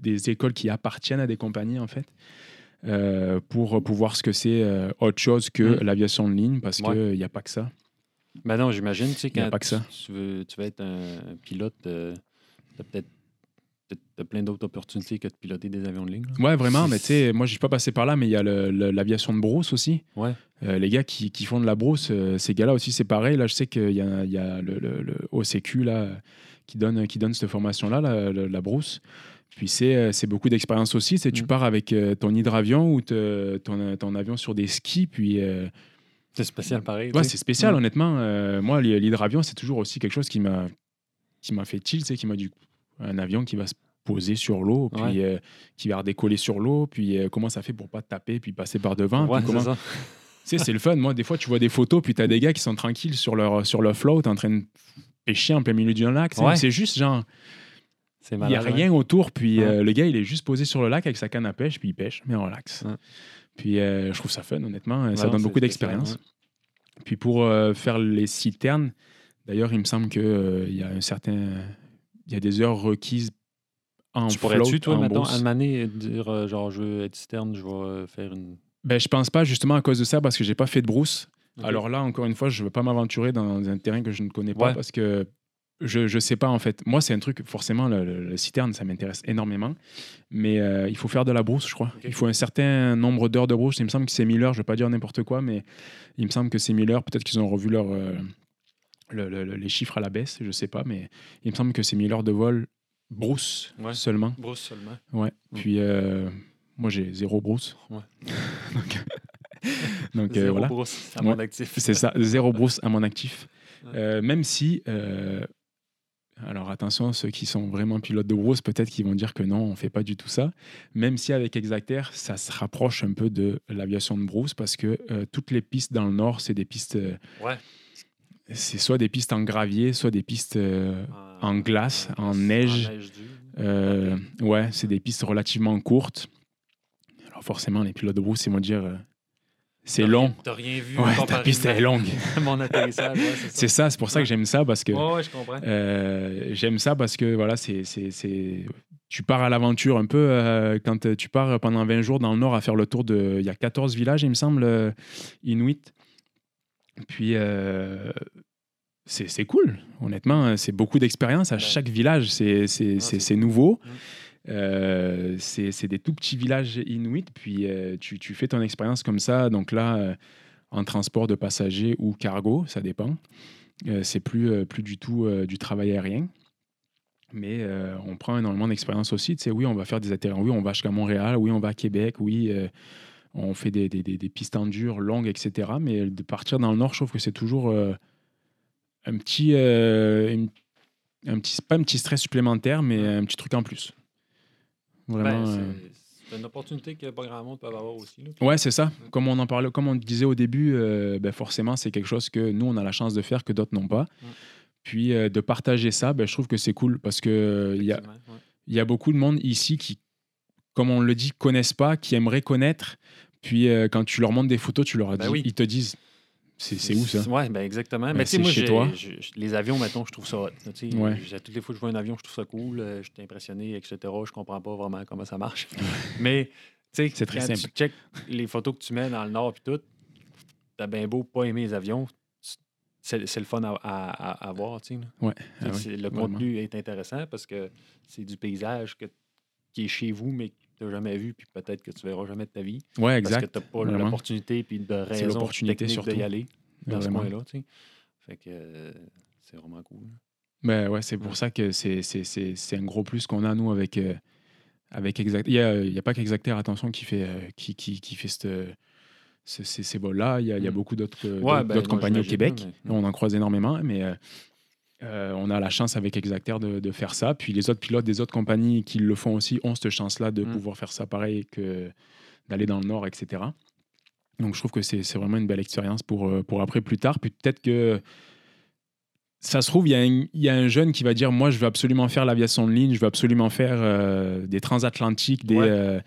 des écoles qui appartiennent à des compagnies, en fait, pour pouvoir ce que c'est autre chose que
Mm.
l'aviation de ligne, parce
Ouais.
qu'il n'y a pas que ça.
Ben non, j'imagine, tu sais, quand
pas que ça.
Tu, tu veux, tu veux être un pilote, t'as peut-être t'as plein d'autres opportunités que de piloter des avions de ligne. là?
Ouais, vraiment, mais tu sais, (laughs) moi, je suis pas passé par là, mais il y a l'aviation de brousse aussi.
Ouais.
Euh, les gars qui, qui font de la brousse, euh, ces gars-là aussi, c'est pareil. Là, je sais qu'il y a, il y a le, le- le OCQ là, qui, donne, qui donne cette formation-là, la, la- la brousse. Puis c'est euh, c'est beaucoup d'expérience aussi. C'est tu
Mm.
pars avec ton hydravion ou te- ton, ton avion sur des skis, puis euh,
C'est spécial pareil.
Ouais, c'est spécial,
Mm.
honnêtement. Moi, l'hy- l'hydravion, c'est toujours aussi quelque chose qui m'a qui m'a fait chill, qui m'a dit un avion qui va se poser sur l'eau, puis
Ouais.
euh, qui va redécoller sur l'eau, puis euh, comment ça fait pour pas te taper, puis passer par devant.
Ouais,
puis
c'est
comment...
ça.
Tu sais, c'est le fun. Moi, des fois, tu vois des photos, puis tu as des gars qui sont tranquilles sur leur, sur leur float en train de pêcher en plein milieu d'un lac.
Ouais.
C'est juste genre,
C'est
il n'y a rien autour, puis euh, le gars, il est juste posé sur le lac avec sa canne à pêche, puis il pêche, mais relax.
Ouais.
Puis je trouve ça fun, honnêtement. ça donne beaucoup d'expérience. Puis pour faire les citernes, d'ailleurs, il me semble qu'il y a un certain. Il y a des heures requises en
Tu pourrais-tu, toi,
brousse.
à Mané, dire euh, genre, je veux être citerne, je vais euh, faire une.
Ben, je pense pas justement à cause de ça parce que j'ai pas fait de brousse. Alors là, encore une fois, je veux pas m'aventurer dans un terrain que je ne connais pas
Ouais.
parce que je, je sais pas en fait. Moi, c'est un truc, forcément, le, le- le citerne, ça m'intéresse énormément. Mais euh, il faut faire de la brousse, je crois. Il faut un certain nombre d'heures de brousse. Il me semble que c'est 1000 heures. Je vais pas dire n'importe quoi, mais il me semble que c'est 1000 heures. Peut-être qu'ils ont revu leur, euh, le- le- le- les chiffres à la baisse, je sais pas. Mais il me semble que c'est 1000 heures de vol brousse
Ouais.
seulement.
Brousse seulement.
Ouais.
Mm.
Puis euh, moi, j'ai zéro brousse.
Ouais. (laughs)
donc, (laughs) donc, euh,
Zéro
voilà.
brousse à mon actif.
C'est ça, zéro brousse à mon actif. Euh, même si, euh, alors attention, ceux qui sont vraiment pilotes de brousse, peut-être qu'ils vont dire que non, on fait pas du tout ça. Même si avec Exactair, ça se rapproche un peu de l'aviation de brousse parce que euh, toutes les pistes dans le nord, c'est des pistes, euh,
Ouais.
C'est soit des pistes en gravier, soit des pistes euh, en glace, en neige.
dure.
Euh, ouais, c'est des pistes relativement courtes. Alors forcément, les pilotes de brousse, ils vont dire, euh, c'est long.
T'as rien vu.
Ouais, ta piste est longue. (laughs)
Mon atterrissage, ouais, c'est ça.
C'est pour ça que j'aime ça parce que
Ouais, ouais, je comprends.
J'aime ça parce que voilà, c'est, c'est, c'est- tu pars à l'aventure un peu euh, quand tu pars pendant 20 jours dans le nord à faire le tour de. Il y a 14 villages, il me semble, Inuit. Puis euh, c'est, cool, honnêtement. C'est beaucoup d'expérience. À chaque village, c'est, nouveau.
Mm.
Euh, c'est, des tout petits villages Inuit. Puis euh, tu, tu fais ton expérience comme ça. Donc là, euh, en transport de passagers ou cargo, ça dépend. C'est plus, plus du tout du travail aérien. Mais on prend énormément d'expérience aussi. Tu sais, oui, on va faire des atterrissages. Oui, on va jusqu'à Montréal. Oui, on va à Québec. Oui, on fait des, des, des- des pistes en dur, longues, etc. Mais de partir dans le Nord, je trouve que c'est toujours euh, un petit. euh, une- un petit pas un petit stress supplémentaire, mais un petit truc en plus. Vraiment.
Ben,
euh,
c'est- une opportunité que pas grand monde peut avoir aussi. Là.
Ouais, c'est ça. Comme on en parlait, comme on disait au début, euh, ben forcément, c'est quelque chose que nous, on a la chance de faire que d'autres n'ont pas.
Mm.
Puis euh, de partager ça, ben, je trouve que c'est cool parce que il y a,
ouais.
y a beaucoup de monde ici qui, comme on le dit, connaissent pas, qui aimeraient connaître. Puis euh, quand tu leur montres des photos, tu leur
Ben
dis,
oui.
ils te disent, C'est où ça?
Oui, ben exactement.
Ben,
mais tu sais,
c'est
moi,
chez toi.
les avions, mettons, je trouve ça hot.
Ouais.
Toutes les fois que je vois un avion, je trouve ça cool. euh, Je suis impressionné, etc. Je comprends pas vraiment comment ça marche. (laughs) mais, tu sais, quand
simple.
tu check les photos que tu mets dans le Nord et tout, t'as bien beau pas aimer les avions, c'est le fun à, à- à- à voir, tu sais.
Ouais. Ah oui,
le
vraiment.
contenu est intéressant parce que c'est du paysage que, qui est chez vous, mais n'as jamais vu, puis peut-être que tu verras jamais de ta vie.
Ouais,
Parce que
exact.
tu n'as pas l'opportunité puis de raison
l'opportunité surtout.
d'y aller dans ce
Vraiment.
coin-là. tu sais. Fait que euh, c'est vraiment cool.
Ben ouais, c'est pour ça que c'est c'est- c'est- c'est un gros plus qu'on a, nous, avec, euh, avec Exact. Il n'y a, y a pas qu'Exacter, attention, qui fait, euh, qui, qui, qui fait cette, ce- ces, ces vols-là. Il y a, il y a
Mm.
beaucoup d'autres euh,
Ouais,
d'autres-
ben,
d'autres compagnies au Québec.
mais-
On en croise énormément, mais euh, on a la chance avec Exacter de, de faire ça. Puis les autres pilotes des autres compagnies qui le font aussi ont cette chance-là de
Mm.
pouvoir faire ça pareil que d'aller dans le Nord, etc. Donc je trouve que c'est vraiment une belle expérience pour, euh, pour après plus tard. Puis peut-être que ça se trouve, il y, a un- il y a un jeune qui va dire Moi, je veux absolument faire l'aviation de ligne, je veux absolument faire euh, des transatlantiques, des,
Ouais.
euh,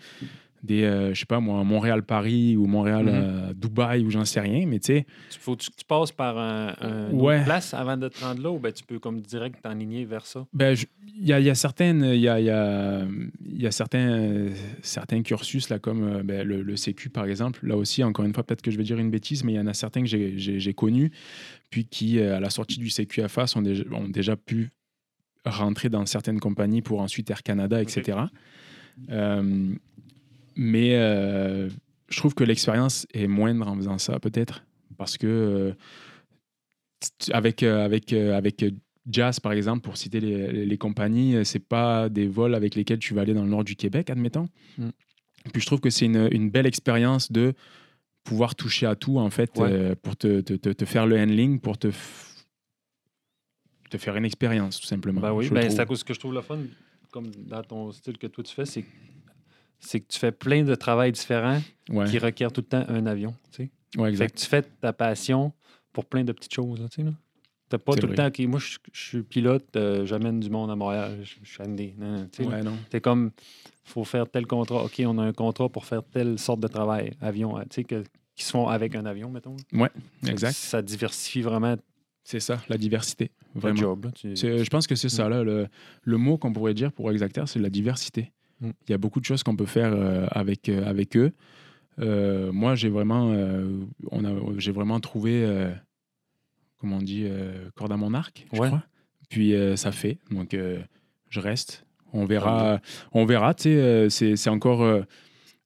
des euh, je sais pas moi, Montréal-Paris ou
Mhm.
Montréal-Dubaï ou j'en sais rien, mais tu sais,
faut que tu passes par un, un
Ouais.
autre place avant de te rendre là ou ben, tu peux comme direct t'enligner vers ça?
ben, il y, a, y a certaines, il y a, y a- y a certains, euh, certains cursus là, comme euh, ben, le, le CQ par exemple. Là aussi, encore une fois, peut-être que je vais dire une bêtise, mais il y en a certains que j'ai- connus, puis qui, euh, à la sortie du CQFA, sont déjà, ont déjà pu rentrer dans certaines compagnies pour ensuite Air Canada, etc. Euh, mais euh, je trouve que l'expérience est moindre en faisant ça, peut-être, parce que euh, avec, euh, avec, avec Jazz, par exemple, pour citer les, les- les compagnies, c'est pas des vols avec lesquels tu vas aller dans le nord du Québec, admettons.
Mm.
Puis je trouve que c'est une, une belle expérience de pouvoir toucher à tout, en fait,
Ouais.
euh, pour te, te- te- te faire le handling, pour te, f- te faire une expérience, tout simplement.
Ben oui, ben, c'est à cause que je trouve le fun, comme dans ton style que toi tu fais, c'est c'est que tu fais plein de travail différents
Ouais,
qui requièrent tout le temps un avion. Tu sais.
ouais,
Fait que tu fais ta passion pour plein de petites choses. Tu sais, là. T'as pas tout le temps, OK, moi je, je suis pilote, euh, j'amène du monde à Montréal, je, je suis Andy. Non, non, tu sais, là.
Ouais, non.
C'est comme, faut faire tel contrat. OK, on a un contrat pour faire telle sorte de travail, avion, euh, tu sais, que- qui se font avec un avion, mettons. que
Exact.
Ça diversifie vraiment
C'est ça, la diversité. Vraiment.
job. là. Tu-
C'est- Je pense que c'est ça, là, le, le mot qu'on pourrait dire pour Exacter, c'est la diversité. Il y a beaucoup de choses qu'on peut faire euh, avec, euh, avec eux. Euh, moi, j'ai vraiment, euh, on a- j'ai vraiment trouvé, euh, comment on dit, corde à mon arc, je
Ouais.
crois. Puis ça fait, donc je reste. On verra, on verra. Tu sais, c'est c'est encore,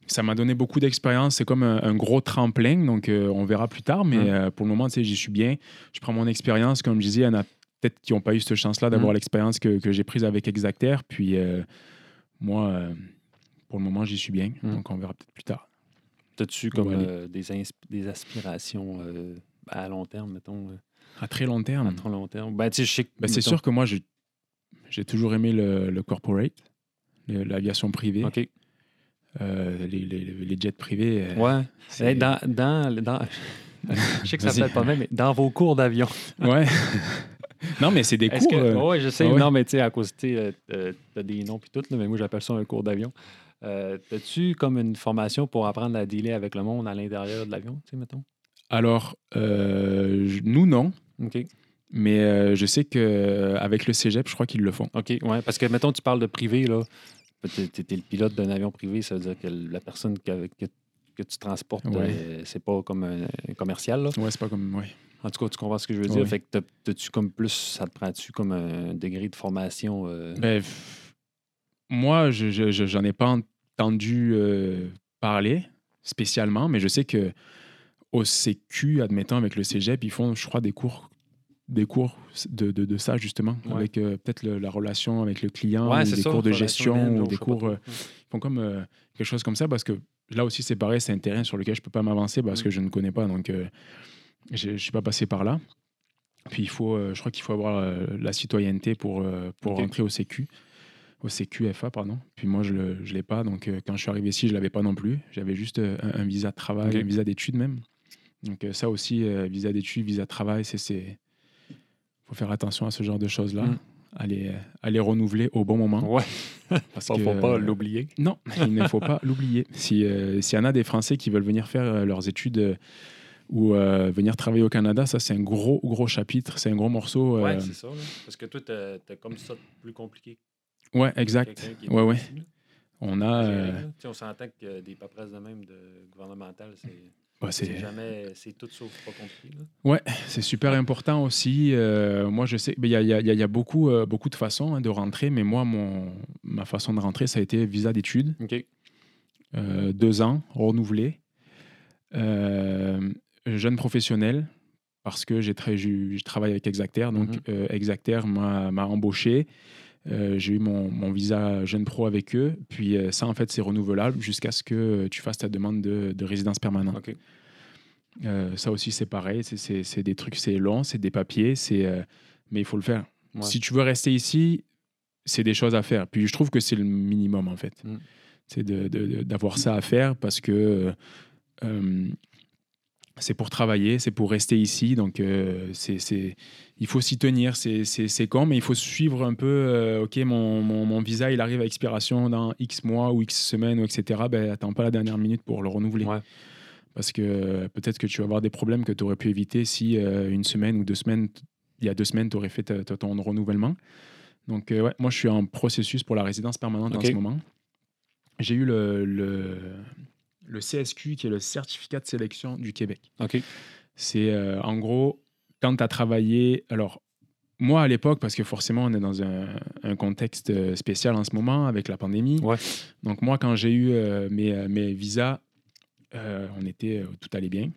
ça m'a donné beaucoup d'expérience. C'est comme un, un gros tremplin, donc on verra plus tard. Mais pour le moment, tu sais, j'y suis bien. Je prends mon expérience, comme je disais, il y en a peut-être qui n'ont pas eu cette chance-là d'avoir
Mm.
l'expérience que, que j'ai prise avec Exacter. Puis moi, euh, pour le moment, j'y suis bien.
Mm.
Donc on verra peut-être plus tard.
T'as-tu comme euh, des, des aspirations euh, à long terme, mettons, euh,
À très long terme,
à trop long terme? Ben, je sais
ben, c'est sûr que moi, j'ai toujours aimé le, le corporate, l'aviation privée,
OK.
euh, les, les- les jets privés.
Ouais. Dans, dans, dans- (laughs) je sais que ça peut être pas mal, mais dans vos cours d'avion.
Ouais. (laughs) non, mais c'est des cours.
que.
euh,
ouais, je sais.
ah ouais.
Non, mais tu sais, à cause, tu euh, euh, t'as des noms puis tout, là, mais moi, j'appelle ça un cours d'avion. Euh, T'as-tu comme une formation pour apprendre à dealer avec le monde à l'intérieur de l'avion, tu sais, mettons?
Alors, euh, nous, non.
OK.
Mais je sais qu'avec le cégep, je crois qu'ils le font.
OK, ouais. Parce que, mettons, tu parles de privé, là. T'es t'es le pilote d'un avion privé, ça veut dire que la personne que, que, que tu transportes,
Ouais.
c'est pas comme un, un commercial, là.
Ouais, c'est pas comme. Ouais.
En tout cas, tu comprends ce que je veux dire?
Oui.
Fait que t'as-tu comme plus, ça te prend-tu comme un degré de formation? euh,
Ben, moi, je- je- je- j'en ai pas entendu euh, parler spécialement, mais je sais que au CQ, admettons, avec le cégep, ils font, je crois, des cours des cours de, de, de ça, justement,
Ouais.
avec euh, peut-être le- la relation avec le client,
Ouais,
ou des
ça,
cours de gestion,
humaine,
ou des cours. euh, ils font comme euh, quelque chose comme ça, parce que là aussi, c'est pareil, c'est un terrain sur lequel je peux pas m'avancer parce
Mm.
que je ne connais pas, donc je ne suis pas passé par là. Puis il faut, euh, je crois qu'il faut avoir euh, la citoyenneté pour, euh, pour
Ok.
rentrer au CQ, au CQFA, pardon. Puis moi, je ne l'ai pas, donc euh, quand je suis arrivé ici, je ne l'avais pas non plus. J'avais juste un, un visa de travail, un visa d'études même. Donc ça aussi, visa d'études, visa de travail, c'est... faut faire attention à ce genre de choses-là.
Mm.
À, les, à les renouveler au bon moment.
Ouais,
Parce
faut,
que,
faut pas l'oublier.
non, il ne faut pas l'oublier. Si, S'il y en a des Français qui veulent venir faire leurs études ou euh, venir travailler au Canada, ça c'est un gros, gros chapitre, c'est un gros morceau.
Ouais,
euh,
c'est ça. là. Parce que toi, t'as as comme ça plus compliqué.
ouais, exact. Ouais, ouais. On a. Euh.
Tu On s'entend que des paperasses de même de gouvernementales, c'est
bah,
c'est jamais. C'est tout sauf pas compliqué. Là.
ouais, c'est super important aussi. Moi, je sais, mais il y a, y a- y beaucoup, beaucoup de façons hein, de rentrer, mais moi, mon, ma façon de rentrer, ça a été visa d'études. Deux ans, renouvelé. Euh, jeune professionnel, parce que j'ai tra- j'ai- je travaille avec Exacter. Donc,
Mhm.
euh, Exacter m'a embauché. Euh, j'ai eu mon, mon visa jeune pro avec eux. Puis euh, ça, en fait, c'est renouvelable jusqu'à ce que tu fasses ta demande de, de résidence permanente. Ça aussi, c'est pareil. C'est- des trucs, c'est long, c'est des papiers, c'est mais il faut le faire.
Ouais.
Si tu veux rester ici, c'est des choses à faire. Puis je trouve que c'est le minimum, en fait.
Mm.
C'est d'avoir ça à faire parce que c'est pour travailler, c'est pour rester ici. Donc, euh, c'est il faut s'y tenir. C'est- con, mais il faut suivre un peu. euh, OK, mon, mon- mon visa, il arrive à expiration dans X mois ou X semaines, ou etc. Ben, attends pas la dernière minute pour le renouveler.
Ouais.
Parce que euh, peut-être que tu vas avoir des problèmes que tu aurais pu éviter si euh, une semaine ou deux semaines, il y a deux semaines, tu aurais fait ta- ta- ton renouvellement. Donc, ouais, moi, je suis en processus pour la résidence permanente en ce moment. J'ai eu le, le, le CSQ, qui est le certificat de sélection du Québec.
OK.
C'est euh, en gros, quand tu as travaillé. Alors, moi à l'époque, parce que forcément, on est dans un, un contexte euh, spécial en ce moment avec la pandémie.
Ouais.
Donc, moi, quand j'ai eu euh, mes, mes visas, euh, on était, tout allait bien.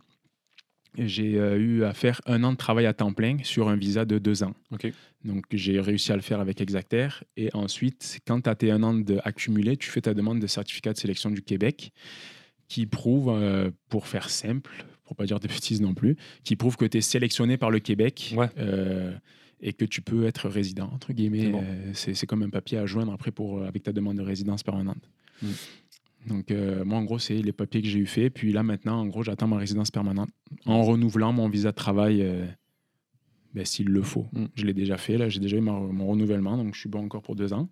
J'ai eu à faire un an de travail à temps plein sur un visa de deux ans.
OK.
Donc, j'ai réussi à le faire avec Exacter. Et ensuite, quand tu as tes un an de accumulé, tu fais ta demande de certificat de sélection du Québec qui prouve, euh, pour faire simple, pour pas dire de (laughs) bêtises non plus, qui prouve que tu es sélectionné par le Québec
Ouais.
euh, et que tu peux être résident, entre guillemets.
C'est bon.
Euh, C'est comme un papier à joindre après pour, avec ta demande de résidence permanente.
Mm.
Donc, euh, moi, en gros, c'est les papiers que j'ai eu fait. Puis là, maintenant, en gros, j'attends ma résidence permanente en renouvelant mon visa de travail euh, ben, s'il le faut.
Mm.
Je l'ai déjà fait, là, j'ai déjà eu ma- mon renouvellement, donc je suis bon encore pour deux ans.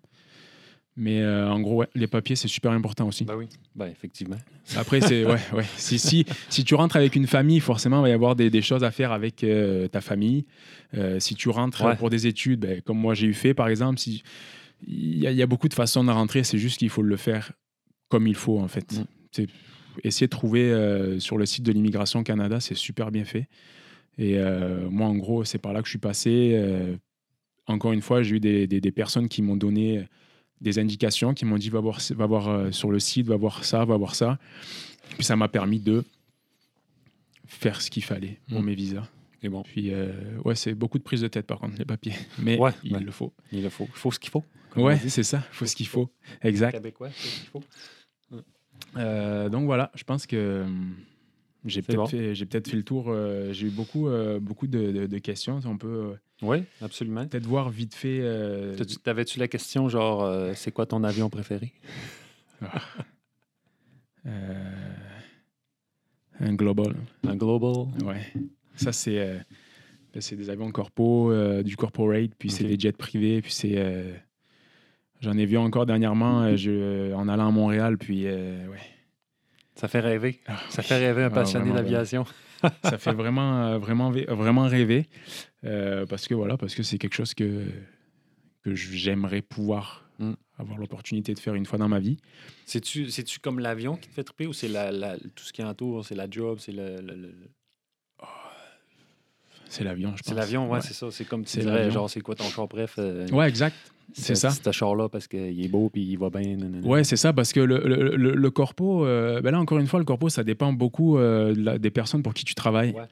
Mais euh, en gros, ouais, les papiers, c'est super important aussi.
Ben oui. Ben effectivement.
Après, c'est ouais, ouais. (laughs) Si, si, si tu rentres avec une famille, forcément, il va y avoir des, des choses à faire avec euh, ta famille. Euh, si tu rentres
Ouais.
pour des études, ben, comme moi j'ai eu fait, par exemple, si, il, y a, y a beaucoup de façons de rentrer, c'est juste qu'il faut le faire comme il faut, en fait.
Mm.
Essayer de trouver euh, sur le site de l'immigration Canada, c'est super bien fait. Et euh, moi, en gros, c'est par là que je suis passé. Euh, encore une fois, j'ai eu des, des- des personnes qui m'ont donné des indications, qui m'ont dit va voir, va voir euh, sur le site, va voir ça, va voir ça. Puis ça m'a permis de faire ce qu'il fallait pour
Mm.
mes visas.
C'est bon.
Puis euh, ouais, c'est beaucoup de prise de tête par contre, les papiers. (laughs) Mais
Ouais,
il
ouais.
le faut.
Il le faut. Il faut ce qu'il faut.
Ouais, c'est ça, il faut ce qu'il faut. Exact.
Québécois, c'est ce qu'il faut.
Euh, donc voilà, je pense que hum, j'ai peut-être
bon.
fait, le tour. euh, j'ai eu beaucoup, euh, beaucoup de, de- de questions. On peut euh,
Oui, absolument.
peut-être voir vite fait.
T'avais-tu la question genre c'est quoi ton avion préféré? (laughs)
un global.
Un Global?
Ouais. Ça, c'est ben, c'est des avions corpo, du corporate, puis c'est des jets privés, puis c'est. J'en ai vu encore dernièrement je- en allant à Montréal, puis ouais.
Ça fait rêver.
Ah,
Ça fait rêver un
Ah,
passionné d'aviation.
ça fait vraiment, euh, vraiment, vraiment rêver. euh, parce que voilà, parce que c'est quelque chose que, que j'aimerais pouvoir
Mm.
avoir l'opportunité de faire une fois dans ma vie.
C'est-tu c'est-tu comme l'avion qui te fait triper ou c'est la, la- tout ce qui entoure? C'est la job, c'est le, le- le-
C'est l'avion, je pense.
c'est l'avion, ouais, c'est ça. C'est comme tu dirais, genre, c'est quoi ton char bref? euh,
Ouais, exact. C'est ça.
Ce char-là parce qu'il est beau puis il va bien.
Ouais, c'est ça, parce que le, le, le- le corpo, euh, ben là, encore une fois, le corpo, ça dépend beaucoup euh, la- des personnes pour qui tu travailles.
Ouais.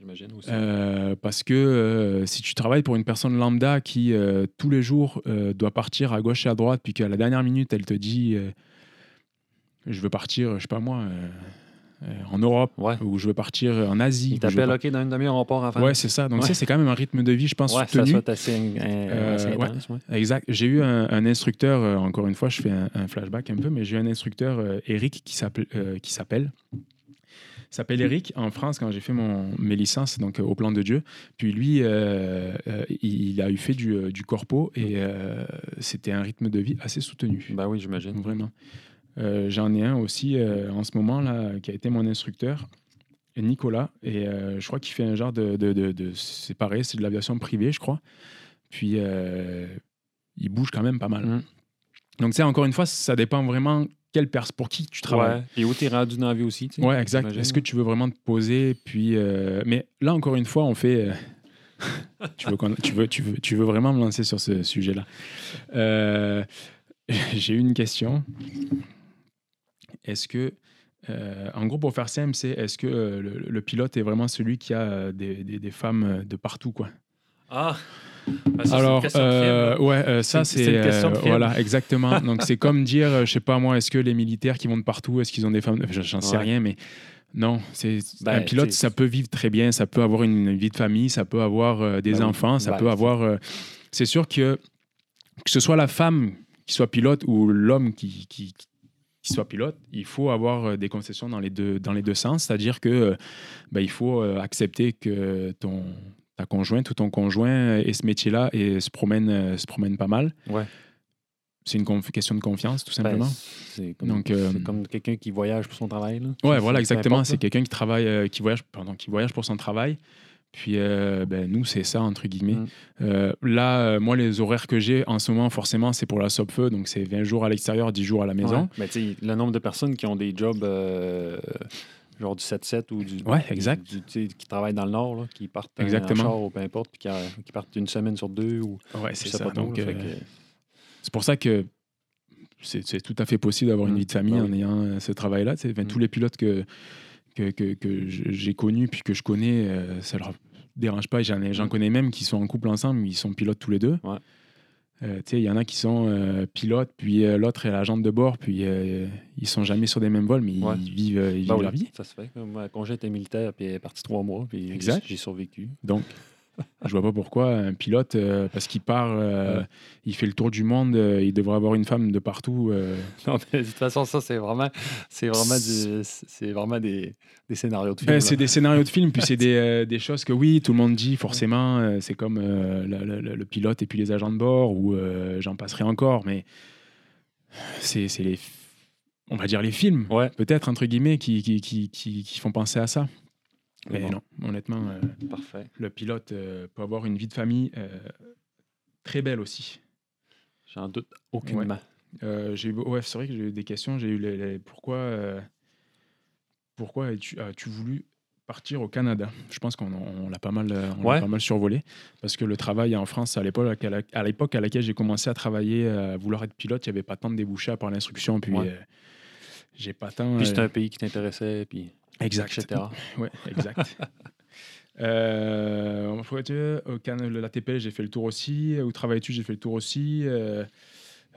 J'imagine aussi.
Euh, parce que si tu travailles pour une personne lambda qui, tous les jours, doit partir à gauche et à droite, puis qu'à la dernière minute, elle te dit Je veux partir, je sais pas moi, en Europe,
ouais.
ou je veux partir en Asie.
Il t'appelle, OK, dans une demi-heure, on part en France.
Ouais, c'est ça. Donc,
Ouais.
ça, c'est quand même un rythme de vie, je pense,
Ouais, ça
soutenu.
soit assez,
Euh,
assez intense. ouais.
Exact. J'ai eu un, un instructeur, euh, encore une fois, je fais un, un flashback un peu, mais j'ai eu un instructeur, euh, Eric, qui s'appelle, euh, s'appelle, Eric en France quand j'ai fait mon, mes licences, donc euh, au plan de Dieu. Puis lui, euh, euh, il, a eu fait du, euh, du corpo et euh, c'était un rythme de vie assez soutenu.
Ben oui, j'imagine.
Vraiment. Euh, J'en ai un aussi euh, en ce moment là, qui a été mon instructeur. Nicolas. Et euh, je crois qu'il fait un genre de. de, de, de- c'est pareil, c'est de l'aviation privée, je crois. Puis il bouge quand même pas mal.
Mm.
Donc, tu sais, encore une fois, ça dépend vraiment quelle pers pour qui tu travailles.
Ouais. Et où t'es rendu dans la vie aussi, tu sais.
Ouais, exact. Est-ce que tu veux vraiment te poser puis euh, Mais là, encore une fois, on fait. (laughs) tu, veux tu, veux, tu, veux, tu veux vraiment me lancer sur ce sujet-là Euh, (laughs) J'ai une question. Est-ce que. euh, en gros, pour faire simple, c'est est-ce que euh, le, le pilote est vraiment celui qui a euh, des, des- des femmes de partout, quoi?
Ah! Ça, une
alors,
film,
euh, ouais, euh, ça
C'est-
euh, voilà, exactement. (laughs) Donc c'est comme dire, je sais pas moi, est-ce que les militaires qui vont de partout, est-ce qu'ils ont des femmes? Je- J'en sais
Ouais.
rien, mais non. C'est
Ben,
un pilote, ça peut vivre très bien, ça peut avoir une vie de famille, ça peut avoir des
Ben oui.
enfants, ça peut avoir. c'est sûr que que ce soit la femme qui soit pilote ou l'homme qui, qui qui soit pilote, il faut avoir euh, des concessions dans les deux, dans les deux sens. C'est-à-dire que euh, ben, il faut euh, accepter que ton, ta conjointe ou ton conjoint ait ce métier-là et se promène, se promène pas mal.
Ouais.
C'est une question de confiance, tout
Ben,
simplement.
c'est comme,
Donc, euh,
c'est comme quelqu'un qui voyage pour son travail. Là.
ouais, voilà, exactement. C'est quelqu'un qui travaille, euh, qui voyage, pardon, qui voyage pour son travail. Puis euh, ben, nous, c'est ça, entre guillemets.
Mm.
Euh, là, euh, moi, les horaires que j'ai en ce moment, forcément, c'est pour la SOPFE. Donc, c'est 20 jours à l'extérieur, 10 jours à la maison.
Ouais. Ben, le nombre de personnes qui ont des jobs genre du 7-7 ou du.
Ouais, exact.
du- sais, qui travaillent dans le Nord, là, qui partent
Exactement.
en char ou peu importe, puis qui, a- qui partent une semaine sur deux ou.
Ouais, c'est ça. C'est pour ça que c'est tout à fait possible d'avoir une
Mm.
vie de famille
Ah
en ayant ce travail-là.
Mm.
Tous les pilotes que, que, que, j'ai connus puis que je connais, euh, ça leur dérange pas. J'en j'en
Mm.
connais même qui sont en couple ensemble, ils sont pilotes tous les deux.
Ouais.
Euh, il y en a qui sont euh, pilotes, puis euh, l'autre est l'agent de bord, puis ils sont jamais sur des mêmes vols, mais
Ouais.
ils vivent, ils vivent
Ben oui,
leur vie.
Ça se fait. Ma congé était militaire, puis elle est partie trois mois, puis
Exact.
j'ai survécu.
Donc, je vois pas pourquoi un pilote, euh, parce qu'il part, euh,
Ouais.
il fait le tour du monde, euh, il devrait avoir une femme de partout. (laughs)
Non, mais de toute façon, ça, c'est vraiment, c'est vraiment, c'est vraiment des, des scénarios de film.
Ben,
là.
c'est des scénarios de film, puis c'est des, (laughs) des choses que oui, tout le monde dit forcément. c'est comme le, le- le pilote et puis les agents de bord, ou j'en passerai encore, mais c'est c'est les, on va dire les films,
Ouais.
peut-être entre guillemets, qui, qui, qui, qui, qui font penser à ça.
Mais bon.
non, honnêtement, euh,
Parfait.
le pilote euh, peut avoir une vie de famille euh, très belle aussi.
J'en doute aucunement.
Euh, j'ai eu- ouais, c'est vrai que j'ai eu des questions. J'ai eu les, les- pourquoi, euh, pourquoi as-tu as-tu voulu partir au Canada? Je pense qu'on on l'a pas mal, on l'a
Ouais.
pas mal survolé parce que le travail en France à l'époque, à la- à l'époque à laquelle j'ai commencé à travailler, à vouloir être pilote, il n'y avait pas tant de débouchés à part l'instruction. Puis
Ouais.
euh, j'ai pas tant.
Puis
euh,
c'était un pays qui t'intéressait, puis
exact.
etc.
Ouais, exact. (laughs) Euh, au Can- la TPL, j'ai fait le tour aussi. Où travailles-tu J'ai fait le tour aussi. Euh,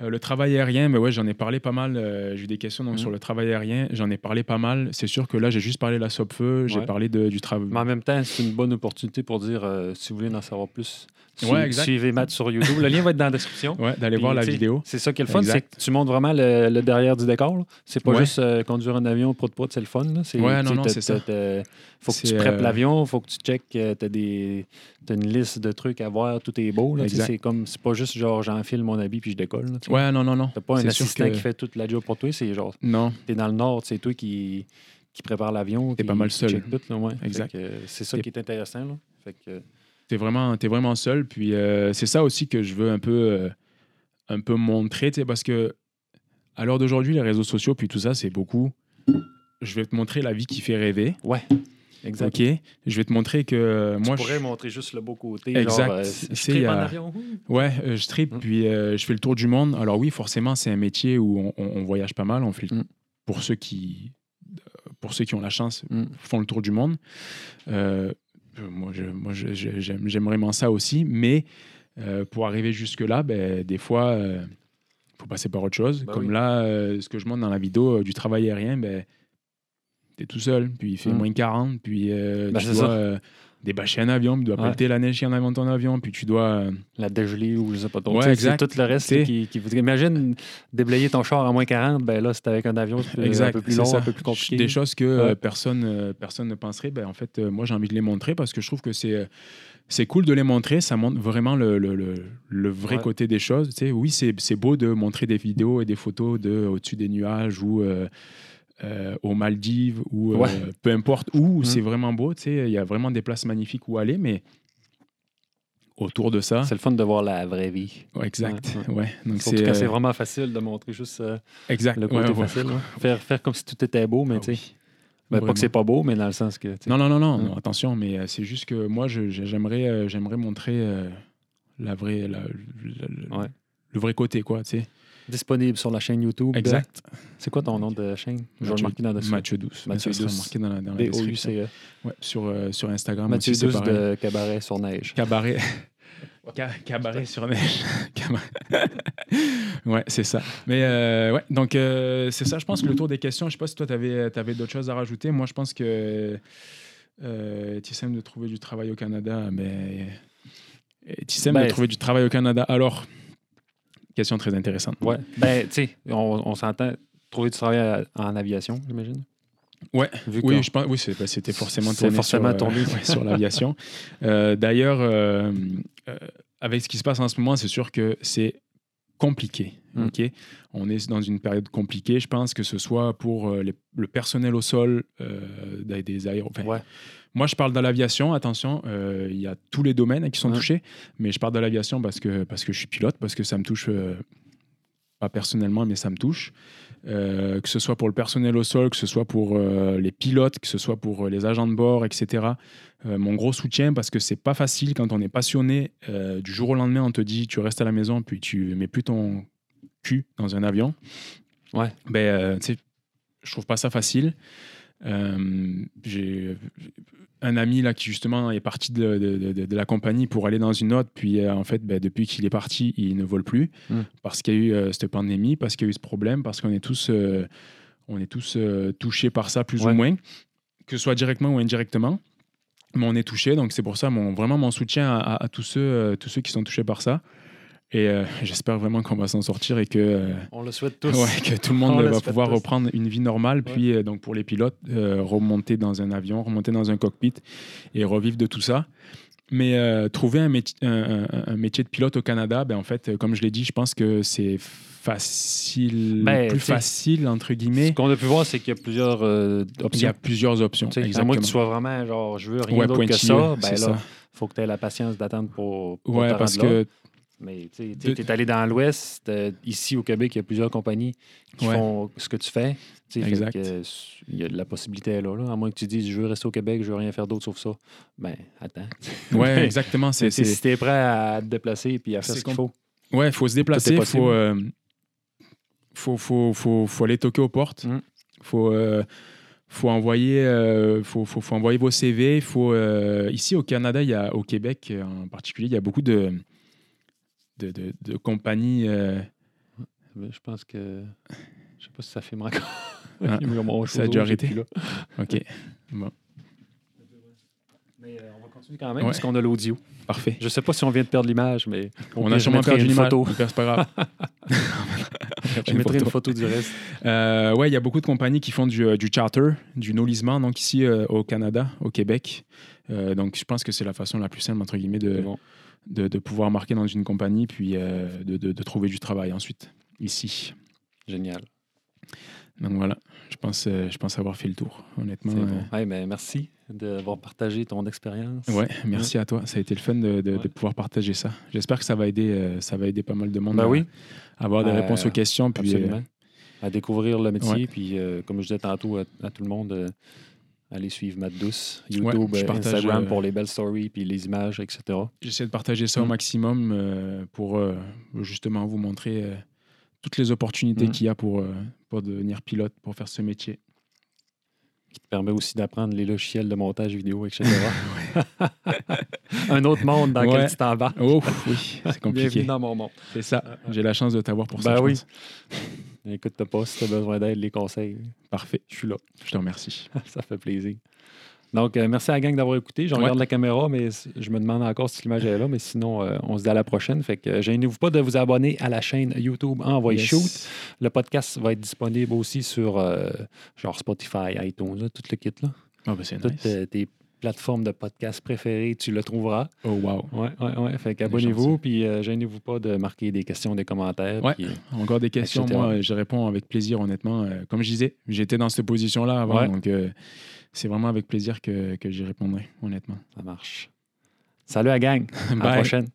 euh, le travail aérien, mais ouais, j'en ai parlé pas mal. euh, j'ai eu des questions donc,
Mhm.
sur le travail aérien. J'en ai parlé pas mal. C'est sûr que là, j'ai juste parlé de la SOPFE. J'ai
Ouais.
parlé de, du travail.
Mais en même temps, c'est une bonne opportunité pour dire, euh, si vous voulez en savoir plus,
Ouais,
su-
exact.
suivez Matt sur YouTube. Le lien va être dans la description.
Ouais, d'aller voir la vidéo.
C'est ça qui est le fun, c'est que tu montres vraiment le, le derrière du décor. C'est pas juste conduire un avion, prout prout, c'est le fun. C'est,
Ouais, non, c'est ça.
Faut que tu
euh,
l'avion, faut que tu checkes, t'as des, t'as une liste de trucs à voir, tout est beau. C'est comme, c'est pas juste genre j'enfile mon habit puis je décolle. là, tu.
Ouais, non, non, non.
T'as pas un assistant
que-
qui fait toute la job pour toi, c'est genre
Non,
t'es dans le nord, c'est toi qui, qui prépare l'avion.
T'es pas mal seul.
tout, ouais.
Exact.
euh, C'est ça qui est intéressant. Là. Fait que,
t'es vraiment, vraiment seul. Puis euh, c'est ça aussi que je veux un peu, euh, un peu montrer, parce que à l'heure d'aujourd'hui, les réseaux sociaux, puis tout ça, c'est beaucoup. Je vais te montrer la vie qui fait rêver.
ouais, exact.
Ok. Je vais te montrer que euh,
Tu
moi, je,
pourrais montrer juste le beau côté.
Exact.
Genre, euh,
C'est-
je tripe en
euh,
avion.
ouais, euh, je tripe,
Mm.
puis euh, je fais le tour du monde. Alors oui, forcément, c'est un métier où on, on- on voyage pas mal. On fait
Mm.
pour ceux qui, pour ceux qui ont la chance,
Mm.
font le tour du monde. Euh, euh, moi, j'aime, vraiment ça aussi, mais euh, pour arriver jusque là, ben, des fois, il faut passer par autre chose.
Bah
Comme
oui.
là, euh, ce que je montre dans la vidéo euh, du travail aérien, ben, tu es tout seul, puis il fait
Mm.
moins 40, puis euh, tu
c'est
dois euh, débâcher un avion, puis tu dois
Ouais.
pelleter la neige en avant de ton avion, puis tu dois. euh,
La dégelée ou je sais pas trop.
Ouais.
C'est tout le reste qui, qui vous Imagine déblayer ton char à moins 40, ben là, c'est avec un avion
Exact,
un peu plus long,
ça.
un peu plus compliqué.
Des choses que
Ouais.
personne, personne ne penserait. Ben, en fait, moi, j'ai envie de les montrer parce que je trouve que c'est, c'est cool de les montrer. Ça montre vraiment le, le, le- le vrai côté des choses. Tu sais, oui, c'est, c'est beau de montrer des vidéos et des photos de, au-dessus des nuages ou euh, aux Maldives ou euh, peu importe où,
Mhm.
c'est vraiment beau. tu sais, Il y a vraiment des places magnifiques où aller, mais autour de ça.
C'est le fun de voir la vraie vie.
Ouais, exact.
Ouais,
Ouais, donc
Surtout
c'est
quand c'est
euh,
vraiment facile de montrer juste
exact.
le côté facile. hein. Faire, faire comme si tout était beau, mais
Ah
tu sais.
oui.
ben, pas que c'est pas beau, mais dans le sens que.
Non, non, non, non,
Mm.
non, attention, mais c'est juste que moi, j'aimerais j'aimerais montrer la vraie, la- le vrai côté, quoi, tu sais.
Disponible sur la chaîne YouTube. de-
Exact.
C'est quoi ton nom de chaîne? Je vais le
Mathieu-
marquer dans dessus.
Mathieu Douce.
Mathieu Douce.
marqué dans la, dans la description.
B-O-U-C-E.
Ouais, sur, euh, sur Instagram
Mathieu
aussi,
Douce de Cabaret sur Neige.
Cabaret. (laughs) Ca- cabaret sur neige. (laughs) (laughs) Ouais, c'est ça. Mais euh, ouais, donc euh, c'est ça, je pense que le tour des questions, je sais pas si toi, tu avais, d'autres choses à rajouter. Moi, je pense que euh, de trouver du travail au Canada, mais tu essaies
Ben,
de trouver du travail au Canada. Alors, question très intéressante.
Ouais. Ben, tu sais, on, on s'entend trouver du travail en aviation, j'imagine.
Ouais.
Vu
Oui, je pense, oui, ben, c'était forcément tourné
forcément
sur, euh, ouais, sur l'aviation. (laughs) Euh, D'ailleurs, euh, avec ce qui se passe en ce moment, c'est sûr que c'est compliqué.
Mm.
ok? On est dans une période compliquée, je pense, que ce soit pour les- le personnel au sol, des, des aéro- enfin,
Ouais.
Moi, je parle de l'aviation. Attention, euh, il y a tous les domaines qui sont
Ouais.
touchés, mais je parle de l'aviation parce que, parce que je suis pilote, parce que ça me touche, euh, pas personnellement, mais ça me touche. Euh, que ce soit pour le personnel au sol, que ce soit pour les pilotes, que ce soit pour les agents de bord, etc. Mon gros soutien, parce que c'est pas facile quand on est passionné. du jour au lendemain, on te dit tu restes à la maison, puis tu mets plus ton cul dans un avion.
Ouais.
Ben, je trouve pas ça facile. Euh, j'ai un ami là qui justement est parti de, de- de- de la compagnie pour aller dans une autre, puis euh, en fait, ben, depuis qu'il est parti, il ne vole plus
Mm.
parce qu'il y a eu euh, cette pandémie, parce qu'il y a eu ce problème, parce qu'on est tous, euh, on est tous touchés par ça plus
Ouais.
ou moins, que ce soit directement ou indirectement. Mais on est touché, donc c'est pour ça mon, vraiment mon soutien à, à- à tous, ceux, tous ceux qui sont touchés par ça. Et euh, j'espère vraiment qu'on va s'en sortir et que, euh,
On le souhaite tous.
Ouais, que tout le monde (laughs)
On
va pouvoir
tous.
reprendre une vie normale, puis euh, donc pour les pilotes, remonter dans un avion, remonter dans un cockpit et revivre de tout ça. Mais trouver un, métier- un- un- un métier de pilote au Canada, ben, en fait, comme je l'ai dit, je pense que c'est facile,
Ben,
plus facile, entre
Ce
guillemets.
qu'on a pu voir, c'est qu'il y a plusieurs euh,
Il y
options.
a plusieurs options.
À moins que tu sois vraiment genre, je veux rien
Ouais,
d'autre que ça, ben là,
ça.
faut que tu aies la patience d'attendre pour, pour
Ouais, parce que
Mais tu es allé dans l'Ouest, euh, ici au Québec, il y a plusieurs compagnies qui
Ouais.
font ce que tu fais. Fait
Exact.
que, euh, Il y a de la possibilité là, là. À moins que tu dises, je veux rester au Québec, je veux rien faire d'autre sauf ça. Ben, attends.
ouais, (laughs) exactement. C'est,
si tu es prêt à te déplacer et à faire
C'est
ce qu'il faut.
Ouais, il faut se déplacer, il faut, euh, faut, faut, faut, faut aller toquer aux portes.
Mm.
faut, euh, faut, envoyer, euh, faut, faut, faut envoyer vos CV. Faut, ici au Canada, il y a, au Québec en particulier, il y a beaucoup de, de, de, de compagnies. euh,
Mais Je pense que. Je sais pas si ça filme encore. (laughs)
Ah, ça a
plus là.
OK, bon,
Mais euh, on va continuer quand même
Ouais.
parce qu'on a l'audio.
parfait.
Je sais pas si on vient de perdre l'image, mais
On a sûrement perdu
une
l'image.
photo.
C'est pas grave. (laughs)
Je mettrai une photo du reste.
Euh, ouais, il y a beaucoup de compagnies qui font du, euh, du charter, du no-lisement, donc ici euh, au Canada, au Québec. Euh, donc je pense que c'est la façon la plus simple, entre guillemets, de,
bon.
De, de pouvoir marquer dans une compagnie, puis euh, de, de- de trouver du travail ensuite, ici.
Génial.
Donc voilà, je pense, euh, je pense avoir fait le tour, honnêtement. Euh,
bon. Hey, ben, merci d'avoir partagé ton expérience.
Ouais, merci à toi. Ça a été le fun de, de-
Ouais.
de pouvoir partager ça. J'espère que ça va aider, ça va aider pas mal de monde
Ben
à,
oui,
à avoir des réponses aux questions. Puis,
absolument. À découvrir le métier,
Ouais.
puis comme je disais tantôt à, à tout le monde, allez suivre Matt Douce, YouTube,
je partage,
Instagram
euh,
pour les belles stories, puis les images, etc.
J'essaie de partager ça au
Mm.
maximum euh, pour euh, justement vous montrer euh, toutes les opportunités
Mm.
qu'il y a pour, pour devenir pilote, pour faire ce métier.
qui te permet aussi d'apprendre les logiciels de montage vidéo, etc. (laughs) (laughs) (laughs) Un autre monde dans
Ouais.
lequel tu t'en vas.
Oh oui, c'est (laughs) compliqué.
Bienvenue dans mon monde.
C'est ça. J'ai la chance de t'avoir pour ça.
Ben oui. (laughs) Écoute-toi pas, si tu as besoin d'aide, les conseils,
Parfait.
je suis là.
Je te remercie.
Ça fait plaisir. Donc, euh, merci à la gang d'avoir écouté. Je
Ouais.
regarde la caméra, mais je me demande encore si l'image est là. Mais sinon, euh, on se dit à la prochaine. Fait que euh, gênez-vous pas de vous abonner à la chaîne YouTube Envoyez
Yes.
Shoot. Le podcast va être disponible aussi sur euh, genre Spotify, iTunes, là, tout le kit. Là.
Ah ben, c'est nice.
euh, tes plateforme de podcast préférée, tu le trouveras.
Oh, wow.
Ouais, ouais, ouais. Fait qu'abonnez-vous, puis euh, gênez-vous pas de marquer des questions, des commentaires.
Ouais.
puis, euh,
Encore des questions,
Etc.
moi, je réponds avec plaisir, honnêtement. Euh, comme je disais, j'étais dans cette position-là avant,
Ouais.
donc euh, c'est vraiment avec plaisir que, que j'y répondrai, honnêtement.
ça marche. Salut à gang. À la
Bye.
prochaine.